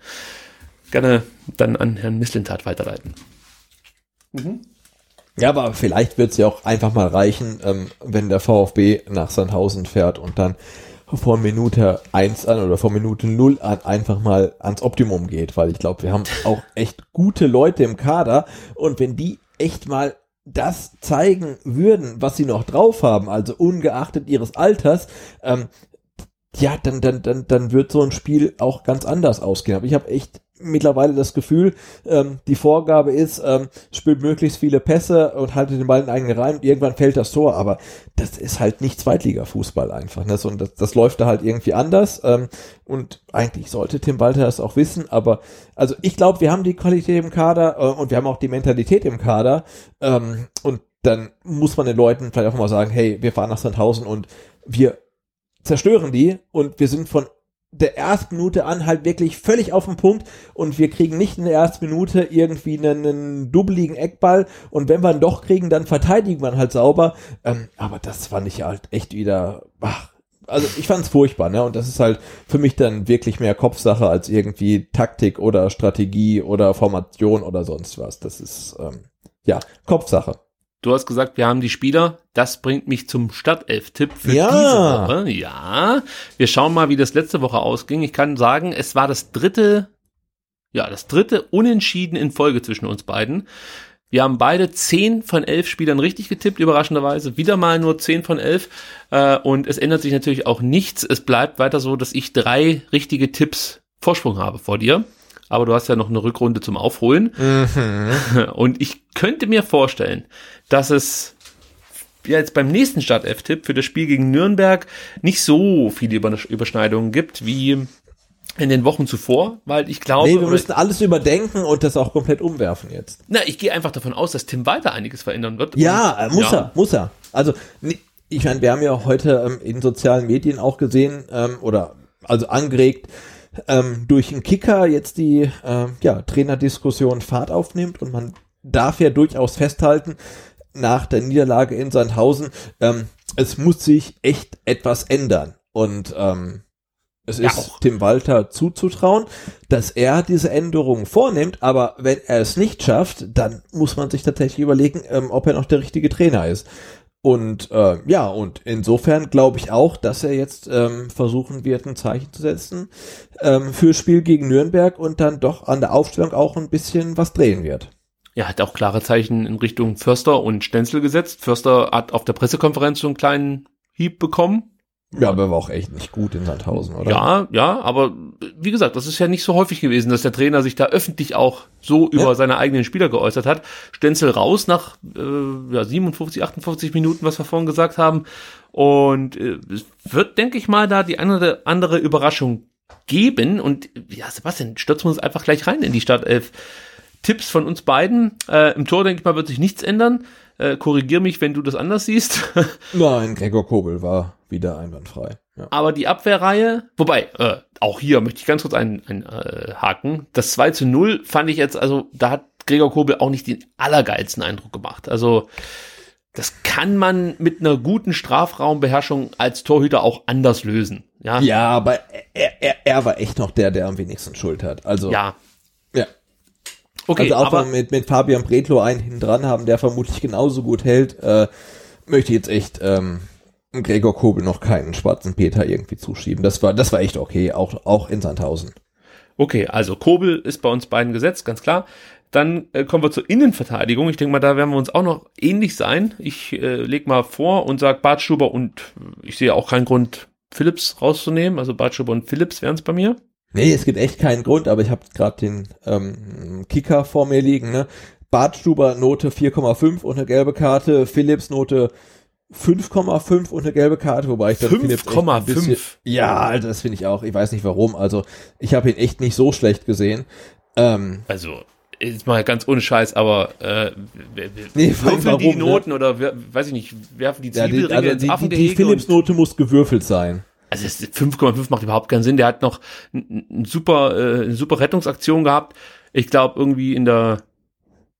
gerne dann an Herrn Misslintat weiterleiten. Mhm. Ja, aber vielleicht wird es ja auch einfach mal reichen, ähm, wenn der VfB nach Sandhausen fährt und dann vor Minute 1 an oder vor Minute 0 an einfach mal ans Optimum geht, weil ich glaube, wir haben auch echt gute Leute im Kader und wenn die echt mal das zeigen würden, was sie noch drauf haben, also ungeachtet ihres Alters, ähm, ja, dann, dann, dann, dann wird so ein Spiel auch ganz anders ausgehen. Aber ich habe echt mittlerweile das Gefühl, ähm, die Vorgabe ist, ähm, spielt möglichst viele Pässe und haltet den Ball in eigenen Reihen irgendwann fällt das Tor. Aber das ist halt nicht Zweitliga-Fußball einfach. Ne? So, und das, das läuft da halt irgendwie anders. Ähm, und eigentlich sollte Tim Walter das auch wissen. Aber also ich glaube, wir haben die Qualität im Kader äh, und wir haben auch die Mentalität im Kader. Ähm, und dann muss man den Leuten vielleicht auch mal sagen, hey, wir fahren nach Sandhausen und wir zerstören die und wir sind von der ersten Minute an halt wirklich völlig auf den Punkt und wir kriegen nicht in der ersten Minute irgendwie einen, einen dubbeligen Eckball und wenn wir ihn doch kriegen, dann verteidigen wir ihn halt sauber. Ähm, aber das fand ich halt echt wieder, ach, also ich fand es furchtbar, ne? Und das ist halt für mich dann wirklich mehr Kopfsache als irgendwie Taktik oder Strategie oder Formation oder sonst was. Das ist ähm, ja Kopfsache. Du hast gesagt, wir haben die Spieler. Das bringt mich zum Startelf-Tipp für ja. diese Woche. Ja. Wir schauen mal, wie das letzte Woche ausging. Ich kann sagen, es war das dritte, ja, das dritte Unentschieden in Folge zwischen uns beiden. Wir haben beide zehn von elf Spielern richtig getippt, überraschenderweise. Wieder mal nur zehn von elf. Äh, und es ändert sich natürlich auch nichts. Es bleibt weiter so, dass ich drei richtige Tipps Vorsprung habe vor dir aber du hast ja noch eine Rückrunde zum Aufholen. Mhm. Und ich könnte mir vorstellen, dass es ja jetzt beim nächsten Start-F-Tipp für das Spiel gegen Nürnberg nicht so viele Überschneidungen gibt wie in den Wochen zuvor, weil ich glaube. Nee, wir müssen alles überdenken und das auch komplett umwerfen jetzt. Na, ich gehe einfach davon aus, dass Tim weiter einiges verändern wird. Ja, und, muss ja. er, muss er. Also, ich meine, wir haben ja heute ähm, in sozialen Medien auch gesehen, ähm, oder also angeregt, ähm, durch den Kicker jetzt die äh, ja, Trainerdiskussion Fahrt aufnimmt und man darf ja durchaus festhalten, nach der Niederlage in Sandhausen, ähm, es muss sich echt etwas ändern. Und ähm, es ja, ist auch. Tim Walter zuzutrauen, dass er diese Änderungen vornimmt, aber wenn er es nicht schafft, dann muss man sich tatsächlich überlegen, ähm, ob er noch der richtige Trainer ist. Und äh, ja, und insofern glaube ich auch, dass er jetzt ähm, versuchen wird, ein Zeichen zu setzen ähm, für Spiel gegen Nürnberg und dann doch an der Aufstellung auch ein bisschen was drehen wird. Ja, hat auch klare Zeichen in Richtung Förster und Stenzel gesetzt. Förster hat auf der Pressekonferenz so einen kleinen Hieb bekommen. Ja, aber er war auch echt nicht gut in Sandhausen, oder? Ja, ja, aber wie gesagt, das ist ja nicht so häufig gewesen, dass der Trainer sich da öffentlich auch so über ja. seine eigenen Spieler geäußert hat. Stenzel raus nach äh, ja, 57, 58 Minuten, was wir vorhin gesagt haben. Und äh, es wird, denke ich mal, da die andere, andere Überraschung geben. Und ja, Sebastian, stürzen wir uns einfach gleich rein in die Startelf Tipps von uns beiden. Äh, Im Tor, denke ich mal, wird sich nichts ändern. Äh, korrigier mich, wenn du das anders siehst. Nein, Gregor Kobel war wieder einwandfrei. Ja. Aber die Abwehrreihe, wobei, äh, auch hier möchte ich ganz kurz einen, einen äh, haken. Das 2 zu 0 fand ich jetzt, also da hat Gregor Kobel auch nicht den allergeilsten Eindruck gemacht. Also das kann man mit einer guten Strafraumbeherrschung als Torhüter auch anders lösen. Ja, Ja, aber er, er, er war echt noch der, der am wenigsten Schuld hat. Also, ja. ja. Okay, also auch aber mal mit, mit Fabian Bredlo einen hinten dran haben, der vermutlich genauso gut hält, äh, möchte jetzt echt ähm, Gregor Kobel noch keinen schwarzen Peter irgendwie zuschieben. Das war, das war echt okay, auch, auch in Sandhausen. Okay, also Kobel ist bei uns beiden gesetzt, ganz klar. Dann äh, kommen wir zur Innenverteidigung. Ich denke mal, da werden wir uns auch noch ähnlich sein. Ich äh, leg mal vor und sag Bartstuber und ich sehe auch keinen Grund, Philips rauszunehmen. Also Bartstuber und Philips wären es bei mir. Nee, es gibt echt keinen Grund, aber ich habe gerade den ähm, Kicker vor mir liegen. Ne? Bartstuber Note 4,5 und eine gelbe Karte, Philips Note 5,5 und eine gelbe Karte, wobei ich dann Philips echt ein bisschen- 5,5. Ja, Alter, das finde ich auch. Ich weiß nicht warum. Also ich habe ihn echt nicht so schlecht gesehen. Ähm, Also, jetzt mal ganz ohne Scheiß, aber äh, Nee, würfeln die warum, ne? Noten oder wer, weiß ich nicht, werfen die ja, die, Zwiebelringe also ins die, die, die Affengehege Philips und, Note muss gewürfelt sein. Also es ist 5,5 macht überhaupt keinen Sinn. Der hat noch n- n- super, äh, eine super Rettungsaktion gehabt. Ich glaube irgendwie in der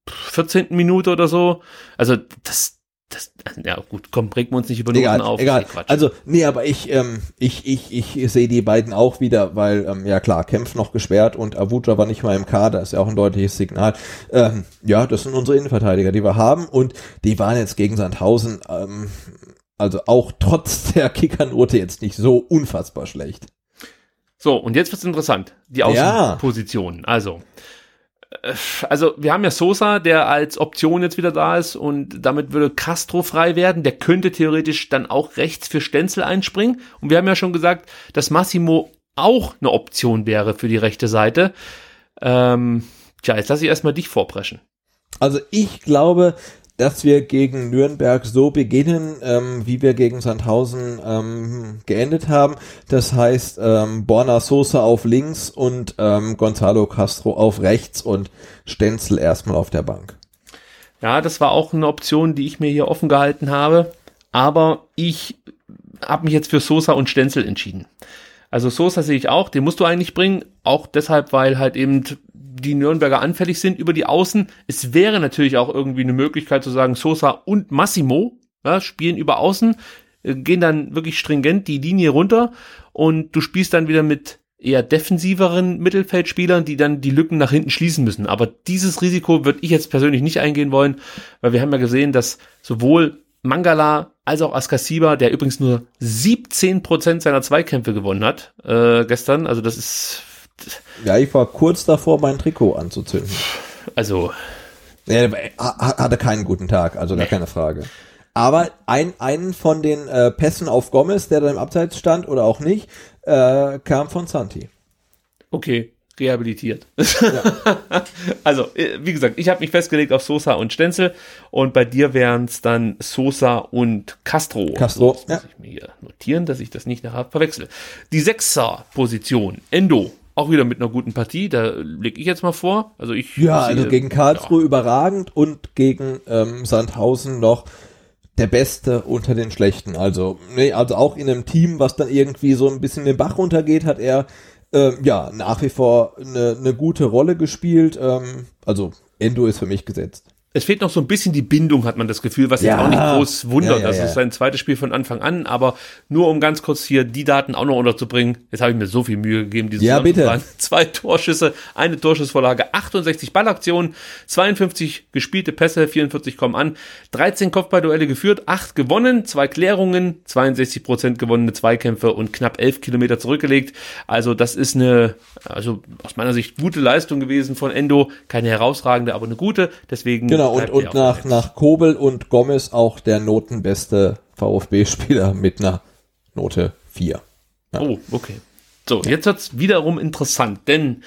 14. Minute oder so. Also das, das, ja gut, komm, regen wir uns nicht über Noten auf. egal. Nee. Also, nee, aber ich, ähm, ich, ich, ich sehe die beiden auch wieder, weil, ähm, ja klar, Kempf noch gesperrt und Avuja war nicht mal im Kader, ist ja auch ein deutliches Signal. Ähm, ja, das sind unsere Innenverteidiger, die wir haben und die waren jetzt gegen Sandhausen, ähm, also auch trotz der Kickernote jetzt nicht so unfassbar schlecht. So, und jetzt wird's interessant. Die Ja. Außenpositionen. Also, äh, also wir haben ja Sosa, der als Option jetzt wieder da ist und damit würde Castro frei werden. Der könnte theoretisch dann auch rechts für Stenzel einspringen. Und wir haben ja schon gesagt, dass Massimo auch eine Option wäre für die rechte Seite. Ähm, tja, jetzt lass ich erstmal dich vorpreschen. Also ich glaube, dass wir gegen Nürnberg so beginnen, ähm, wie wir gegen Sandhausen ähm, geendet haben. Das heißt, ähm, Borna Sosa auf links und ähm, Gonzalo Castro auf rechts und Stenzel erstmal auf der Bank. Ja, das war auch eine Option, die ich mir hier offen gehalten habe. Aber ich habe mich jetzt für Sosa und Stenzel entschieden. Also Sosa sehe ich auch, den musst du eigentlich bringen. Auch deshalb, weil halt eben die Nürnberger anfällig sind über die Außen. Es wäre natürlich auch irgendwie eine Möglichkeit zu sagen, Sosa und Massimo ja, spielen über Außen, äh, gehen dann wirklich stringent die Linie runter und du spielst dann wieder mit eher defensiveren Mittelfeldspielern, die dann die Lücken nach hinten schließen müssen. Aber dieses Risiko würde ich jetzt persönlich nicht eingehen wollen, weil wir haben ja gesehen, dass sowohl Mangala als auch Askasiba, der übrigens nur 17% seiner Zweikämpfe gewonnen hat äh, gestern, also das ist Ja, ich war kurz davor, mein Trikot anzuzünden. also Er ha- hatte keinen guten Tag, also gar keine Frage. Aber ein, einen von den äh, Pässen auf Gomez, der da im Abseits stand oder auch nicht, äh, kam von Santi. okay, rehabilitiert. also, äh, wie gesagt, ich habe mich festgelegt auf Sosa und Stenzel und bei dir wären es dann Sosa und Castro. Castro, das muss ja. ich mir hier notieren, dass ich das nicht nachher verwechsel. Die Sechser-Position, Endo, auch wieder mit einer guten Partie, da lege ich jetzt mal vor. Also ich Ja, also gegen Karlsruhe überragend und gegen ähm, Sandhausen noch der Beste unter den Schlechten. Also, nee, also auch in einem Team, was dann irgendwie so ein bisschen den Bach runtergeht, hat er ähm, ja nach wie vor eine, eine gute Rolle gespielt. Ähm, also Endo ist für mich gesetzt. Es fehlt noch so ein bisschen die Bindung, hat man das Gefühl, was Ja. jetzt auch nicht groß wundert. Ja, ja, das ist sein zweites Spiel von Anfang an, aber nur um ganz kurz hier die Daten auch noch unterzubringen. Jetzt habe ich mir so viel Mühe gegeben, diese Ja, bitte. Zwei Torschüsse, eine Torschussvorlage, 68 Ballaktionen, 52 gespielte Pässe, 44 kommen an, 13 Kopfballduelle geführt, 8 gewonnen, zwei Klärungen, 62 Prozent gewonnene Zweikämpfe und knapp 11 Kilometer zurückgelegt. Also das ist eine, also aus meiner Sicht gute Leistung gewesen von Endo. Keine herausragende, aber eine gute. Deswegen Genau, und, er und auf nach, nach Kobel und Gomez auch der notenbeste VfB-Spieler mit einer Note 4. Oh, okay. So, jetzt wird's wiederum interessant, denn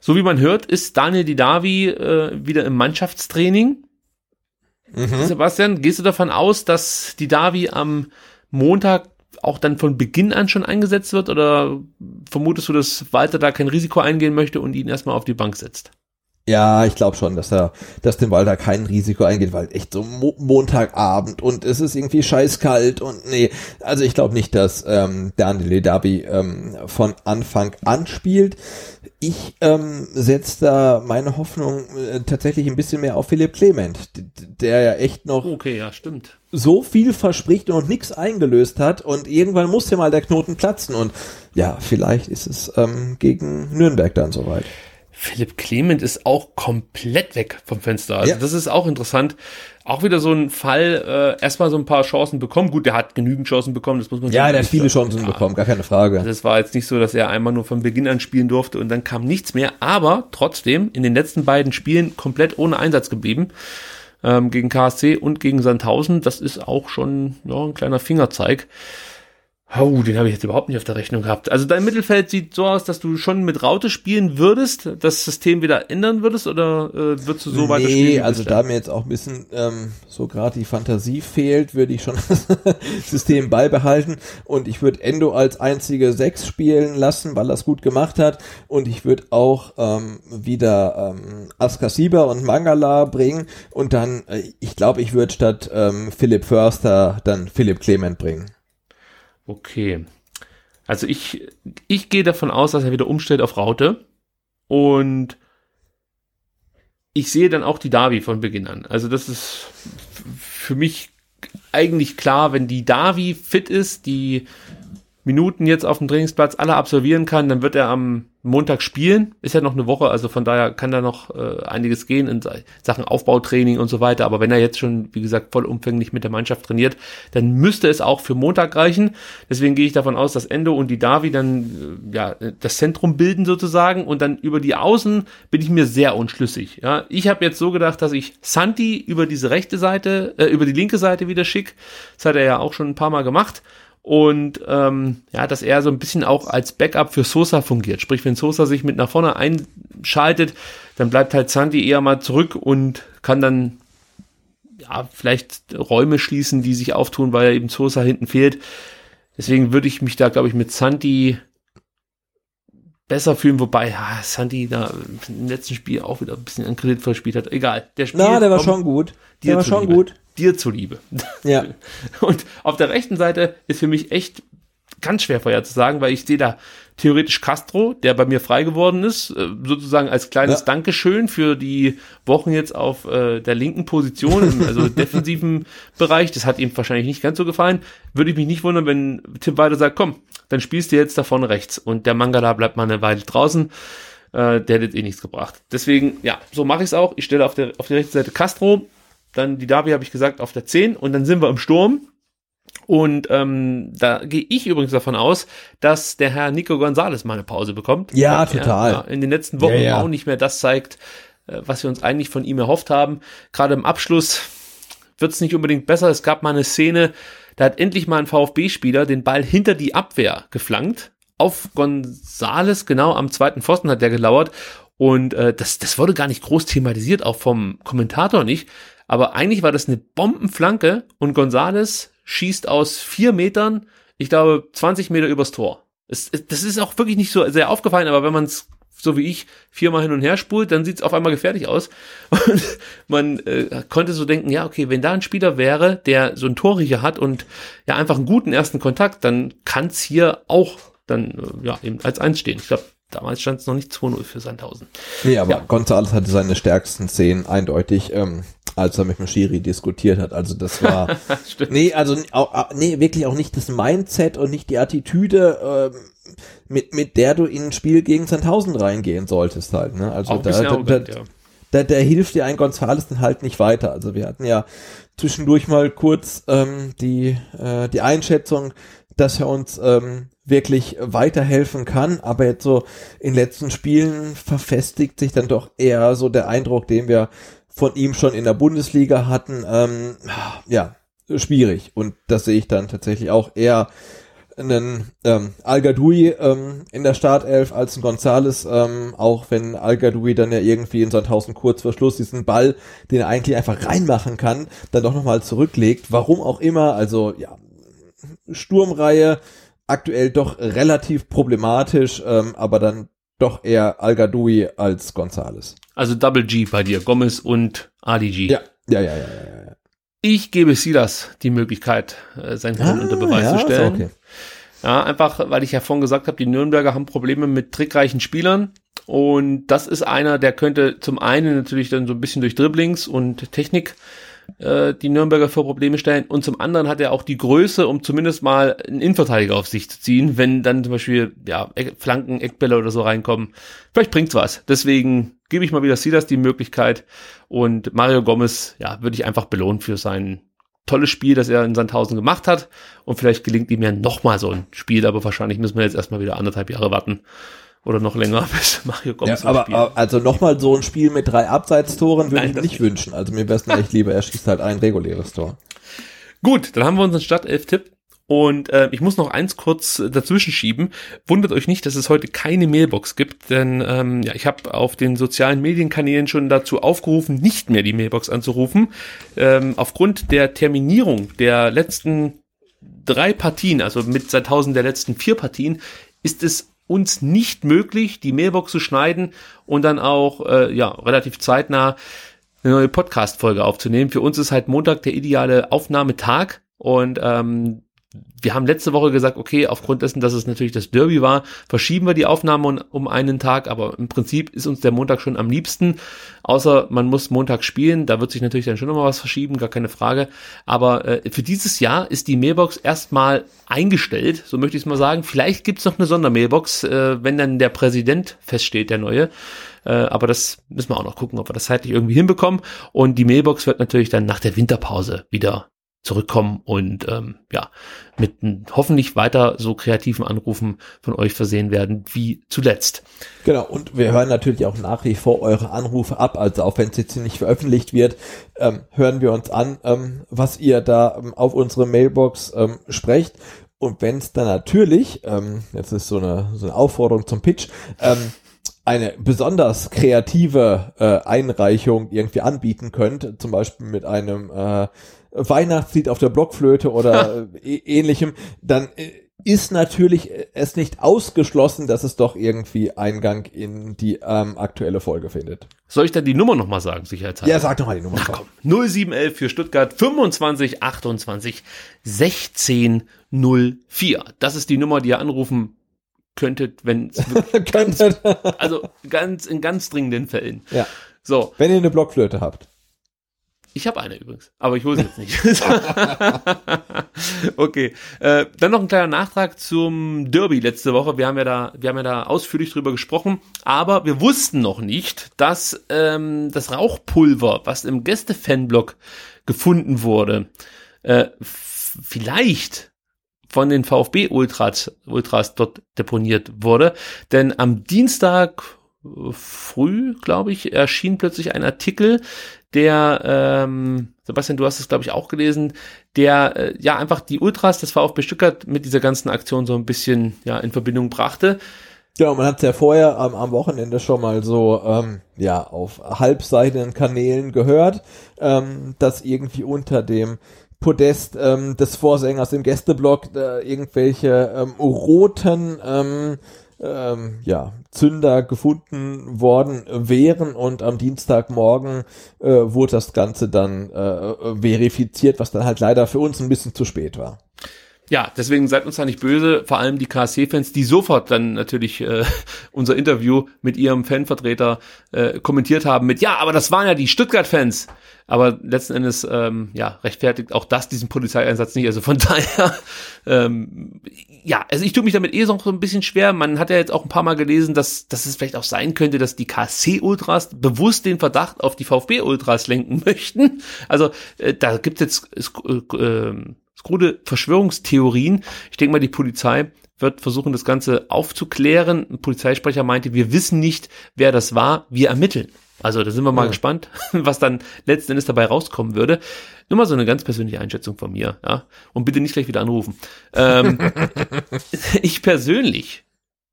so wie man hört, ist Daniel Didavi äh, wieder im Mannschaftstraining. Sebastian, gehst du davon aus, dass Didavi am Montag auch dann von Beginn an schon eingesetzt wird oder vermutest du, dass Walter da kein Risiko eingehen möchte und ihn erstmal auf die Bank setzt? Ja, ich glaube schon, dass er, dass dem Walter kein Risiko eingeht, weil echt so Mo Montagabend und es ist irgendwie scheißkalt und nee, also ich glaube nicht, dass ähm, Daniel Ledabi ähm, von Anfang an spielt. Ich ähm, setze da meine Hoffnung äh, tatsächlich ein bisschen mehr auf Philipp Clement, der ja echt noch okay, ja, stimmt. so viel verspricht und nichts eingelöst hat und irgendwann muss ja mal der Knoten platzen und ja, vielleicht ist es ähm, gegen Nürnberg dann soweit. Philipp Clement ist auch komplett weg vom Fenster. Also Ja. das ist auch interessant. Auch wieder so ein Fall, äh, erstmal so ein paar Chancen bekommen. Gut, der hat genügend Chancen bekommen, das muss man Ja, sagen. der hat viele Chancen Ja. bekommen, gar keine Frage. Also es war jetzt nicht so, dass er einmal nur von Beginn an spielen durfte und dann kam nichts mehr, aber trotzdem in den letzten beiden Spielen komplett ohne Einsatz geblieben. Ähm, gegen KSC und gegen Sandhausen. Das ist auch schon ja, ein kleiner Fingerzeig. Oh, den habe ich jetzt überhaupt nicht auf der Rechnung gehabt. Also dein Mittelfeld sieht so aus, dass du schon mit Raute spielen würdest, das System wieder ändern würdest oder äh, würdest du so weiter spielen? Nee, also da mir jetzt auch ein bisschen ähm, so gerade die Fantasie fehlt, würde ich schon das System beibehalten und ich würde Endo als einzige Sechs spielen lassen, weil er es gut gemacht hat und ich würde auch ähm, wieder ähm, Askasiba und Mangala bringen und dann, äh, ich glaube, ich würde statt ähm, Philipp Förster dann Philipp Clement bringen. Okay. Also ich, ich gehe davon aus, dass er wieder umstellt auf Raute. Und ich sehe dann auch die Davi von Beginn an. Also das ist für mich eigentlich klar, wenn die Davi fit ist, die Minuten jetzt auf dem Trainingsplatz alle absolvieren kann, dann wird er am Montag spielen. Ist ja noch eine Woche, also von daher kann da noch äh, einiges gehen in Sa- Sachen Aufbautraining und so weiter. Aber wenn er jetzt schon, wie gesagt, vollumfänglich mit der Mannschaft trainiert, dann müsste es auch für Montag reichen. Deswegen gehe ich davon aus, dass Endo und die Davi dann äh, ja das Zentrum bilden sozusagen und dann über die Außen bin ich mir sehr unschlüssig. Ja, ich habe jetzt so gedacht, dass ich Santi über diese rechte Seite, äh, über die linke Seite wieder schick. Das hat er ja auch schon ein paar Mal gemacht und ähm, ja, dass er so ein bisschen auch als Backup für Sosa fungiert. Sprich, wenn Sosa sich mit nach vorne einschaltet, dann bleibt halt Santi eher mal zurück und kann dann ja vielleicht Räume schließen, die sich auftun, weil eben Sosa hinten fehlt. Deswegen würde ich mich da, glaube ich, mit Santi besser fühlen, wobei ja, Santi da im letzten Spiel auch wieder ein bisschen an Kredit verspielt hat. Egal, der Spiel Na, der war schon gut. Der war schon gut. Dir zuliebe. Ja. Und auf der rechten Seite ist für mich echt ganz schwer vorherzusagen, weil ich sehe da theoretisch Castro, der bei mir frei geworden ist, äh, sozusagen als kleines Ja. Dankeschön für die Wochen jetzt auf äh, der linken Position, im, also defensiven Bereich. Das hat ihm wahrscheinlich nicht ganz so gefallen. Würde ich mich nicht wundern, wenn Tim weiter sagt, komm, dann spielst du jetzt da vorne rechts und der Mangala bleibt mal eine Weile draußen. Äh, der hat jetzt eh nichts gebracht. Deswegen, ja, so mache ich es auch. Ich stelle auf der, auf der rechten Seite Castro, dann die Davi habe ich gesagt auf der 10 und dann sind wir im Sturm. Und ähm, da gehe ich übrigens davon aus, dass der Herr Nico Gonzalez mal eine Pause bekommt. Ja, total. Ja, in den letzten Wochen Ja, ja. auch nicht mehr das zeigt, äh, was wir uns eigentlich von ihm erhofft haben. Gerade im Abschluss wird es nicht unbedingt besser. Es gab mal eine Szene, da hat endlich mal ein VfB-Spieler den Ball hinter die Abwehr geflankt. Auf Gonzales, genau am zweiten Pfosten hat der gelauert. Und äh, das, das wurde gar nicht groß thematisiert, auch vom Kommentator nicht. Aber eigentlich war das eine Bombenflanke und Gonzales schießt aus vier Metern, ich glaube, 20 Meter übers Tor. Es, es, das ist auch wirklich nicht so sehr aufgefallen, aber wenn man es so wie ich viermal hin und her spult, dann sieht es auf einmal gefährlich aus. Und man äh, konnte so denken, ja, okay, wenn da ein Spieler wäre, der so einen Torriecher hat und ja einfach einen guten ersten Kontakt, dann kann es hier auch dann äh, ja eben als eins stehen. Ich glaube, damals stand es noch nicht 2-0 für Sandhausen. Nee, aber Ja. Gonzales hatte seine stärksten Szenen eindeutig, ähm, als er mit dem Schiri diskutiert hat. Also das war, nee, also auch, nee, wirklich auch nicht das Mindset und nicht die Attitüde, ähm, mit, mit der du in ein Spiel gegen Sandhausen reingehen solltest halt. Ne? Also da, da, arrogant, da, ja. da, da hilft dir ein Gonzales dann halt nicht weiter. Also wir hatten ja zwischendurch mal kurz ähm, die, äh, die Einschätzung, dass er uns ähm, wirklich weiterhelfen kann, aber jetzt so in letzten Spielen verfestigt sich dann doch eher so der Eindruck, den wir von ihm schon in der Bundesliga hatten, ähm, ja, schwierig. Und das sehe ich dann tatsächlich auch eher einen ähm, Al Gadoui ähm, in der Startelf als ein Gonzales, ähm, auch wenn Al Gadoui dann ja irgendwie in Sandhausen kurz vor Schluss diesen Ball, den er eigentlich einfach reinmachen kann, dann doch nochmal zurücklegt. Warum auch immer, also ja, Sturmreihe aktuell doch relativ problematisch, ähm, aber dann doch eher Al-Gadoui als Gonzales. Also Double G bei dir, Gomez und ADG. Ja, ja, ja, ja, ja. ja. Ich gebe Silas die Möglichkeit, äh, sein Können unter Beweis ja, zu stellen. okay. Ja, einfach, weil ich ja vorhin gesagt habe, die Nürnberger haben Probleme mit trickreichen Spielern. Und das ist einer, der könnte zum einen natürlich dann so ein bisschen durch Dribblings und Technik äh, die Nürnberger vor Probleme stellen. Und zum anderen hat er auch die Größe, um zumindest mal einen Innenverteidiger auf sich zu ziehen, wenn dann zum Beispiel ja, Flanken, Eckbälle oder so reinkommen. Vielleicht bringt's was. Deswegen gebe ich mal wieder Silas die Möglichkeit. Und Mario Gomez, ja, würde ich einfach belohnen für sein tolles Spiel, das er in Sandhausen gemacht hat. Und vielleicht gelingt ihm ja nochmal so ein Spiel, aber wahrscheinlich müssen wir jetzt erstmal wieder anderthalb Jahre warten. Oder noch länger, bis Mario Gomez Ja, aber, spielt. aber also nochmal so ein Spiel mit drei Abseitstoren würde ich mir nicht wünschen. Also mir wäre es echt lieber, er schießt halt ein reguläres Tor. Gut, dann haben wir unseren Startelf-Tipp. Und äh, ich muss noch eins kurz äh, dazwischen schieben. Wundert euch nicht, dass es heute keine Mailbox gibt, denn ähm, ja, ich habe auf den sozialen Medienkanälen schon dazu aufgerufen, nicht mehr die Mailbox anzurufen. Ähm, aufgrund der Terminierung der letzten drei Partien, also mit seit tausend der letzten vier Partien, ist es uns nicht möglich, die Mailbox zu schneiden und dann auch äh, ja relativ zeitnah eine neue Podcast-Folge aufzunehmen. Für uns ist halt Montag der ideale Aufnahmetag und ähm, wir haben letzte Woche gesagt, okay, aufgrund dessen, dass es natürlich das Derby war, verschieben wir die Aufnahme um, einen Tag, aber im Prinzip ist uns der Montag schon am liebsten, außer man muss Montag spielen, da wird sich natürlich dann schon nochmal was verschieben, gar keine Frage, aber äh, für dieses Jahr ist die Mailbox erstmal eingestellt, so möchte ich es mal sagen, vielleicht gibt's noch eine Sondermailbox, äh, wenn dann der Präsident feststeht, der neue, äh, aber das müssen wir auch noch gucken, ob wir das zeitlich irgendwie hinbekommen. Und die Mailbox wird natürlich dann nach der Winterpause wieder zurückkommen und ähm, ja, mit hoffentlich weiter so kreativen Anrufen von euch versehen werden wie zuletzt. Genau, und wir hören natürlich auch nach wie vor eure Anrufe ab, also auch wenn es jetzt nicht veröffentlicht wird, ähm, hören wir uns an, ähm, was ihr da ähm, auf unsere Mailbox ähm, sprecht. Und wenn es dann natürlich, ähm, jetzt ist so eine, so eine Aufforderung zum Pitch, ähm, eine besonders kreative äh, Einreichung irgendwie anbieten könnt, zum Beispiel mit einem äh, Weihnachtslied auf der Blockflöte oder äh, ähnlichem, dann äh, ist natürlich äh, es nicht ausgeschlossen, dass es doch irgendwie Eingang in die ähm, aktuelle Folge findet. Soll ich dann die Nummer nochmal sagen, sicherheitshalber? Ja, sag doch mal die Nummer. Na komm, 0711 für Stuttgart 25 28 16 04. Das ist die Nummer, die ihr anrufen könntet, wenn Könntet. also ganz in ganz dringenden Fällen. ja. So, Wenn ihr eine Blockflöte habt. Ich habe eine übrigens, aber ich hole sie jetzt nicht. okay, äh, dann noch ein kleiner Nachtrag zum Derby letzte Woche. Wir haben ja da, wir haben ja da ausführlich drüber gesprochen, aber wir wussten noch nicht, dass ähm, das Rauchpulver, was im Gäste-Fanblock gefunden wurde, äh, vielleicht von den VfB Ultras, Ultras dort deponiert wurde. Denn am Dienstag früh, glaube ich, erschien plötzlich ein Artikel, der, ähm, Sebastian, du hast es, glaube ich, auch gelesen, der äh, ja einfach die Ultras des VfB Stuttgart mit dieser ganzen Aktion so ein bisschen ja in Verbindung brachte. Genau, man hat ja vorher am, am Wochenende schon mal so ähm, ja auf halbseitigen Kanälen gehört, ähm, dass irgendwie unter dem Podest ähm, des Vorsängers im Gästeblock äh, irgendwelche ähm, roten ähm, ähm, ja, Zünder gefunden worden wären und am Dienstagmorgen äh, wurde das Ganze dann äh, verifiziert, was dann halt leider für uns ein bisschen zu spät war. Ja, deswegen seid uns da nicht böse, vor allem die KSC-Fans, die sofort dann natürlich äh, unser Interview mit ihrem Fanvertreter äh, kommentiert haben mit, ja, aber das waren ja die Stuttgart-Fans. Aber letzten Endes, ähm, ja, rechtfertigt auch das diesen Polizeieinsatz nicht. Also von daher, ähm, ja, also ich tue mich damit eh so ein bisschen schwer. Man hat ja jetzt auch ein paar Mal gelesen, dass, dass es vielleicht auch sein könnte, dass die KSC-Ultras bewusst den Verdacht auf die VfB-Ultras lenken möchten. Also äh, da gibt es jetzt äh, äh, krude Verschwörungstheorien. Ich denke mal, die Polizei wird versuchen, das Ganze aufzuklären. Ein Polizeisprecher meinte, wir wissen nicht, wer das war, wir ermitteln. Also da sind wir mal Ja. gespannt, was dann letzten Endes dabei rauskommen würde. Nur mal so eine ganz persönliche Einschätzung von mir, ja. Und bitte nicht gleich wieder anrufen. Ähm, ich persönlich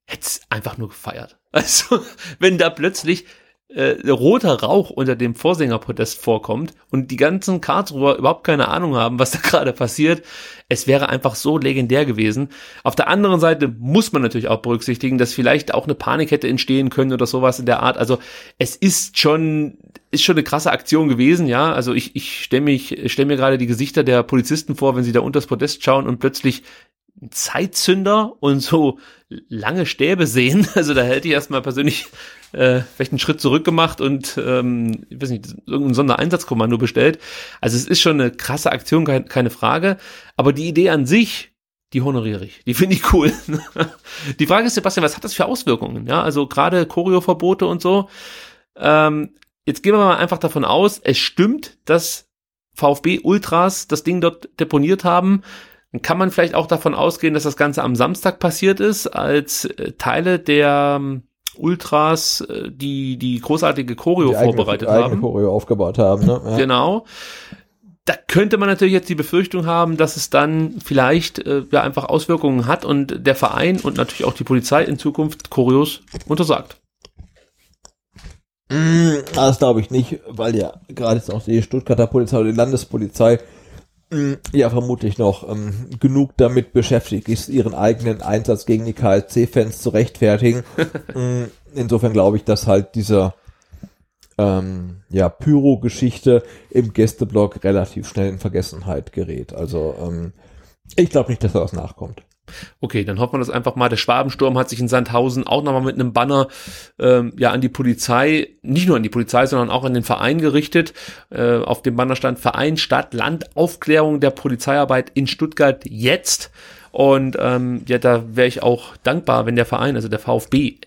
hätte es einfach nur gefeiert. Also, wenn da plötzlich äh, roter Rauch unter dem Vorsängerprotest vorkommt und die ganzen Karlsruher überhaupt keine Ahnung haben, was da gerade passiert. Es wäre einfach so legendär gewesen. Auf der anderen Seite muss man natürlich auch berücksichtigen, dass vielleicht auch eine Panik hätte entstehen können oder sowas in der Art. Also es ist schon, ist schon eine krasse Aktion gewesen, ja. Also ich, ich stelle mich, stelle mir gerade die Gesichter der Polizisten vor, wenn sie da unter das Podest schauen und plötzlich Zeitzünder und so lange Stäbe sehen. Also da hätte ich erstmal persönlich äh, vielleicht einen Schritt zurück gemacht und ähm, ich weiß nicht, irgendein Sondereinsatzkommando bestellt. Also es ist schon eine krasse Aktion, keine, Frage. Aber die Idee an sich, die honoriere ich. Die finde ich cool. die Frage ist, Sebastian, was hat das für Auswirkungen? Ja, also gerade Choreoverbote und so. Ähm, jetzt gehen wir mal einfach davon aus, es stimmt, dass VfB Ultras das Ding dort deponiert haben. Dann kann man vielleicht auch davon ausgehen, dass das Ganze am Samstag passiert ist, als äh, Teile der ähm, Ultras äh, die die großartige Choreo Die vorbereitet eigene haben. Choreo aufgebaut haben, ne? Ja. Genau. Da könnte man natürlich jetzt die Befürchtung haben, dass es dann vielleicht äh, ja einfach Auswirkungen hat und der Verein und natürlich auch die Polizei in Zukunft Choreos untersagt. Mm, Das glaube ich nicht, weil ja gerade jetzt auch die Stuttgarter Polizei oder die Landespolizei ja vermutlich noch ähm, genug damit beschäftigt ist, ihren eigenen Einsatz gegen die KSC-Fans zu rechtfertigen. Mm, Insofern glaube ich, dass halt dieser ähm, ja, Pyro-Geschichte im Gästeblock relativ schnell in Vergessenheit gerät. Also ähm, ich glaube nicht, dass da was nachkommt. Okay, dann hoffen wir das einfach mal. Der Schwabensturm hat sich in Sandhausen auch nochmal mit einem Banner ähm, ja an die Polizei, nicht nur an die Polizei, sondern auch an den Verein gerichtet. Äh, auf dem Banner stand Verein Stadt Land Aufklärung der Polizeiarbeit in Stuttgart jetzt. Und ähm, ja, da wäre ich auch dankbar, wenn der Verein, also der VfB,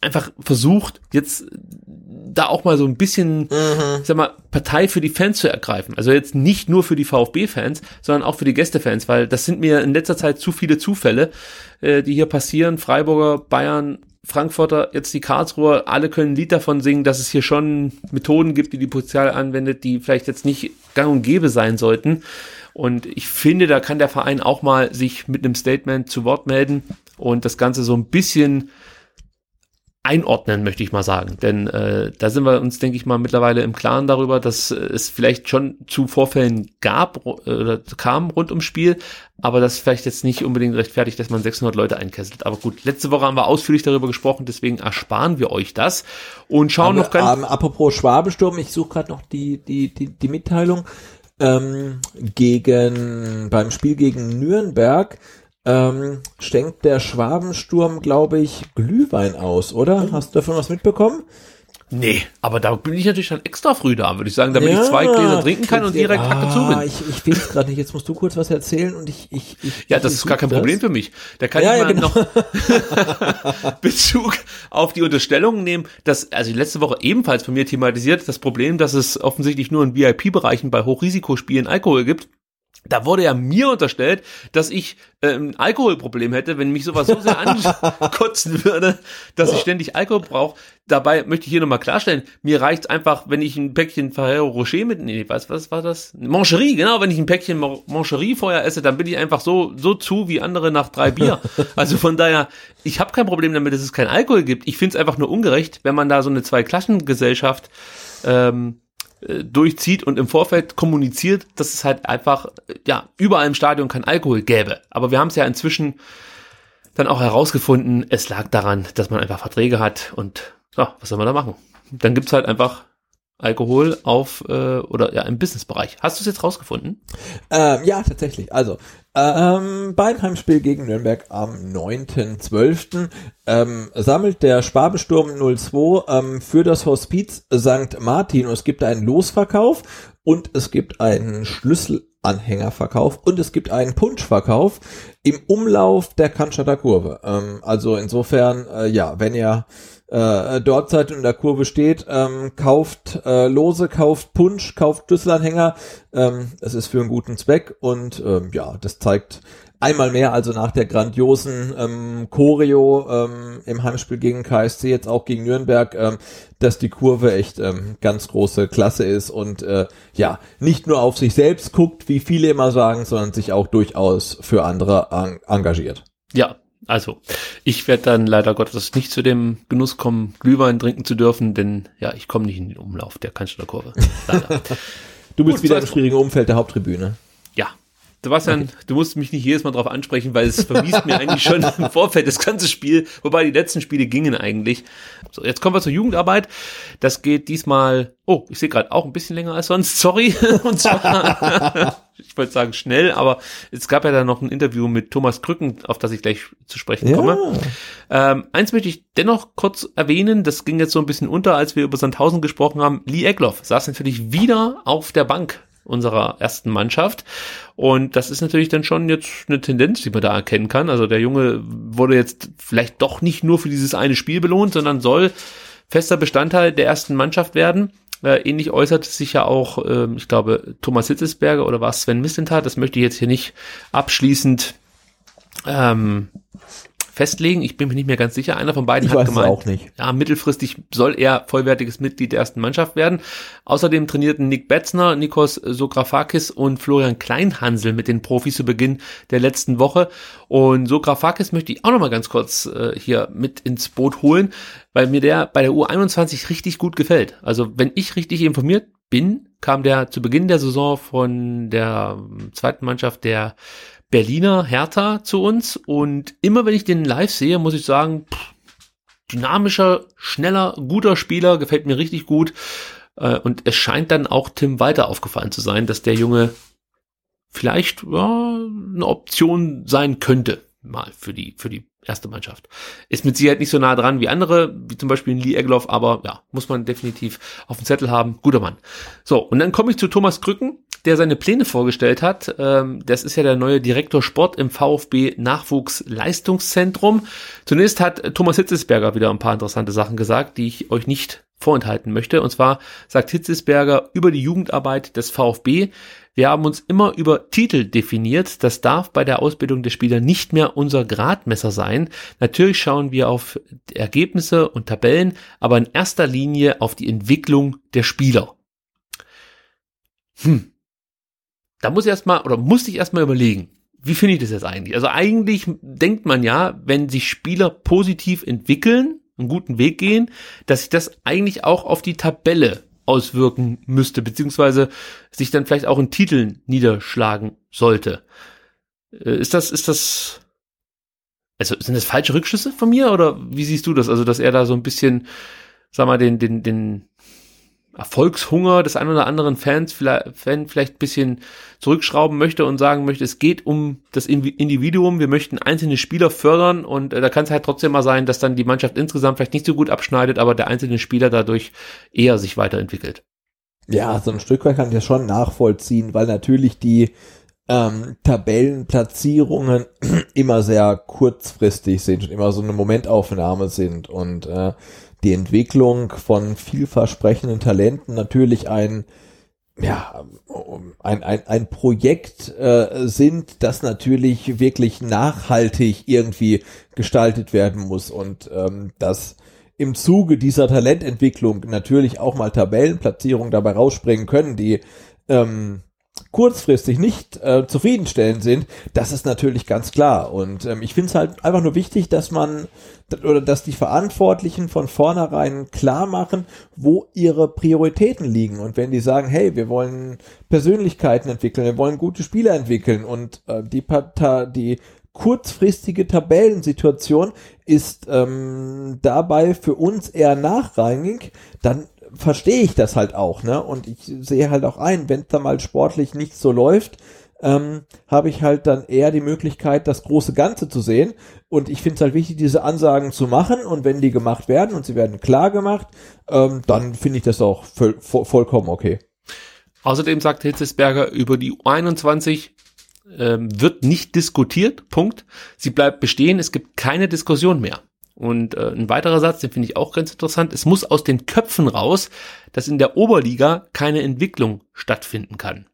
einfach versucht, jetzt da auch mal so ein bisschen, ich sag mal, Partei für die Fans zu ergreifen. Also jetzt nicht nur für die VfB-Fans, sondern auch für die Gästefans, weil das sind mir in letzter Zeit zu viele Zufälle, äh, die hier passieren. Freiburger, Bayern, Frankfurter, jetzt die Karlsruher, alle können ein Lied davon singen, dass es hier schon Methoden gibt, die die Polizei anwendet, die vielleicht jetzt nicht gang und gäbe sein sollten. Und ich finde, da kann der Verein auch mal sich mit einem Statement zu Wort melden und das Ganze so ein bisschen einordnen, möchte ich mal sagen. Denn äh, da sind wir uns, denke ich mal, mittlerweile im Klaren darüber, dass äh, es vielleicht schon zu Vorfällen gab ru- äh, oder kam rund ums Spiel, aber das vielleicht jetzt nicht unbedingt rechtfertigt, dass man 600 Leute einkesselt. Aber gut, letzte Woche haben wir ausführlich darüber gesprochen, deswegen ersparen wir euch das und schauen noch ganz... Ähm, apropos Schwabensturm, ich suche gerade noch die, die, die, die Mitteilung. Ähm, gegen beim Spiel gegen Nürnberg ähm, schenkt der Schwabensturm, glaube ich, Glühwein aus, oder? Hast du davon was mitbekommen? Nee, aber da bin ich natürlich dann extra früh da, würde ich sagen, damit ich zwei Gläser trinken kann und direkt ah, Hacke zu bin. Ich, ich finde es gerade nicht. Jetzt musst du kurz was erzählen und ich, ich, ich Ja, ich das ist gar kein suche Problem für mich. Da kann Ja, ich ja, mal genau. noch Bezug auf die Unterstellung nehmen, dass, also letzte Woche ebenfalls von mir thematisiert, das Problem, dass es offensichtlich nur in VIP-Bereichen bei Hochrisikospielen Alkohol gibt. Da wurde ja mir unterstellt, dass ich äh, ein Alkoholproblem hätte, wenn mich sowas so sehr ankotzen würde, dass ich ständig Alkohol brauche. Dabei möchte ich hier nochmal klarstellen, mir reicht einfach, wenn ich ein Päckchen Ferrero Rocher mit, nee, was, was war das? Mancherie, genau, wenn ich ein Päckchen Mancherie vorher esse, dann bin ich einfach so, so zu wie andere nach drei Bier. Also von daher, ich habe kein Problem damit, dass es kein Alkohol gibt. Ich finde es einfach nur ungerecht, wenn man da so eine Zwei-Klassengesellschaft ähm, äh, durchzieht und im Vorfeld kommuniziert, dass es halt einfach, äh, ja, überall im Stadion kein Alkohol gäbe. Aber wir haben es ja inzwischen dann auch herausgefunden, es lag daran, dass man einfach Verträge hat und ja, was soll man da machen? Dann gibt's halt einfach Alkohol auf äh, oder ja im Businessbereich. Hast du es jetzt rausgefunden? Ähm, ja, tatsächlich. Also, ähm, beim Heimspiel gegen Nürnberg am 9.12. Ähm, sammelt der Schwabensturm 02 ähm, für das Hospiz St. Martin. Und es gibt einen Losverkauf und es gibt einen Schlüsselanhängerverkauf und es gibt einen Punschverkauf im Umlauf der Cannstatter Kurve. Ähm, also insofern, äh, ja, wenn ihr äh, dort seid und in der Kurve steht, ähm, kauft äh, Lose, kauft Punsch, kauft Schlüsselanhänger. Ähm, es ist für einen guten Zweck und ähm, ja, das zeigt einmal mehr, also nach der grandiosen ähm, Choreo ähm, im Heimspiel gegen KSC, jetzt auch gegen Nürnberg, ähm, dass die Kurve echt ähm, ganz große Klasse ist und äh, ja, nicht nur auf sich selbst guckt, wie viele immer sagen, sondern sich auch durchaus für andere en engagiert. Ja, Also, ich werde dann leider Gottes nicht zu dem Genuss kommen, Glühwein trinken zu dürfen, denn ja, ich komme nicht in den Umlauf der Cannstatter Kurve. Du bist Gut, wieder im schwierigen Umfeld der Haupttribüne. ja. Sebastian, du musst mich nicht jedes Mal drauf ansprechen, weil es vermiest mir eigentlich schon im Vorfeld das ganze Spiel, wobei die letzten Spiele gingen eigentlich. So, jetzt kommen wir zur Jugendarbeit. Das geht diesmal, oh, ich sehe gerade auch ein bisschen länger als sonst, sorry. Und zwar, ich wollte sagen schnell, aber es gab ja dann noch ein Interview mit Thomas Krücken, auf das ich gleich zu sprechen komme. Ähm, eins möchte ich dennoch kurz erwähnen, das ging jetzt so ein bisschen unter, als wir über Sandhausen gesprochen haben. Lee Egloff saß natürlich wieder auf der Bank unserer ersten Mannschaft. Und das ist natürlich dann schon jetzt eine Tendenz, die man da erkennen kann. Also der Junge wurde jetzt vielleicht doch nicht nur für dieses eine Spiel belohnt, sondern soll fester Bestandteil der ersten Mannschaft werden. Äh, ähnlich äußert sich ja auch, ähm, ich glaube, Thomas Hitzesberger oder war es Sven Mislintat. Das möchte ich jetzt hier nicht abschließend ähm, festlegen. Ich bin mir nicht mehr ganz sicher. Einer von beiden Ich hat weiß es gemeint, auch nicht. ja, mittelfristig soll er vollwertiges Mitglied der ersten Mannschaft werden. Außerdem trainierten Nick Betzner, Nikos Sografakis und Florian Kleinhansel mit den Profis zu Beginn der letzten Woche. Und Sografakis möchte ich auch noch mal ganz kurz äh, hier mit ins Boot holen, weil mir der bei der U21 richtig gut gefällt. Also wenn ich richtig informiert bin, kam der zu Beginn der Saison von der ähm, zweiten Mannschaft der Berliner Hertha zu uns und immer wenn ich den live sehe, muss ich sagen, pff, dynamischer, schneller, guter Spieler, gefällt mir richtig gut. Äh, Und es scheint dann auch Tim Walter aufgefallen zu sein, dass der Junge vielleicht ja, eine Option sein könnte, mal für die, für die erste Mannschaft. Ist mit Sicherheit nicht so nah dran wie andere, wie zum Beispiel Lee Egloff, aber ja, muss man definitiv auf dem Zettel haben. Guter Mann. So, und dann komme ich zu Thomas Krücken, der seine Pläne vorgestellt hat. Ähm, das ist ja der neue Direktor Sport im VfB Nachwuchsleistungszentrum. Zunächst hat Thomas Hitzesberger wieder ein paar interessante Sachen gesagt, die ich euch nicht vorenthalten möchte. Und zwar sagt Hitzesberger über die Jugendarbeit des VfB, wir haben uns immer über Titel definiert. Das darf bei der Ausbildung der Spieler nicht mehr unser Gradmesser sein. Natürlich schauen wir auf Ergebnisse und Tabellen, aber in erster Linie auf die Entwicklung der Spieler. Hm. Da muss ich erstmal, oder musste ich erstmal überlegen, wie finde ich das jetzt eigentlich? Also eigentlich denkt man ja, wenn sich Spieler positiv entwickeln, einen guten Weg gehen, dass sich das eigentlich auch auf die Tabelle auswirken müsste, beziehungsweise sich dann vielleicht auch in Titeln niederschlagen sollte. Äh, Ist das, ist das, also sind das falsche Rückschlüsse von mir oder wie siehst du das? Also, dass er da so ein bisschen, sag mal, den, den, den Erfolgshunger des einen oder anderen Fans vielleicht, Fan vielleicht bisschen zurückschrauben möchte und sagen möchte, es geht um das Individuum, wir möchten einzelne Spieler fördern und äh, da kann es halt trotzdem mal sein, dass dann die Mannschaft insgesamt vielleicht nicht so gut abschneidet, aber der einzelne Spieler dadurch eher sich weiterentwickelt. Ja, so ein Stück weit kann ich das schon nachvollziehen, weil natürlich die ähm, Tabellenplatzierungen immer sehr kurzfristig sind und immer so eine Momentaufnahme sind und äh, die Entwicklung von vielversprechenden Talenten natürlich ein ja, ein, ein, ein Projekt äh, sind, das natürlich wirklich nachhaltig irgendwie gestaltet werden muss. Und ähm, das im Zuge dieser Talententwicklung natürlich auch mal Tabellenplatzierungen dabei rausspringen können, die ähm, kurzfristig nicht äh, zufriedenstellend sind, das ist natürlich ganz klar. Und ähm, ich finde es halt einfach nur wichtig, dass man oder dass die Verantwortlichen von vornherein klar machen, wo ihre Prioritäten liegen. Und wenn die sagen, hey, wir wollen Persönlichkeiten entwickeln, wir wollen gute Spieler entwickeln und äh, die, Parta die kurzfristige Tabellensituation ist ähm, dabei für uns eher nachrangig, dann verstehe ich das halt auch, ne? Und ich sehe halt auch ein, wenn da mal sportlich nicht so läuft, ähm, habe ich halt dann eher die Möglichkeit, das große Ganze zu sehen. Und ich finde es halt wichtig, diese Ansagen zu machen. Und wenn die gemacht werden und sie werden klar gemacht, ähm, dann finde ich das auch voll, voll, vollkommen okay. Außerdem sagt Hitzesberger über die U21 ähm, wird nicht diskutiert, Punkt. Sie bleibt bestehen, es gibt keine Diskussion mehr. Und äh, ein weiterer Satz, den finde ich auch ganz interessant, es muss aus den Köpfen raus, dass in der Oberliga keine Entwicklung stattfinden kann.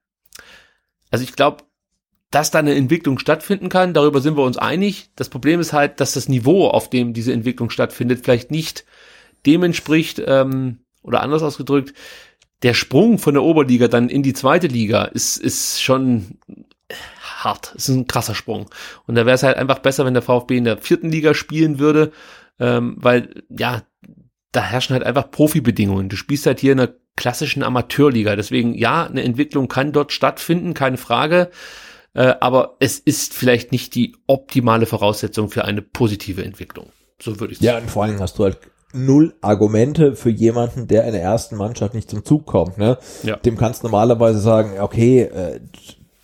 Also ich glaube, dass da eine Entwicklung stattfinden kann, darüber sind wir uns einig. Das Problem ist halt, dass das Niveau, auf dem diese Entwicklung stattfindet, vielleicht nicht dem entspricht, ähm, oder anders ausgedrückt, der Sprung von der Oberliga dann in die zweite Liga ist, ist schon hart. Es ist ein krasser Sprung. Und da wäre es halt einfach besser, wenn der VfB in der vierten Liga spielen würde, ähm, weil ja, da herrschen halt einfach Profibedingungen. Du spielst halt hier in einer klassischen Amateurliga. Deswegen ja, eine Entwicklung kann dort stattfinden, keine Frage. Äh, aber es ist vielleicht nicht die optimale Voraussetzung für eine positive Entwicklung. So würde ich sagen. Ja, und vor allen Dingen hast du halt null Argumente für jemanden, der in der ersten Mannschaft nicht zum Zug kommt. Ne? Ja. Dem kannst du normalerweise sagen, okay, äh,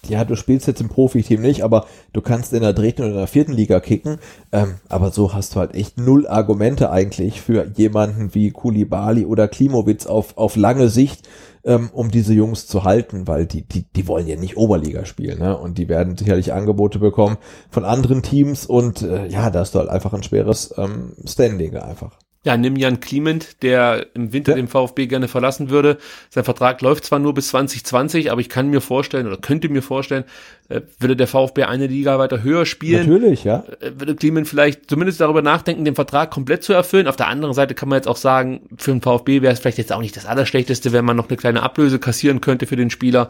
ja, du spielst jetzt im Profiteam nicht, aber du kannst in der dritten oder der vierten Liga kicken. Ähm, aber so hast du halt echt null Argumente eigentlich für jemanden wie Kulibali oder Klimowitz auf, auf lange Sicht, ähm, um diese Jungs zu halten, weil die, die, die wollen ja nicht Oberliga spielen, ne? Und die werden sicherlich Angebote bekommen von anderen Teams und äh, ja, da hast du halt einfach ein schweres ähm, Standing einfach. Ja, nimm Jan Kliment, der im Winter ja. den VfB gerne verlassen würde. Sein Vertrag läuft zwar nur bis 2020, aber ich kann mir vorstellen oder könnte mir vorstellen, äh, würde der VfB eine Liga weiter höher spielen. Natürlich, ja. Äh, würde Kliment vielleicht zumindest darüber nachdenken, den Vertrag komplett zu erfüllen. Auf der anderen Seite kann man jetzt auch sagen, für den VfB wäre es vielleicht jetzt auch nicht das Allerschlechteste, wenn man noch eine kleine Ablöse kassieren könnte für den Spieler.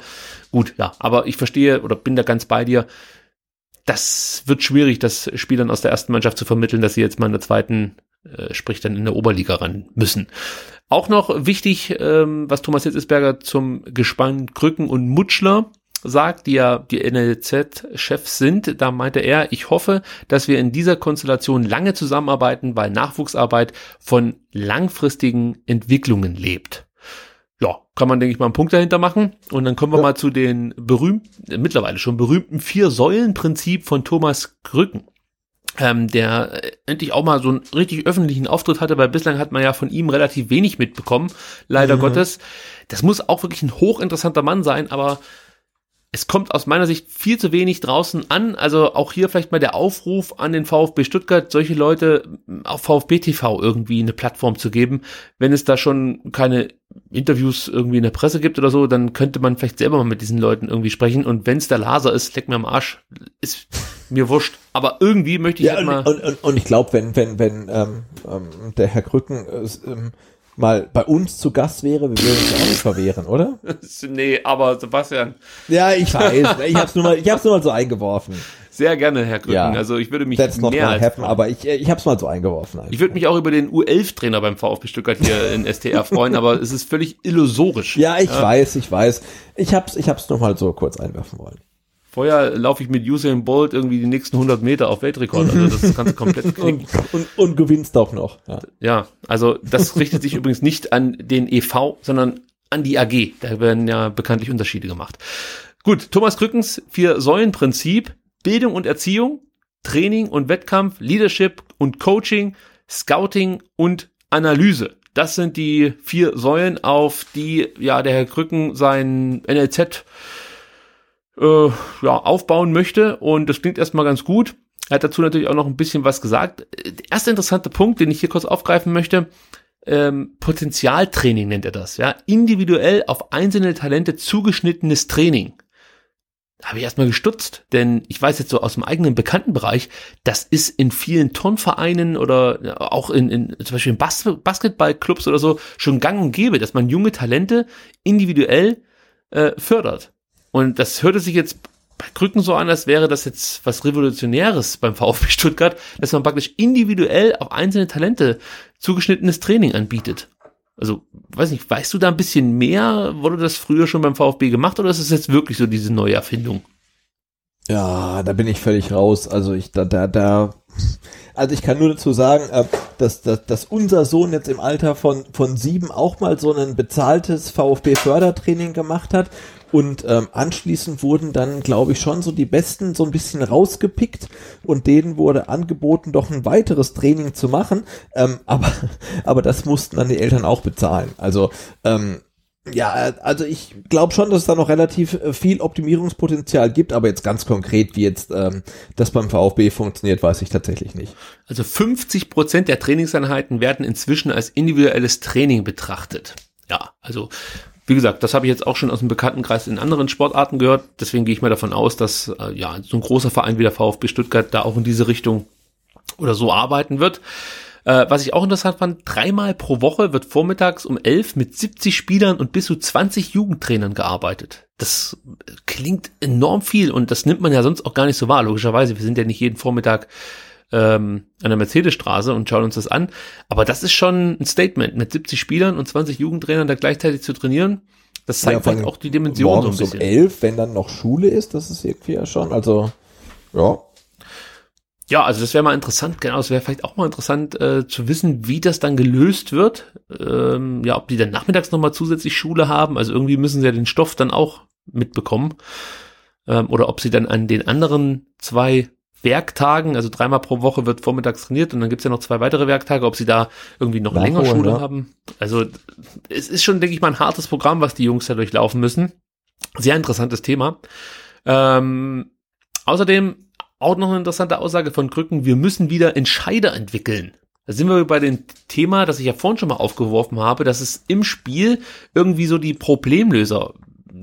Gut, ja, aber ich verstehe oder bin da ganz bei dir das wird schwierig, das Spielern aus der ersten Mannschaft zu vermitteln, dass sie jetzt mal in der zweiten äh, sprich dann in der Oberliga ran müssen. Auch noch wichtig, ähm, was Thomas Hitzesberger zum Gespann Krücken und Mutschler sagt, die ja die NLZ-Chefs sind, da meinte er, ich hoffe, dass wir in dieser Konstellation lange zusammenarbeiten, weil Nachwuchsarbeit von langfristigen Entwicklungen lebt. Ja, kann man, denke ich, mal einen Punkt dahinter machen. Und dann kommen wir ja. mal zu den berühmten, mittlerweile schon berühmten Vier-Säulen-Prinzip von Thomas Krücken ähm, der äh, endlich auch mal so einen richtig öffentlichen Auftritt hatte, weil bislang hat man ja von ihm relativ wenig mitbekommen, leider mhm. Gottes. Das muss auch wirklich ein hochinteressanter Mann sein, aber es kommt aus meiner Sicht viel zu wenig draußen an. Also auch hier vielleicht mal der Aufruf an den VfB Stuttgart, solche Leute auf VfB TV irgendwie eine Plattform zu geben. Wenn es da schon keine Interviews irgendwie in der Presse gibt oder so, dann könnte man vielleicht selber mal mit diesen Leuten irgendwie sprechen. Und wenn es der Laser ist, leck mir am Arsch, ist mir wurscht. Aber irgendwie möchte ich ja, halt mal. Und, und, und ich glaube, wenn, wenn, wenn ähm, ähm, der Herr Krücken äh, ähm, mal bei uns zu Gast wäre, wir würden uns auch nicht verwehren, oder? nee, aber Sebastian. Ja, ich weiß. Ich hab's nur mal, ich hab's nur mal so eingeworfen. Sehr gerne, Herr Krücken. Ja, also ich würde mich that's not mehr als happen, aber ich, ich hab's mal so eingeworfen. Einfach. Ich würde mich auch über den U11-Trainer beim VfB Stuttgart hier in STR freuen, aber es ist völlig illusorisch. Ja, ich ja. weiß, ich weiß. Ich hab's, ich hab's noch mal so kurz einwerfen wollen. Vorher laufe ich mit Usain Bolt irgendwie die nächsten 100 Meter auf Weltrekord. Also das kannst du komplett knicken. und, und, und gewinnst auch noch. Ja. ja, also das richtet sich übrigens nicht an den EV, sondern an die AG. Da werden ja bekanntlich Unterschiede gemacht. Gut, Thomas Krückens Vier-Säulen-Prinzip. Bildung und Erziehung, Training und Wettkampf, Leadership und Coaching, Scouting und Analyse. Das sind die vier Säulen, auf die ja der Herr Krücken sein NLZ äh, ja, aufbauen möchte. Und das klingt erstmal ganz gut. Er hat dazu natürlich auch noch ein bisschen was gesagt. Der erste interessante Punkt, den ich hier kurz aufgreifen möchte, ähm, Potenzialtraining nennt er das, ja, individuell auf einzelne Talente zugeschnittenes Training. Habe ich erstmal gestutzt, denn ich weiß jetzt so aus dem eigenen Bekanntenbereich, das ist in vielen Turnvereinen oder auch in, in zum Beispiel in Bas Basketballclubs oder so schon gang und gäbe, dass man junge Talente individuell äh, fördert. Und das hörte sich jetzt bei Krücken so an, als wäre das jetzt was Revolutionäres beim VfB Stuttgart, dass man praktisch individuell auf einzelne Talente zugeschnittenes Training anbietet. Also, weiß nicht, weißt du da ein bisschen mehr? Wurde das früher schon beim VfB gemacht oder ist es jetzt wirklich so diese neue Erfindung? Ja, da bin ich völlig raus. Also ich da da da also ich kann nur dazu sagen, äh, dass, dass, dass unser Sohn jetzt im Alter von, von sieben auch mal so ein bezahltes VfB-Fördertraining gemacht hat und ähm, anschließend wurden dann, glaube ich, schon so die Besten so ein bisschen rausgepickt und denen wurde angeboten, doch ein weiteres Training zu machen. Ähm, aber, aber das mussten dann die Eltern auch bezahlen. Also ähm, ja, also ich glaube schon, dass es da noch relativ äh, viel Optimierungspotenzial gibt, aber jetzt ganz konkret, wie jetzt ähm, das beim VfB funktioniert, weiß ich tatsächlich nicht. Also 50 Prozent der Trainingseinheiten werden inzwischen als individuelles Training betrachtet. Ja, also wie gesagt, das habe ich jetzt auch schon aus dem Bekanntenkreis in anderen Sportarten gehört. Deswegen gehe ich mal davon aus, dass äh, ja so ein großer Verein wie der VfB Stuttgart da auch in diese Richtung oder so arbeiten wird. Äh, was ich auch interessant fand, dreimal pro Woche wird vormittags um elf mit 70 Spielern und bis zu 20 Jugendtrainern gearbeitet. das klingt enorm viel und das nimmt man ja sonst auch gar nicht so wahr, logischerweise. Wir sind ja nicht jeden Vormittag ähm, an der Mercedesstraße und schauen uns das an. Aber das ist schon ein Statement, mit 70 Spielern und 20 Jugendtrainern da gleichzeitig zu trainieren. Das zeigt ja, halt auch die Dimension so ein bisschen. um elf, wenn dann noch Schule ist, das ist irgendwie ja schon, also ja. Ja, also das wäre mal interessant, genau, es wäre vielleicht auch mal interessant äh, zu wissen, wie das dann gelöst wird. Ähm, ja, ob die dann nachmittags nochmal zusätzlich Schule haben, also irgendwie müssen sie ja den Stoff dann auch mitbekommen. Ähm, oder ob sie dann an den anderen zwei Werktagen, also dreimal pro Woche wird vormittags trainiert und dann gibt's ja noch zwei weitere Werktage, ob sie da irgendwie noch Nachholen, länger Schule ja. haben. Also es ist schon, denke ich mal, ein hartes Programm, was die Jungs da durchlaufen müssen. Sehr interessantes Thema. Ähm, außerdem auch noch eine interessante Aussage von Krücken, wir müssen wieder Entscheider entwickeln. Da sind wir bei dem Thema, das ich ja vorhin schon mal aufgeworfen habe, dass es im Spiel irgendwie so die Problemlöser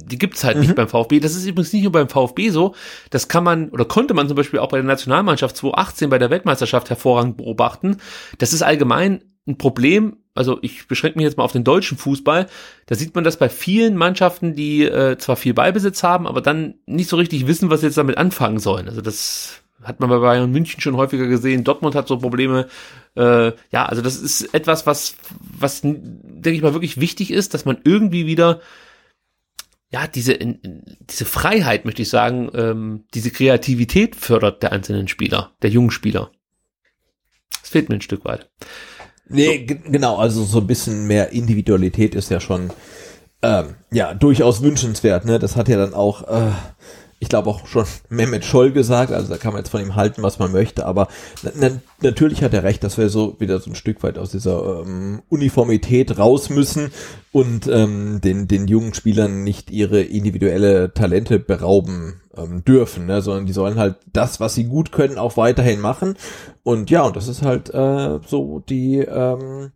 die gibt's halt mhm. nicht beim VfB. Das ist übrigens nicht nur beim VfB so. Das kann man oder konnte man zum Beispiel auch bei der Nationalmannschaft 2018 bei der Weltmeisterschaft hervorragend beobachten. Das ist allgemein ein Problem. Also ich beschränke mich jetzt mal auf den deutschen Fußball. Da sieht man das bei vielen Mannschaften, die äh, zwar viel Beibesitz haben, aber dann nicht so richtig wissen, was sie jetzt damit anfangen sollen. Also das hat man bei Bayern München schon häufiger gesehen. Dortmund hat so Probleme. Äh, ja, also das ist etwas, was, was denke ich mal wirklich wichtig ist, dass man irgendwie wieder ja, diese, diese Freiheit, möchte ich sagen, ähm, diese Kreativität fördert der einzelnen Spieler, der jungen Spieler. Das fehlt mir ein Stück weit. Nee, so. genau, also so ein bisschen mehr Individualität ist ja schon ähm, ja durchaus wünschenswert, ne? Das hat ja dann auch äh, ich glaube auch schon Mehmet Scholl gesagt, also da kann man jetzt von ihm halten, was man möchte, aber na, natürlich hat er recht, dass wir so wieder so ein Stück weit aus dieser ähm, Uniformität raus müssen und ähm, den, den jungen Spielern nicht ihre individuelle Talente berauben ähm, dürfen, ne? sondern die sollen halt das, was sie gut können, auch weiterhin machen. Und ja, und das ist halt äh, so die ähm,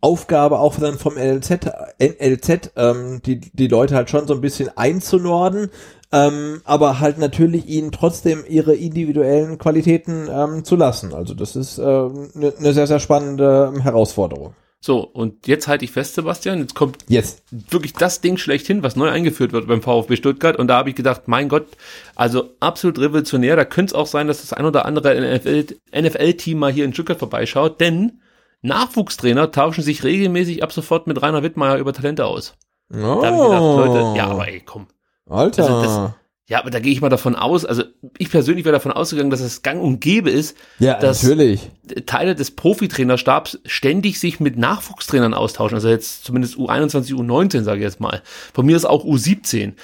Aufgabe auch dann vom NLZ, NLZ ähm, die, die Leute halt schon so ein bisschen einzunorden, ähm, aber halt natürlich ihnen trotzdem ihre individuellen Qualitäten ähm, zu lassen. Also das ist eine äh, ne, sehr, sehr spannende ähm, Herausforderung. So, und jetzt halte ich fest, Sebastian, jetzt kommt yes. wirklich das Ding schlechthin, was neu eingeführt wird beim VfB Stuttgart. Und da habe ich gedacht, mein Gott, also absolut revolutionär. Da könnte es auch sein, dass das ein oder andere NFL-Team NFL mal hier in Stuttgart vorbeischaut, denn Nachwuchstrainer tauschen sich regelmäßig ab sofort mit Rainer Wittmeier über Talente aus. Oh. Da habe ich gedacht, Leute, ja, aber ey, komm, Alter. Also das, ja, aber da gehe ich mal davon aus, also ich persönlich wäre davon ausgegangen, dass es gang und gäbe ist, ja, dass natürlich. Teile des Profitrainerstabs ständig sich mit Nachwuchstrainern austauschen. Also jetzt zumindest U21, U19, sage ich jetzt mal. Von mir ist auch U17.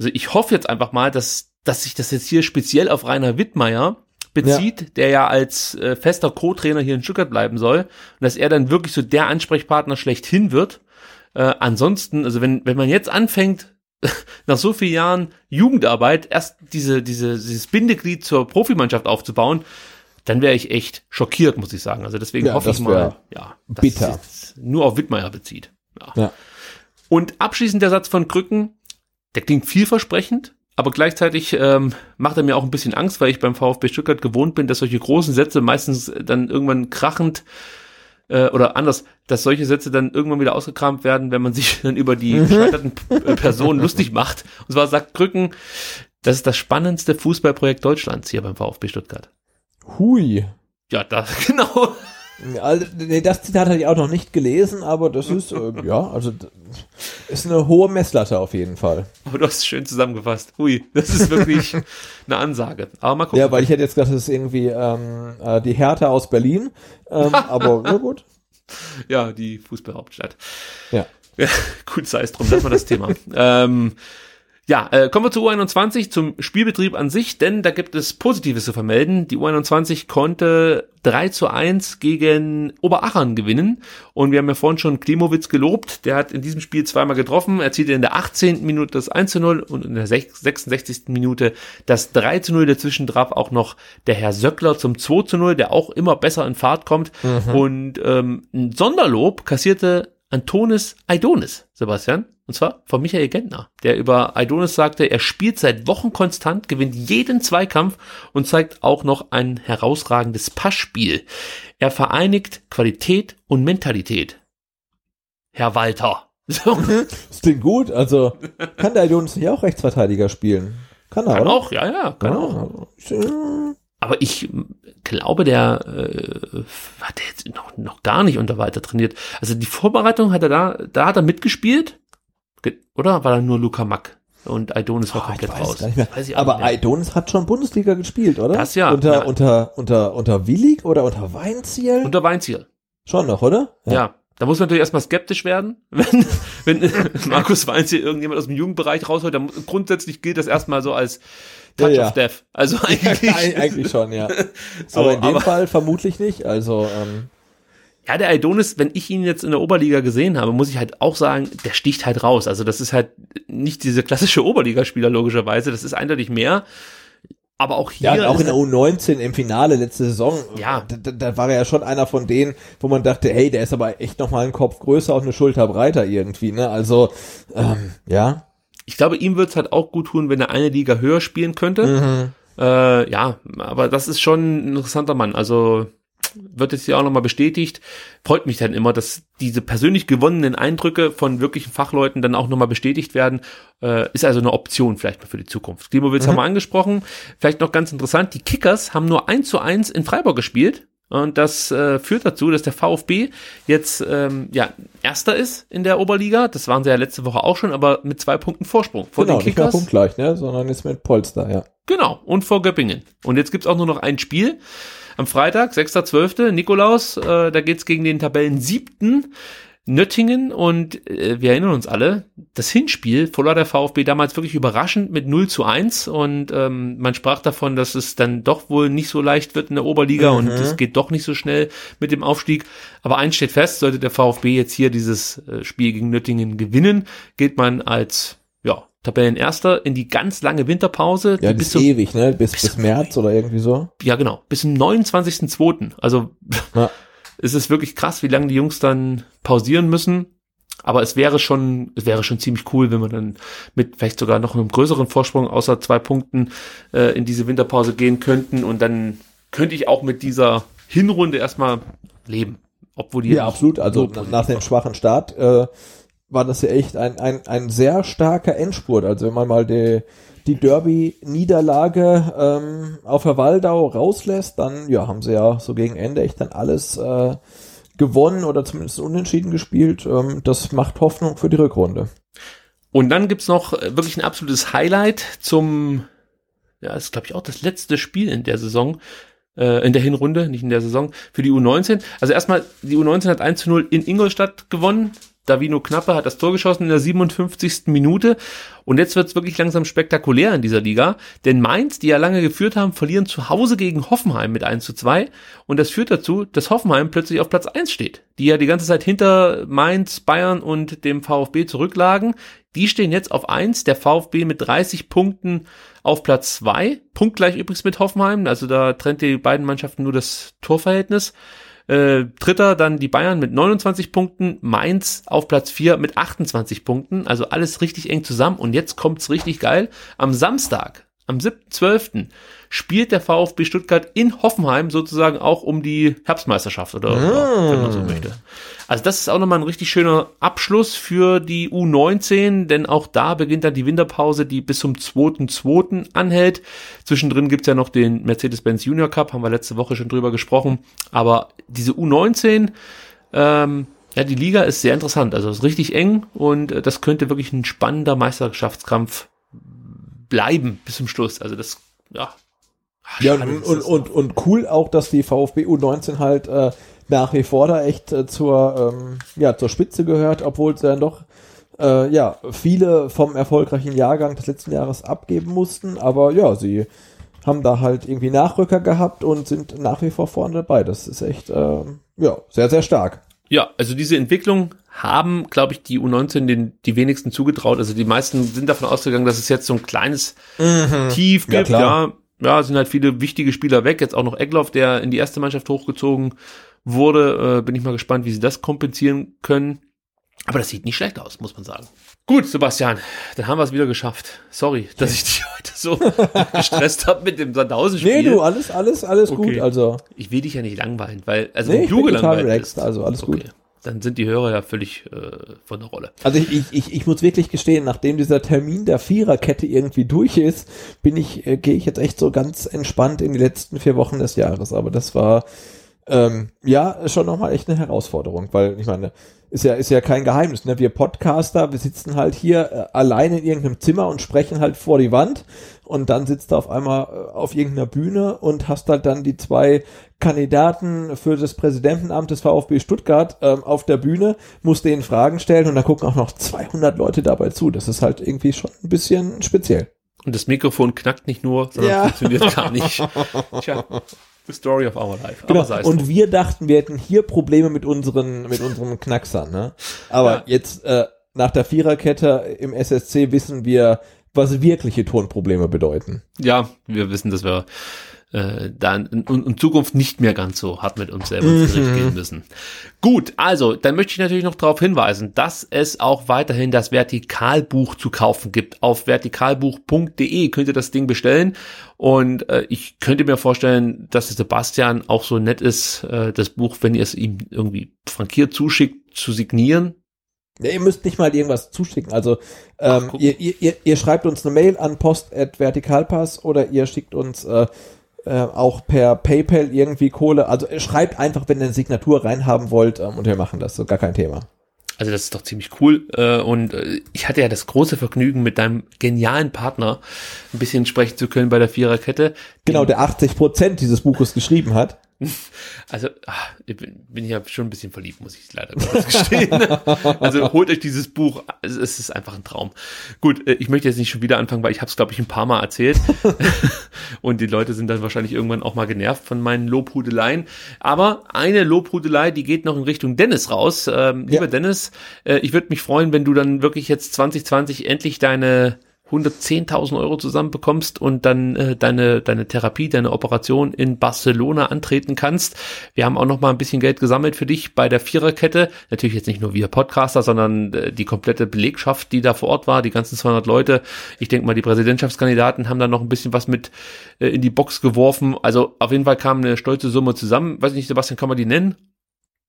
Also ich hoffe jetzt einfach mal, dass, dass sich das jetzt hier speziell auf Rainer Wittmeier bezieht, ja. der ja als äh, fester Co-Trainer hier in Stuttgart bleiben soll. Und dass er dann wirklich so der Ansprechpartner schlechthin wird. Äh, ansonsten, also wenn, wenn man jetzt anfängt, nach so vielen Jahren Jugendarbeit erst diese, diese, dieses Bindeglied zur Profimannschaft aufzubauen, dann wäre ich echt schockiert, muss ich sagen. Also deswegen ja, hoffe ich mal, ja, dass bitter. es nur auf Wittmeier bezieht. Ja. ja. Und abschließend der Satz von Krücken, der klingt vielversprechend, aber gleichzeitig ähm, macht er mir auch ein bisschen Angst, weil ich beim VfB Stuttgart gewohnt bin, dass solche großen Sätze meistens dann irgendwann krachend äh, oder anders, dass solche Sätze dann irgendwann wieder ausgekramt werden, wenn man sich dann über die gescheiterten äh, Personen lustig macht. Und zwar sagt Krücken, das ist das spannendste Fußballprojekt Deutschlands hier beim VfB Stuttgart. Hui. Ja, da, genau. Also, nee, das Zitat hatte ich auch noch nicht gelesen, aber das ist, äh, ja, also ist eine hohe Messlatte auf jeden Fall. Aber du hast es schön zusammengefasst. Ui, das ist wirklich eine Ansage. Aber mal gucken. Ja, weil ich hätte jetzt gedacht, das ist irgendwie ähm, äh, die Härte aus Berlin. Ähm, aber na gut. Ja, die Fußballhauptstadt. Ja. ja gut, sei es drum, das war das Thema. ähm, ja, äh, kommen wir zu U21, zum Spielbetrieb an sich, denn da gibt es Positives zu vermelden. Die U21 konnte 3 zu 1 gegen Oberachern gewinnen und wir haben ja vorhin schon Klimowitz gelobt, der hat in diesem Spiel zweimal getroffen, erzielte in der 18. Minute das 1 zu 0 und in der 66. Minute das 3 zu 0. Dazwischen traf auch noch der Herr Söckler zum 2 zu 0, der auch immer besser in Fahrt kommt mhm. und ähm, ein Sonderlob kassierte Antonis Aidonis, Sebastian. Und zwar von Michael Gentner, der über Aidonis sagte, er spielt seit Wochen konstant, gewinnt jeden Zweikampf und zeigt auch noch ein herausragendes Passspiel. Er vereinigt Qualität und Mentalität. Herr Walter. So, Das klingt gut. Also kann der Jonas nicht auch Rechtsverteidiger spielen? Kann er, kann oder? auch, ja, ja, kann Ja, auch. Aber ich m, glaube, der äh, hat jetzt noch, noch gar nicht unter Walter trainiert. Also die Vorbereitung hat er da, da hat er mitgespielt, Ge- oder war da nur Luca Mack und Aidonis war ich komplett weiß raus? gar nicht mehr. Weiß Aber nicht mehr. Aidonis hat schon Bundesliga gespielt, oder? Das ja, Unter, ja. unter, unter, unter Willig oder unter Weinziel? unter Weinziel. schon noch, oder? Ja. Da muss man natürlich erstmal skeptisch werden, wenn, wenn Markus Weinziel irgendjemand aus dem Jugendbereich rausholt. Dann grundsätzlich gilt das erstmal so als Touch Ja, ja. of Death. Also eigentlich. Eig- Eigentlich schon, ja. So, aber in dem aber- Fall vermutlich nicht. Also, ähm, Ja, der Aidonis, wenn ich ihn jetzt in der Oberliga gesehen habe, muss ich halt auch sagen, der sticht halt raus. Also das ist halt nicht diese klassische Oberligaspieler logischerweise, das ist eindeutig mehr. Aber auch hier ja, auch in der U19 im Finale letzte Saison, Ja. da, da, da war er ja schon einer von denen, wo man dachte, hey, der ist aber echt noch mal einen Kopf größer und eine Schulter breiter irgendwie, ne? Also, ähm, ja. ich glaube, ihm wird's halt auch gut tun, wenn er eine Liga höher spielen könnte. Mhm. Äh, ja, aber das ist schon ein interessanter Mann. Also wird jetzt hier auch nochmal bestätigt. Freut mich dann immer, dass diese persönlich gewonnenen Eindrücke von wirklichen Fachleuten dann auch nochmal bestätigt werden. Äh, ist also eine Option vielleicht mal für die Zukunft. Klimowitz haben wir angesprochen. Vielleicht noch ganz interessant, die Kickers haben nur 1 zu 1 in Freiburg gespielt. Und das äh, führt dazu, dass der VfB jetzt ähm, ja Erster ist in der Oberliga. Das waren sie ja letzte Woche auch schon, aber mit zwei Punkten Vorsprung vor Genau, den nicht mehr Kickers. punktgleich, ne? Sondern ist mit Polster, ja. Genau, und vor Göppingen. Und jetzt gibt's auch nur noch ein Spiel. Am Freitag, 6.12., Nikolaus, äh, da geht's gegen den Tabellen siebten Nöttingen und äh, wir erinnern uns alle, das Hinspiel verlor der VfB damals wirklich überraschend mit 0 zu 1 und ähm, man sprach davon, dass es dann doch wohl nicht so leicht wird in der Oberliga und es geht doch nicht so schnell mit dem Aufstieg. Aber eins steht fest, sollte der VfB jetzt hier dieses äh, Spiel gegen Nöttingen gewinnen, geht man als ja, Tabellenerster in die ganz lange Winterpause, Ja, bis bis ewig, ne? Bis, bis März oder irgendwie so. ja genau, bis zum 29.02. Also Ja. es ist wirklich krass, wie lange die Jungs dann pausieren müssen. Aber es wäre schon, es wäre schon ziemlich cool, wenn wir dann mit vielleicht sogar noch einem größeren Vorsprung außer zwei Punkten äh, in diese Winterpause gehen könnten. Und dann könnte ich auch mit dieser Hinrunde erstmal leben. Obwohl die Ja, absolut. Also nach dem schwachen Start äh, war das ja echt ein, ein, ein sehr starker Endspurt. Also wenn man mal die, die Derby-Niederlage ähm, auf der Waldau rauslässt, dann ja, haben sie ja so gegen Ende echt dann alles äh, gewonnen oder zumindest unentschieden gespielt. Ähm, das macht Hoffnung für die Rückrunde. Und dann gibt's noch äh, wirklich ein absolutes Highlight zum, ja, ist glaube ich auch das letzte Spiel in der Saison, äh, in der Hinrunde, nicht in der Saison, für die U19. Also erstmal, die U19 hat 1 zu 0 in Ingolstadt gewonnen. Davino Knappe hat das Tor geschossen in der 57. Minute. Und jetzt wird's wirklich langsam spektakulär in dieser Liga. Denn Mainz, die ja lange geführt haben, verlieren zu Hause gegen Hoffenheim mit 1 zu 2. Und das führt dazu, dass Hoffenheim plötzlich auf Platz 1 steht. Die ja die ganze Zeit hinter Mainz, Bayern und dem VfB zurücklagen. Die stehen jetzt auf 1, der VfB mit 30 Punkten auf Platz 2. Punktgleich übrigens mit Hoffenheim. Also da trennt die beiden Mannschaften nur das Torverhältnis. Äh, Dritter dann die Bayern mit 29 Punkten, Mainz auf Platz 4 mit 28 Punkten, also alles richtig eng zusammen und jetzt kommt's richtig geil. Am Samstag, am 7.12. spielt der VfB Stuttgart in Hoffenheim sozusagen auch um die Herbstmeisterschaft oder ja, wenn man so möchte. Also das ist auch nochmal ein richtig schöner Abschluss für die U19, denn auch da beginnt dann die Winterpause, die bis zum 2.2. anhält. Zwischendrin gibt's ja noch den Mercedes-Benz Junior Cup, haben wir letzte Woche schon drüber gesprochen. Aber diese U19, ähm, ja, die Liga ist sehr interessant. Also es ist richtig eng und äh, das könnte wirklich ein spannender Meisterschaftskampf bleiben bis zum Schluss. Also das, ja. Ja, und, und, und, und cool auch, dass die VfB U19 halt äh, nach wie vor da echt äh, zur, ähm, ja, zur Spitze gehört, obwohl es dann doch äh, ja, viele vom erfolgreichen Jahrgang des letzten Jahres abgeben mussten. Aber ja, sie haben da halt irgendwie Nachrücker gehabt und sind nach wie vor vorne dabei. Das ist echt, ähm, ja, sehr, sehr stark. Ja, also diese Entwicklung haben, glaube ich, die U19 den, die wenigsten zugetraut. Also die meisten sind davon ausgegangen, dass es jetzt so ein kleines Tief Mhm. Ja, gibt. klar. Ja, ja, sind halt viele wichtige Spieler weg. Jetzt auch noch Egloff, der in die erste Mannschaft hochgezogen wurde. Äh, bin ich mal gespannt, wie sie das kompensieren können. Aber das sieht nicht schlecht aus, muss man sagen. Gut, Sebastian, dann haben wir es wieder geschafft. Sorry, dass ich dich heute so gestresst habe mit dem Sandhausen-Spiel. Nee, du, alles, alles, alles Okay. gut. Also, Ich will dich ja nicht langweilen, weil, also nee, wenn ich du bin total gelangweilt relaxed. bist. Also, alles Okay. gut. Dann sind die Hörer ja völlig äh, von der Rolle. Also ich, ich, ich, ich muss wirklich gestehen, nachdem dieser Termin der Viererkette irgendwie durch ist, bin ich, äh, gehe ich jetzt echt so ganz entspannt in die letzten vier Wochen des Jahres. Aber das war ähm, ja schon nochmal echt eine Herausforderung, weil ich meine, ist ja, ist ja kein Geheimnis, ne? Wir Podcaster, wir sitzen halt hier äh, alleine in irgendeinem Zimmer und sprechen halt vor die Wand und dann sitzt du auf einmal äh, auf irgendeiner Bühne und hast halt dann die zwei Kandidaten für das Präsidentenamt des VfB Stuttgart ähm, auf der Bühne, musst denen Fragen stellen und da gucken auch noch 200 Leute dabei zu. Das ist halt irgendwie schon ein bisschen speziell. Und das Mikrofon knackt nicht nur, sondern Ja. funktioniert gar nicht. Tja, the story of our life. Genau. Und wir dachten, wir hätten hier Probleme mit unseren, mit unseren Knacksern, ne? Aber Ja. jetzt, äh, nach der Viererkette im SSC wissen wir, was wirkliche Tonprobleme bedeuten. ja, wir wissen, dass wir äh, da in, in, in Zukunft nicht mehr ganz so hart mit uns selber ins Gericht gehen müssen. Gut, also, dann möchte ich natürlich noch darauf hinweisen, dass es auch weiterhin das Vertikalbuch zu kaufen gibt. Auf vertikalbuch.de könnt ihr das Ding bestellen und äh, ich könnte mir vorstellen, dass Sebastian auch so nett ist, äh, das Buch, wenn ihr es ihm irgendwie frankiert zuschickt, zu signieren. Ja, ihr müsst nicht mal irgendwas zuschicken. Also Ach, ähm, ihr, ihr, ihr, ihr schreibt uns eine Mail an post.vertikalpass oder ihr schickt uns äh, äh, auch per PayPal irgendwie Kohle. Also ihr schreibt einfach, wenn ihr eine Signatur reinhaben wollt ähm, und wir machen das. So gar kein Thema. Also das ist doch ziemlich cool. Äh, und äh, ich hatte ja das große Vergnügen, mit deinem genialen Partner ein bisschen sprechen zu können bei der Viererkette. Genau, der 80 Prozent dieses Buches geschrieben hat. Also ach, ich bin, bin ich ja schon ein bisschen verliebt, muss ich leider gestehen. also holt euch dieses Buch, es es ist einfach ein Traum. Gut, äh, ich möchte jetzt nicht schon wieder anfangen, weil ich habe es, glaube ich, ein paar Mal erzählt. Und die Leute sind dann wahrscheinlich irgendwann auch mal genervt von meinen Lobhudeleien. Aber eine Lobhudelei, die geht noch in Richtung Dennis raus. Ähm, lieber Ja. Dennis, äh, ich würde mich freuen, wenn du dann wirklich jetzt 2020 endlich deine 110.000 Euro zusammenbekommst und dann äh, deine, deine Therapie, deine Operation in Barcelona antreten kannst. Wir haben auch noch mal ein bisschen Geld gesammelt für dich bei der Viererkette. Natürlich jetzt nicht nur wir Podcaster, sondern äh, die komplette Belegschaft, die da vor Ort war, die ganzen 200 Leute. Ich denke mal, die Präsidentschaftskandidaten haben da noch ein bisschen was mit äh, in die Box geworfen. Also auf jeden Fall kam eine stolze Summe zusammen. Weiß nicht, Sebastian, kann man die nennen?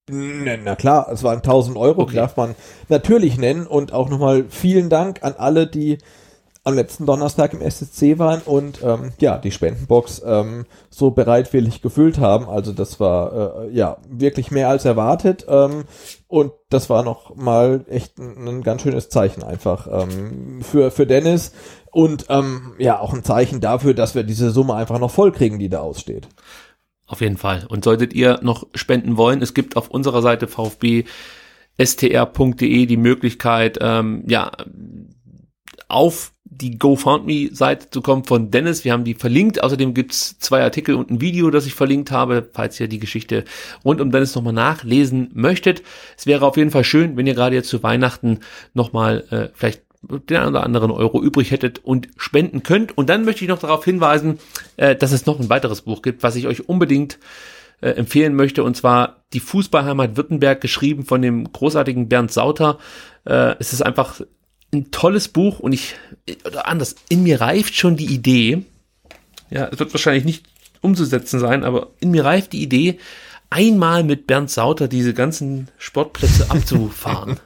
Na, klar, es waren 1000 Euro, Okay. darf man natürlich nennen. Und auch nochmal vielen Dank an alle, die am letzten Donnerstag im SSC waren und ähm, ja, die Spendenbox ähm, so bereitwillig gefüllt haben. Also das war äh, ja wirklich mehr als erwartet. Ähm, und das war noch mal echt ein, ein ganz schönes Zeichen einfach ähm, für, für Dennis. Und ähm, ja, auch ein Zeichen dafür, dass wir diese Summe einfach noch voll kriegen, die da aussteht. Auf jeden Fall. Und solltet ihr noch spenden wollen, es gibt auf unserer Seite vfbstr.de die Möglichkeit, ähm, ja, auf die GoFundMe-Seite zu kommen von Dennis. Wir haben die verlinkt. Außerdem gibt's zwei Artikel und ein Video, das ich verlinkt habe, falls ihr die Geschichte rund um Dennis nochmal nachlesen möchtet. Es wäre auf jeden Fall schön, wenn ihr gerade jetzt zu Weihnachten nochmal äh, vielleicht den einen oder anderen Euro übrig hättet und spenden könnt. Und dann möchte ich noch darauf hinweisen, äh, dass es noch ein weiteres Buch gibt, was ich euch unbedingt äh, empfehlen möchte, und zwar die Fußballheimat Württemberg, geschrieben von dem großartigen Bernd Sauter. Äh, es ist einfach ein tolles Buch und ich, oder anders, in mir reift schon die Idee, ja, es wird wahrscheinlich nicht umzusetzen sein, aber in mir reift die Idee, einmal mit Bernd Sauter diese ganzen Sportplätze abzufahren.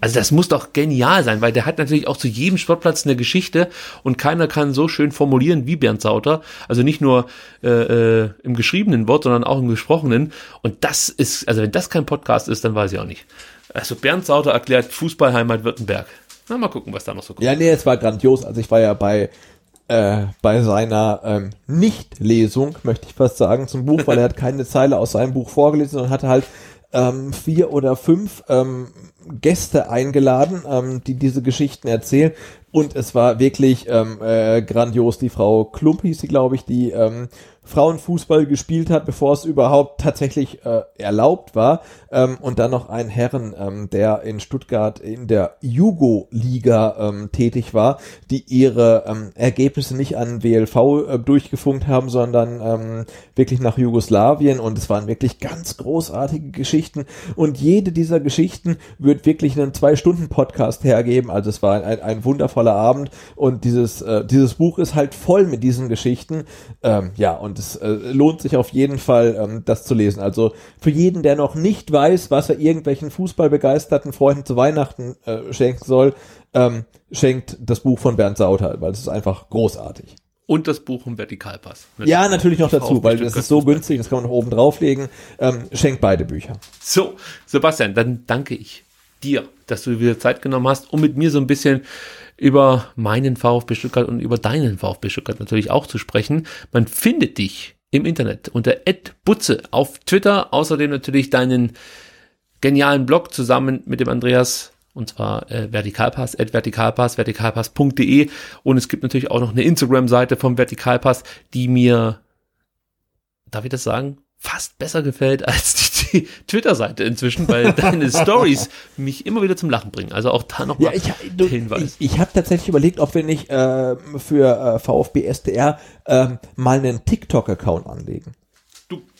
Also das muss doch genial sein, weil der hat natürlich auch zu jedem Sportplatz eine Geschichte und keiner kann so schön formulieren wie Bernd Sauter. Also nicht nur äh, äh, im geschriebenen Wort, sondern auch im gesprochenen. Und das ist, also wenn das kein Podcast ist, dann weiß ich auch nicht. Also Bernd Sauter erklärt Fußballheimat Württemberg. Na, mal gucken, was da noch so kommt. Ja, nee, es war grandios. Also ich war ja bei äh, bei seiner ähm, Nicht-Lesung, möchte ich fast sagen, zum Buch, weil er hat keine Zeile aus seinem Buch vorgelesen und hatte halt ähm, vier oder fünf ähm, Gäste eingeladen, ähm, die diese Geschichten erzählen. Und es war wirklich ähm, äh, grandios. Die Frau Klump hieß sie, glaube ich, die ähm, Frauenfußball gespielt hat, bevor es überhaupt tatsächlich äh, erlaubt war. Ähm, und dann noch ein Herren, ähm, der in Stuttgart in der Jugo-Liga ähm, tätig war, die ihre ähm, Ergebnisse nicht an WLV äh, durchgefunkt haben, sondern ähm, wirklich nach Jugoslawien. Und es waren wirklich ganz großartige Geschichten. Und jede dieser Geschichten würde wirklich einen Zwei-Stunden-Podcast hergeben. Also es war ein, ein wundervoller Abend und dieses, äh, dieses Buch ist halt voll mit diesen Geschichten. Ähm, ja, und es äh, lohnt sich auf jeden Fall, ähm, das zu lesen. Also für jeden, der noch nicht weiß, was er irgendwelchen fußballbegeisterten Freunden zu Weihnachten äh, schenken soll, ähm, schenkt das Buch von Bernd Sauter, weil es ist einfach großartig. Und das Buch um Vertikalpass. Ja, natürlich noch dazu, weil das ist so günstig, das kann man noch oben drauflegen. Ähm, schenkt beide Bücher. So, Sebastian, dann danke ich dir, dass du wieder Zeit genommen hast, um mit mir so ein bisschen über meinen VfB Stuttgart und über deinen VfB Stuttgart natürlich auch zu sprechen. Man findet dich im Internet unter Butze auf Twitter, außerdem natürlich deinen genialen Blog zusammen mit dem Andreas und zwar äh, Vertikalpass, at Vertikalpass, vertikalpass.de und es gibt natürlich auch noch eine Instagram-Seite vom Vertikalpass, die mir, darf ich das sagen, fast besser gefällt als die, die Twitter-Seite inzwischen, weil deine Stories mich immer wieder zum Lachen bringen. Also auch da nochmal ja, ich, du, Hinweis. Ich, ich habe tatsächlich überlegt, ob wir nicht äh, für äh, VfB SDR äh, mal einen TikTok-Account anlegen.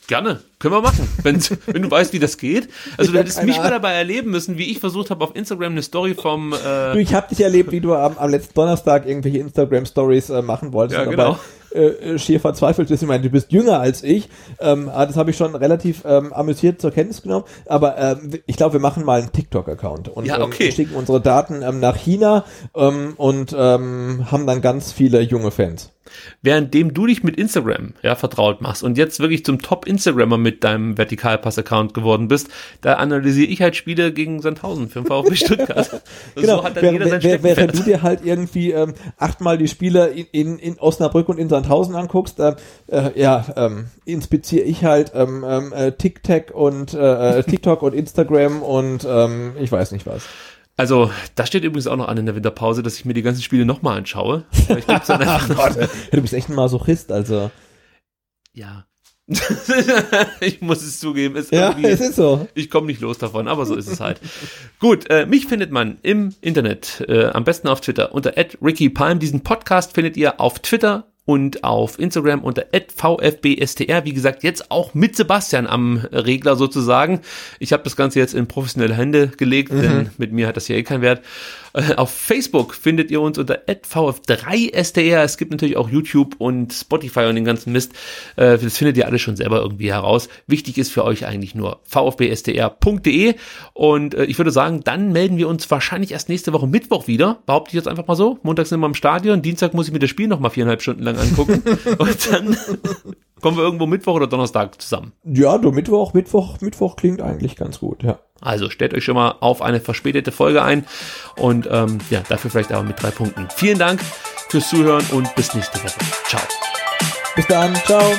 Gerne, können wir machen, wenn, wenn du weißt, wie das geht. Also du hättest mich mal dabei erleben müssen, wie ich versucht habe, auf Instagram eine Story vom... Äh du, ich habe dich erlebt, wie du am, am letzten Donnerstag irgendwelche Instagram-Stories äh, machen wolltest. Ja, genau. Äh, äh, schier verzweifelt bist. Ich meine, du bist jünger als ich. Ähm, ah, das habe ich schon relativ ähm, amüsiert zur Kenntnis genommen. Aber ähm, ich glaube, wir machen mal einen TikTok-Account und ja, okay. ähm, schicken unsere Daten ähm, nach China ähm, und ähm, haben dann ganz viele junge Fans. Währenddem du dich mit Instagram ja, vertraut machst und jetzt wirklich zum Top-Instagrammer mit deinem Vertikalpass-Account geworden bist, da analysiere ich halt Spiele gegen Sandhausen für den VfB Stuttgart. genau, so hat dann während, jeder sein während du dir halt irgendwie ähm, achtmal die Spiele in, in, in Osnabrück und in Sandhausen anguckst, äh, äh, ja, ähm, inspiziere ich halt ähm, ähm äh, TikTok und äh, äh, TikTok und Instagram und ähm, ich weiß nicht was. Also, das steht übrigens auch noch an in der Winterpause, dass ich mir die ganzen Spiele nochmal anschaue. Ich dann du bist echt ein Masochist, also. Ja. ich muss es zugeben. Ist ja, es ist so. Ich komme nicht los davon, aber so ist es halt. Gut, äh, mich findet man im Internet, äh, am besten auf Twitter, unter @rickypalm. Diesen Podcast findet ihr auf Twitter und auf Instagram unter @vfbstr. Wie gesagt, jetzt auch mit Sebastian am Regler sozusagen. Ich habe das Ganze jetzt in professionelle Hände gelegt, mhm. denn mit mir hat das hier eh keinen Wert. Äh, auf Facebook findet ihr uns unter vf3str. Es gibt natürlich auch YouTube und Spotify und den ganzen Mist. Äh, das findet ihr alle schon selber irgendwie heraus. Wichtig ist für euch eigentlich nur vfbstr.de. Und äh, ich würde sagen, dann melden wir uns wahrscheinlich erst nächste Woche Mittwoch wieder. Behaupte ich jetzt einfach mal so. Montag sind wir im Stadion. Dienstag muss ich mir das Spiel noch mal viereinhalb Stunden lang angucken. und dann kommen wir irgendwo Mittwoch oder Donnerstag zusammen. Ja, du Mittwoch, Mittwoch, Mittwoch klingt eigentlich ganz gut, ja. Also stellt euch schon mal auf eine verspätete Folge ein und ähm, ja, dafür vielleicht aber mit drei Punkten. Vielen Dank fürs Zuhören und bis nächste Woche. Ciao. Bis dann, ciao.